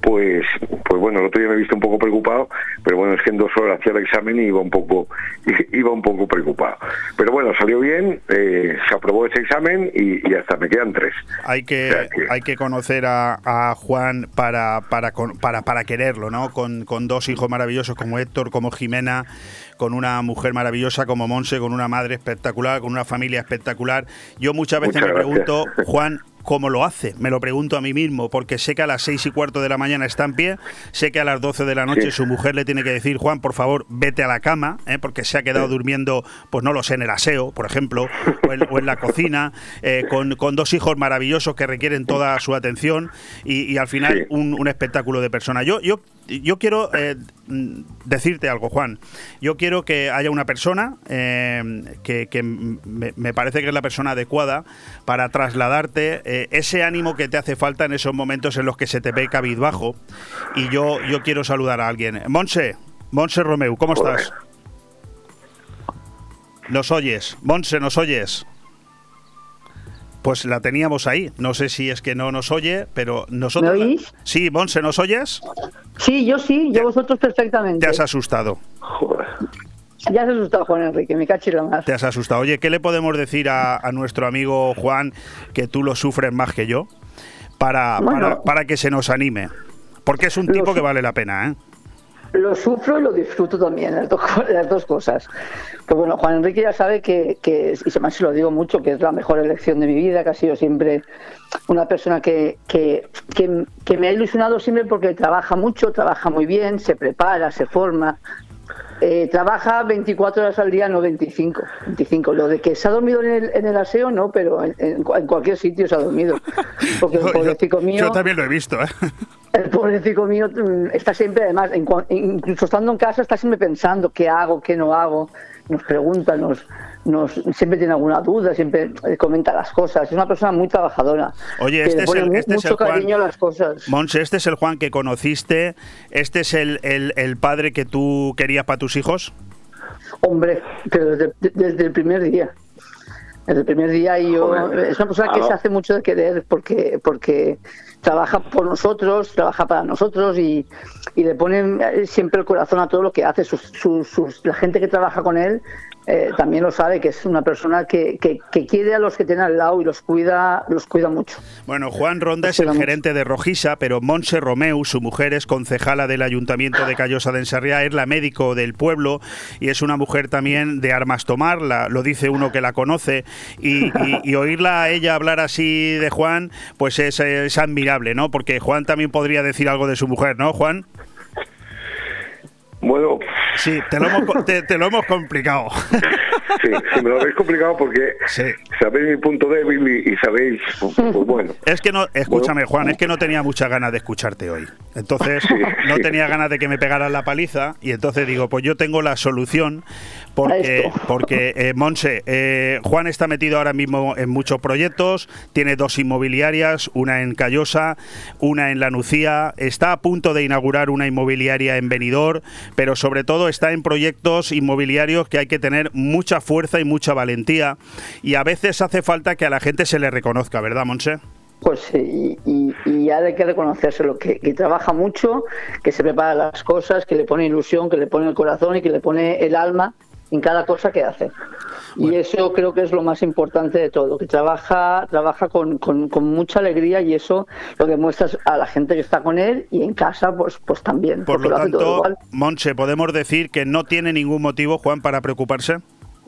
Speaker 10: pues, pues bueno, el otro día me he visto un poco preocupado, pero bueno, es que en dos horas hacía el examen y iba un poco, iba un poco preocupado. Pero bueno, salió bien, eh, se aprobó ese examen y, y hasta me quedan tres.
Speaker 1: Hay que, hay que conocer a, a Juan para, para, con- para, para quererlo, ¿no? Con, con dos hijos maravillosos como Héctor, como Jimena, con una mujer maravillosa como Monse, con una madre espectacular, con una familia espectacular. Yo muchas veces
Speaker 10: Muchas
Speaker 1: me pregunto, Juan, ¿cómo lo hace? Me lo pregunto a mí mismo, porque sé que a las seis y cuarto de la mañana está en pie, sé que a las 12 de la noche
Speaker 10: Sí.
Speaker 1: su mujer le tiene que decir, Juan, por favor, vete a la cama, ¿eh? porque se ha quedado durmiendo, pues no lo sé, en el aseo, por ejemplo, o en, o en la cocina, eh, con, con dos hijos maravillosos que requieren toda su atención y, y al final
Speaker 10: Sí.
Speaker 1: un, un espectáculo de persona. Yo, yo, yo quiero eh, decirte algo, Juan. Yo quiero que haya una persona eh, que, que me, me parece que es la persona adecuada para trasladarte eh, ese ánimo que te hace falta en esos momentos en los que se te ve cabizbajo. Y yo, yo quiero saludar a alguien. Monse, Monse Romeu, ¿cómo estás? ¿Nos oyes? Monse, ¿nos oyes? Pues la teníamos ahí. No sé si es que no nos oye, pero nosotros.
Speaker 15: ¿Me
Speaker 1: la-
Speaker 15: oís?
Speaker 1: Sí, Monse, ¿nos oyes?
Speaker 15: Sí, yo sí, yo vosotros perfectamente.
Speaker 1: Te has asustado.
Speaker 15: Ya se ha asustado Juan Enrique, me cachilo más.
Speaker 1: Te has asustado. Oye, ¿qué le podemos decir a, a nuestro amigo Juan, que tú lo sufres más que yo, para,
Speaker 15: Bueno.
Speaker 1: para, para que se nos anime? Porque es un tipo que vale la pena, ¿eh?
Speaker 15: Lo sufro y lo disfruto también, las dos, las dos cosas. Pues bueno, Juan Enrique ya sabe que, que y se se lo digo mucho, que es la mejor elección de mi vida, que ha sido siempre una persona que, que, que, que me ha ilusionado siempre porque trabaja mucho, trabaja muy bien, se prepara, se forma, eh, trabaja 24 horas al día, no 25. 25. Lo de que se ha dormido en el, en el aseo, no, pero en, en en cualquier sitio se ha dormido. Porque el
Speaker 1: Yo-
Speaker 15: pobrecito mío,
Speaker 1: Yo también lo he visto, ¿eh?
Speaker 15: el pobrecito mío mm, está siempre, además, incluso estando en casa, está siempre pensando qué hago, qué no hago. Nos pregunta, nos, nos, siempre tiene alguna duda, siempre eh, comenta las cosas. Es una persona muy trabajadora.
Speaker 1: Oye, este
Speaker 15: le
Speaker 1: es el- este es
Speaker 15: mucho
Speaker 1: el Juan-
Speaker 15: cariño a las cosas.
Speaker 1: Monse, este es el Juan que conociste, este es el, el- el padre que tú querías para tus hijos.
Speaker 15: Hombre, pero desde, desde el primer día. Desde el primer día y yo
Speaker 1: Joder.
Speaker 15: es una persona que se hace mucho de querer porque porque trabaja por nosotros, trabaja para nosotros y, y le pone eh, siempre el corazón a todo lo que hace. Sus, sus- sus- la gente que trabaja con él eh, también lo sabe, que es una persona que, que, que quiere a los que tiene al lado y los cuida, los cuida mucho.
Speaker 1: Bueno, Juan Ronda es el gerente de Rojisa, pero Monse Romeu, su mujer, es concejala del Ayuntamiento de Callosa de Ensarriá, es la médico del pueblo y es una mujer también de armas tomar, la- lo dice uno que la conoce, y, y- y oírla a ella hablar así de Juan, pues es, es admirable, ¿no? Porque Juan también podría decir algo de su mujer, ¿no, Juan?
Speaker 16: Bueno,
Speaker 1: Sí, te lo hemos, te- te lo hemos complicado.
Speaker 16: sí, sí, me lo habéis complicado porque sabéis mi punto débil y, y sabéis, pues, pues bueno.
Speaker 1: Es que no, escúchame, Juan, es que no tenía muchas ganas de escucharte hoy. Entonces, no tenía ganas de que me pegaran la paliza y entonces digo, pues yo tengo la solución porque, porque eh, Monse, eh, Juan está metido ahora mismo en muchos proyectos, tiene dos inmobiliarias, una en Callosa, una en La Nucía, está a punto de inaugurar una inmobiliaria en Benidorm, pero sobre todo está en proyectos inmobiliarios que hay que tener mucha fuerza y mucha valentía. Y a veces hace falta que a la gente se le reconozca, ¿verdad, Monse?
Speaker 15: Pues sí, y, y ya hay que reconocérselo, que, que trabaja mucho, que se prepara las cosas, que le pone ilusión, que le pone el corazón y que le pone el alma en cada cosa que hace. Y eso creo que es lo más importante de todo, que trabaja, trabaja con, con- con mucha alegría y eso lo demuestras a la gente que está con él y en casa pues, pues también.
Speaker 1: Por lo tanto. Monse, podemos decir que no tiene ningún motivo, Juan, para preocuparse.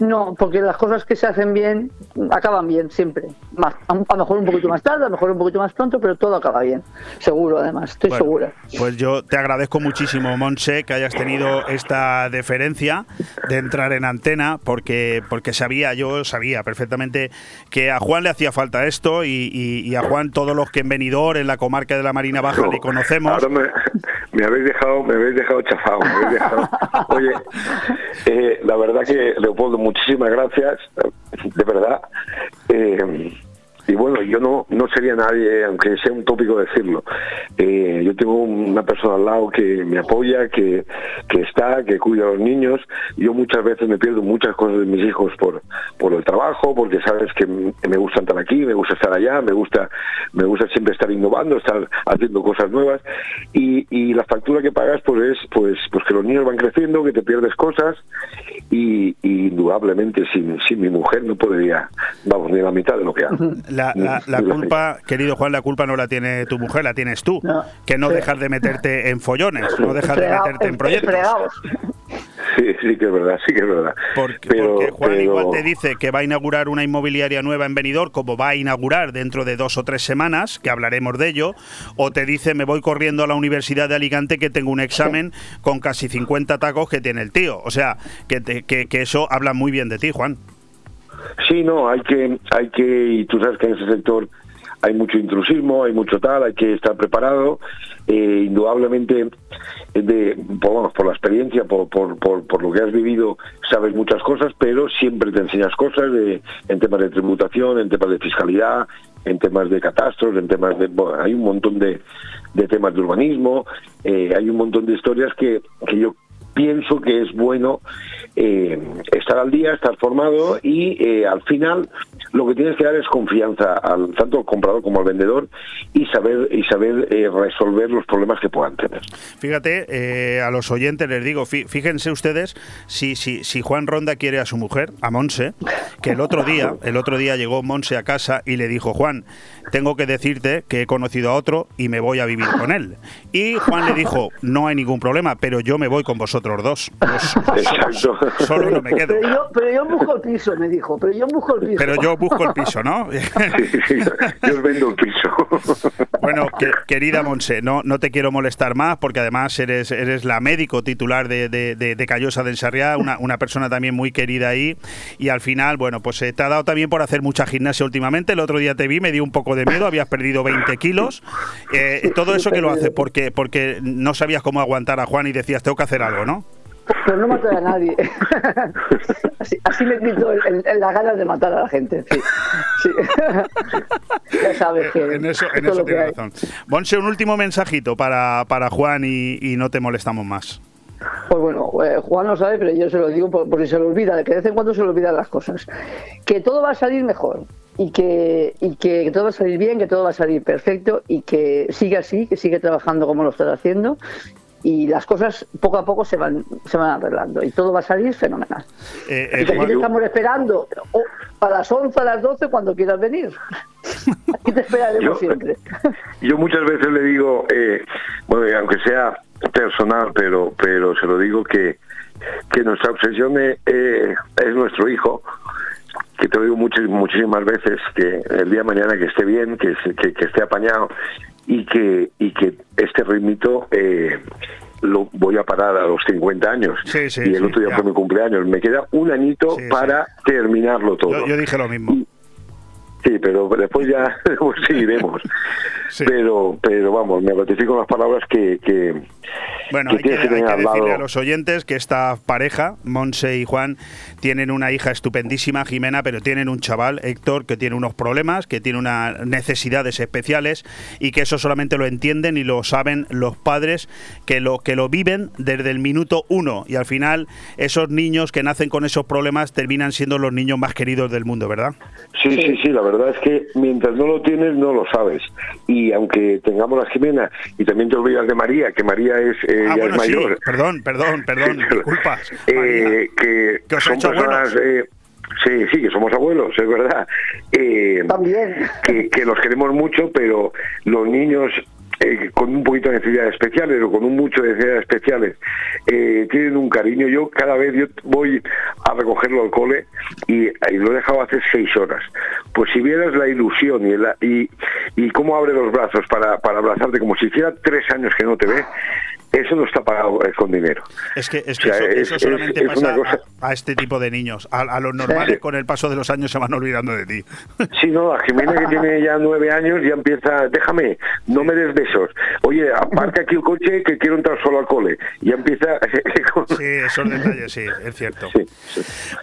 Speaker 15: No, porque las cosas que se hacen bien acaban bien siempre. Más, a, a lo mejor un poquito más tarde, a lo mejor un poquito más pronto, pero todo acaba bien. Seguro, además, estoy
Speaker 1: Bueno,
Speaker 15: segura.
Speaker 1: Pues yo te agradezco muchísimo, Monse, que hayas tenido esta deferencia de entrar en antena, porque, porque sabía, yo sabía perfectamente que a Juan le hacía falta esto y, y- y a Juan todos los que en Benidorm, en la comarca de la Marina Baja, le conocemos.
Speaker 16: Ahora me, me habéis dejado, me habéis dejado chafado. Oye, eh, la verdad que Leopoldo, muchísimas gracias, de verdad. Eh, y bueno, yo no, no sería nadie, aunque sea un tópico decirlo. Eh, yo tengo una persona al lado que me apoya, que, que está, que cuida a los niños. Yo muchas veces me pierdo muchas cosas de mis hijos por, por el trabajo, porque sabes que me gusta estar aquí, me gusta estar allá, me gusta, me gusta siempre estar innovando, estar haciendo cosas nuevas. Y, y la factura que pagas pues es pues, pues que los niños van creciendo, que te pierdes cosas y, y indudablemente sin, sin mi mujer no podría, vamos, ni la mitad de lo que hago.
Speaker 1: La, la- la culpa, querido Juan, la culpa no la tiene tu mujer, la tienes tú. que no
Speaker 16: Sí.
Speaker 1: dejas de meterte en follones, no dejas de meterte en
Speaker 16: en-
Speaker 1: proyectos.
Speaker 16: Sí, sí que es verdad, sí que es verdad.
Speaker 1: Porque,
Speaker 16: Pero-
Speaker 1: porque Juan
Speaker 16: pero-
Speaker 1: igual te dice que va a inaugurar una inmobiliaria nueva en Benidorm, como va a inaugurar dentro de dos o tres semanas, que hablaremos de ello, o te dice me voy corriendo a la Universidad de Alicante que tengo un examen con casi 50 tacos que tiene el tío. O sea, que, te- que, que eso habla muy bien de ti, Juan.
Speaker 16: Sí, no, hay que, hay que, y tú sabes que en ese sector hay mucho intrusismo, hay mucho tal, hay que estar preparado. Eh, indudablemente, eh, de, por, vamos, por la experiencia, por, por, por, por lo que has vivido, sabes muchas cosas, pero siempre te enseñas cosas de, en temas de tributación, en temas de fiscalidad, en temas de catastros, en temas de... bueno, hay un montón de, de temas de urbanismo, eh, hay un montón de historias que, que yo pienso que es bueno eh, estar al día, estar formado y eh, al final lo que tienes que dar es confianza al tanto al comprador como al vendedor y saber y saber eh, resolver los problemas que puedan tener.
Speaker 1: Fíjate, eh, a los oyentes les digo, fí- fíjense ustedes si, si, si Juan Ronda quiere a su mujer, a Monse, que el otro día, el otro día llegó Monse a casa y le dijo, Juan, tengo que decirte que he conocido a otro y me voy a vivir con él. Y Juan le dijo, no hay ningún problema, pero yo me voy con vosotros dos. Pues,
Speaker 16: Exacto.
Speaker 1: solo no me quedo.
Speaker 15: Pero yo, pero yo busco el piso, me dijo. Pero yo busco el piso.
Speaker 1: Pero yo busco el piso, ¿no?
Speaker 16: Yo os vendo el piso.
Speaker 1: Bueno, que- querida Monse, no, no te quiero molestar más porque además eres, eres la médico titular de, de, de- de Callosa del Sarriá, una, una persona también muy querida ahí y al final, bueno, pues eh, te ha dado también por hacer mucha gimnasia últimamente. El otro día te vi, me dio un poco de miedo, habías perdido 20 kilos. Eh, todo eso que lo hace porque, porque no sabías cómo aguantar a Juan y decías, tengo que hacer algo, ¿no?
Speaker 15: Pero no matar a nadie. así, así me quito el- el- el- las ganas de matar a la gente. Sí. sí. ya sabes que.
Speaker 1: En eso, en eso
Speaker 15: lo que
Speaker 1: tienes
Speaker 15: hay.
Speaker 1: razón. Monse, un último mensajito para, para Juan y, y no te molestamos más.
Speaker 15: Pues bueno, eh, Juan lo sabe, pero yo se lo digo por, por si se lo olvida, que de vez en cuando se le olvidan las cosas. Que todo va a salir mejor y que, y que todo va a salir bien, que todo va a salir perfecto y que sigue así, que sigue trabajando como lo estás haciendo y las cosas poco a poco se van, se van arreglando y todo va a salir fenomenal.
Speaker 1: Eh,
Speaker 15: Y
Speaker 1: eh, Juan-
Speaker 15: estamos esperando o a las 11, a las 12, cuando quieras venir. Aquí te esperaremos
Speaker 16: Yo-
Speaker 15: siempre.
Speaker 16: Yo muchas veces le digo, eh, bueno, y aunque sea personal, pero pero se lo digo que, que nuestra obsesión es, eh, es nuestro hijo, que te lo digo muchas, muchísimas veces, que el día de mañana que esté bien, que, se- que, que esté apañado y que, y que este ritmito eh, lo voy a parar a los 50 años.
Speaker 1: Sí, sí,
Speaker 16: y el
Speaker 1: sí,
Speaker 16: otro día
Speaker 1: ya.
Speaker 16: fue mi cumpleaños. Me queda un
Speaker 1: sí.
Speaker 16: para terminarlo todo.
Speaker 1: Yo, yo dije lo mismo.
Speaker 16: Sí, pero después ya seguiremos. Pero, pero vamos, me ratifico las palabras que, que,
Speaker 1: Bueno,
Speaker 16: que
Speaker 1: hay que, hay que decirle a los oyentes que esta pareja, Monse y Juan, tienen una hija estupendísima, Jimena, pero tienen un chaval, Héctor, que tiene unos problemas, que tiene unas necesidades especiales y que eso solamente lo entienden y lo saben los padres que lo, que lo viven desde el minuto uno. Y al final, esos niños que nacen con esos problemas terminan siendo los niños más queridos del mundo, ¿verdad?
Speaker 16: Sí, sí, sí, la verdad es que mientras no lo tienes no lo sabes. Y aunque tengamos la Jimena y también te olvidas de María, que María es, eh,
Speaker 1: ah,
Speaker 16: ya
Speaker 1: bueno,
Speaker 16: es
Speaker 1: sí,
Speaker 16: mayor,
Speaker 1: perdón, perdón, perdón, disculpas.
Speaker 16: eh, que,
Speaker 1: Que os
Speaker 16: son
Speaker 1: hecho
Speaker 16: personas... eh, Sí, sí, que somos abuelos, es verdad. Eh, Que, que los queremos mucho, pero los niños eh, con un poquito de necesidades especiales o con un mucho de necesidades especiales eh, tienen un cariño. Yo cada vez yo voy a recogerlo al cole y, lo he dejado hace seis horas. Pues si vieras la ilusión y, el- y, y cómo abre los brazos para, para abrazarte como si hiciera tres años que no te ve, eso no está pagado eh, con dinero.
Speaker 1: Es que, es que
Speaker 16: O sea,
Speaker 1: eso,
Speaker 16: es-
Speaker 1: eso
Speaker 16: es-
Speaker 1: solamente
Speaker 16: es
Speaker 1: pasa
Speaker 16: cosa-
Speaker 1: a, a este tipo de niños. A, a los normales,
Speaker 16: Sí.
Speaker 1: con el paso de los años, se van olvidando de ti.
Speaker 16: Sí, no, la Jimena que tiene ya nueve años ya empieza, déjame, no me des besos. Oye, aparca aquí el coche que quiero entrar solo al cole. Ya empieza...
Speaker 1: Sí, esos detalles, sí, es cierto.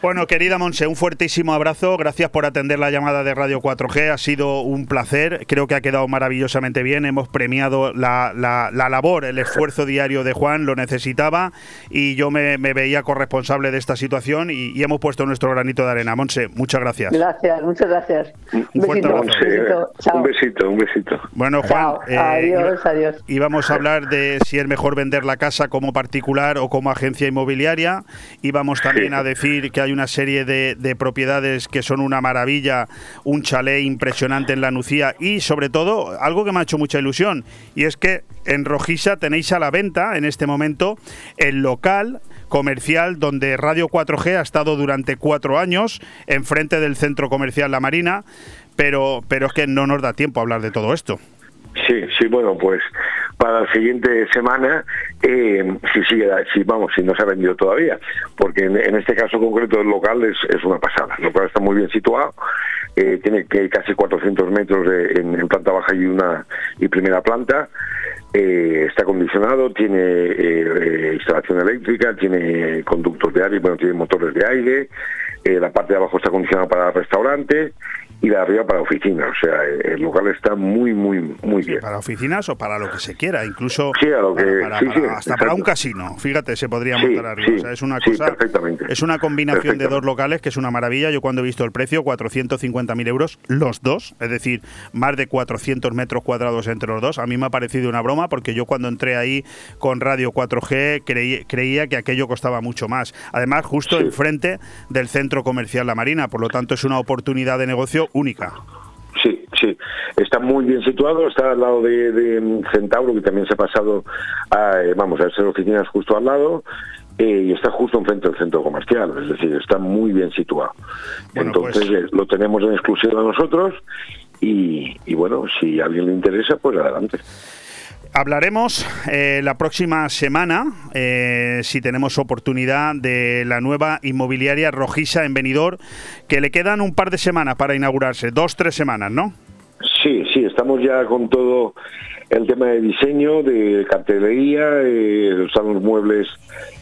Speaker 1: Bueno, querida Monse, un fuertísimo abrazo. Gracias por atender la llamada de Radio 4G. Ha sido un placer. Creo que ha quedado maravillosamente bien. Hemos premiado la, la- la labor, el esfuerzo diario de Juan. Lo necesitaba y yo me, me veía corresponsable de esta situación y, y hemos puesto nuestro granito de arena. Monse, muchas gracias.
Speaker 15: Gracias, muchas gracias. Un
Speaker 1: fuerte
Speaker 15: besito,
Speaker 1: abrazo.
Speaker 15: besito. Chao.
Speaker 16: Un besito, un besito.
Speaker 1: Bueno, Juan, eh,
Speaker 15: Adiós, adiós.
Speaker 1: íbamos a hablar de si es mejor vender la casa como particular o como agencia inmobiliaria. Íbamos también a decir que hay una serie de, de propiedades que son una maravilla, un chalet impresionante en la Nucía y sobre todo algo que me ha hecho mucha ilusión y es que en Rojisa tenéis a la venta en este momento el local comercial donde Radio 4G ha estado durante cuatro años enfrente del centro comercial La Marina, pero, pero es que no nos da tiempo a hablar de todo esto.
Speaker 16: Sí, sí, bueno, pues para la siguiente semana, eh, si sigue, si vamos, si no se ha vendido todavía, porque en, este caso concreto el local es, una pasada. El local está muy bien situado, eh, tiene que casi 400 metros de- en planta baja y una y primera planta. Eh, está acondicionado, tiene eh, eh, instalación eléctrica, tiene conductos de aire, bueno, tiene motores de aire, la parte de abajo está acondicionada para el restaurante y la de arriba para oficinas. O sea, el local está muy, muy, muy bien.
Speaker 1: Para oficinas o para lo que se quiera, incluso
Speaker 16: Sí, a lo que-
Speaker 1: para-
Speaker 16: sí,
Speaker 1: para-
Speaker 16: sí,
Speaker 1: hasta para un casino. Fíjate, se podría montar arriba. O sea, es una cosa, es una combinación de dos locales que es una maravilla. Yo cuando he visto el precio, 450.000 euros los dos, es decir, más de 400 metros cuadrados entre los dos. A mí me ha parecido una broma porque yo cuando entré ahí con Radio 4G creí- creía que aquello costaba mucho más. Además, justo enfrente del centro comercial La Marina, por lo tanto es una oportunidad de negocio única.
Speaker 16: Sí, sí. Está muy bien situado, está al lado de, de, mm, Centauro, que también se ha pasado a, eh, vamos, a ser oficinas justo al lado, eh, y está justo enfrente del centro comercial, es decir, está muy bien situado. Entonces
Speaker 1: pues-
Speaker 16: eh, lo tenemos en exclusiva nosotros y, y bueno, si a alguien le interesa, pues adelante.
Speaker 1: Hablaremos eh, la próxima semana, eh, si tenemos oportunidad, de la nueva inmobiliaria Rojiza en Benidorm, que le quedan un par de semanas para inaugurarse, dos, tres semanas, ¿no?
Speaker 16: Sí, sí, estamos ya con todo el tema de diseño, de cartelería, eh, están los muebles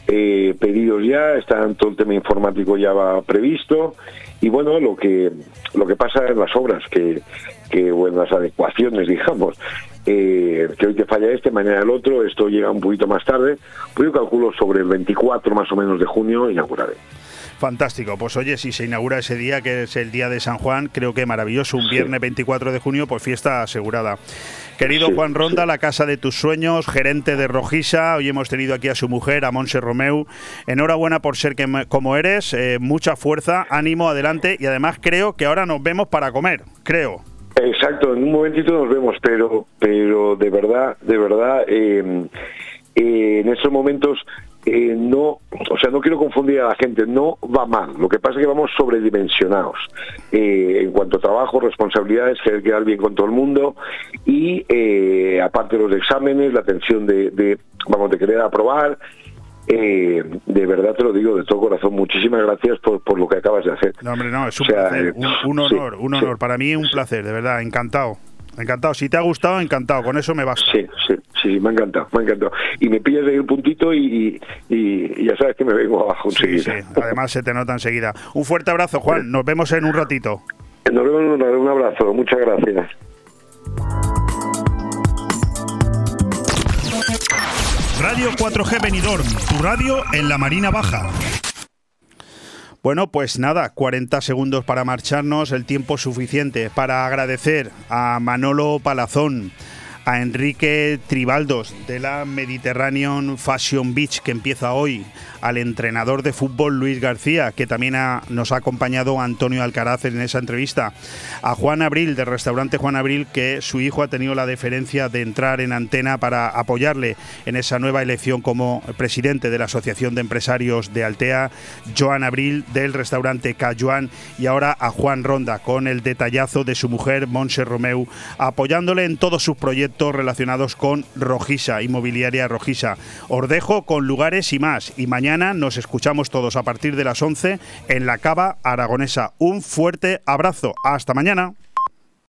Speaker 16: eh, pedidos ya, están todo el tema informático ya va previsto y bueno, lo que lo que pasa en las obras, que, que bueno, las adecuaciones, digamos, eh, que hoy te falla este, mañana el otro, esto llega un poquito más tarde, pues yo calculo sobre el 24 más o menos de junio inauguraré.
Speaker 1: Fantástico. Pues oye, si se inaugura ese día, que es el día de San Juan, creo que maravilloso. Un viernes 24 de junio, pues fiesta asegurada. Querido
Speaker 16: Sí,
Speaker 1: Juan Ronda, la casa de tus sueños, gerente de Rojisa. Hoy hemos tenido aquí a su mujer, a Monse Romeu. Enhorabuena por ser que, como eres. eh, mucha fuerza, ánimo, adelante. Y además creo que ahora nos vemos para comer. Creo.
Speaker 16: Exacto, en un momentito nos vemos, pero, pero de verdad, de verdad, eh, eh, en estos momentos eh, no, o sea, no quiero confundir a la gente, no va mal. Lo que pasa es que vamos sobredimensionados eh, en cuanto a trabajo, responsabilidades, querer quedar bien con todo el mundo y aparte de los exámenes, la atención de, de, vamos, de querer aprobar. Eh, de verdad te lo digo de todo corazón, muchísimas gracias por, por lo que acabas de hacer.
Speaker 1: No, hombre, no, es un
Speaker 16: O sea,
Speaker 1: placer,
Speaker 16: eh,
Speaker 1: un,
Speaker 16: sí,
Speaker 1: honor, un
Speaker 16: sí.
Speaker 1: honor. Para mí un placer, de verdad, encantado. Encantado. Si te ha gustado, encantado. Con eso me basta.
Speaker 16: Sí, sí, sí, me ha encantado, me ha encantado. Y me pillas ahí un puntito y, y, y ya sabes que me vengo abajo
Speaker 1: Sí,
Speaker 16: enseguida.
Speaker 1: sí. Además se te nota enseguida. Un fuerte abrazo, Juan. Nos vemos en un ratito.
Speaker 16: Nos vemos, un un abrazo, muchas gracias.
Speaker 1: Radio 4G Benidorm, tu radio en la Marina Baja. Bueno, pues nada, 40 segundos para marcharnos, el tiempo suficiente para agradecer a Manolo Palazón, a Enrique Tribaldos de la Mediterranean Fashion Beach que empieza hoy, al entrenador de fútbol Luis García, que también ha- nos ha acompañado Antonio Alcaraz en esa entrevista, a Juan Abril del restaurante Juan Abril, que su hijo ha tenido la deferencia de entrar en antena para apoyarle en esa nueva elección como presidente de la Asociación de Empresarios de Altea, Joan Abril del restaurante Cajuan y ahora a Juan Ronda con el detallazo de su mujer Monse Romeu, apoyándole en todos sus relacionados con Rojisa, Inmobiliaria Rojisa. Os dejo con lugares y más y mañana nos escuchamos todos a partir de las 11 en la Cava Aragonesa. Un fuerte abrazo. Hasta mañana.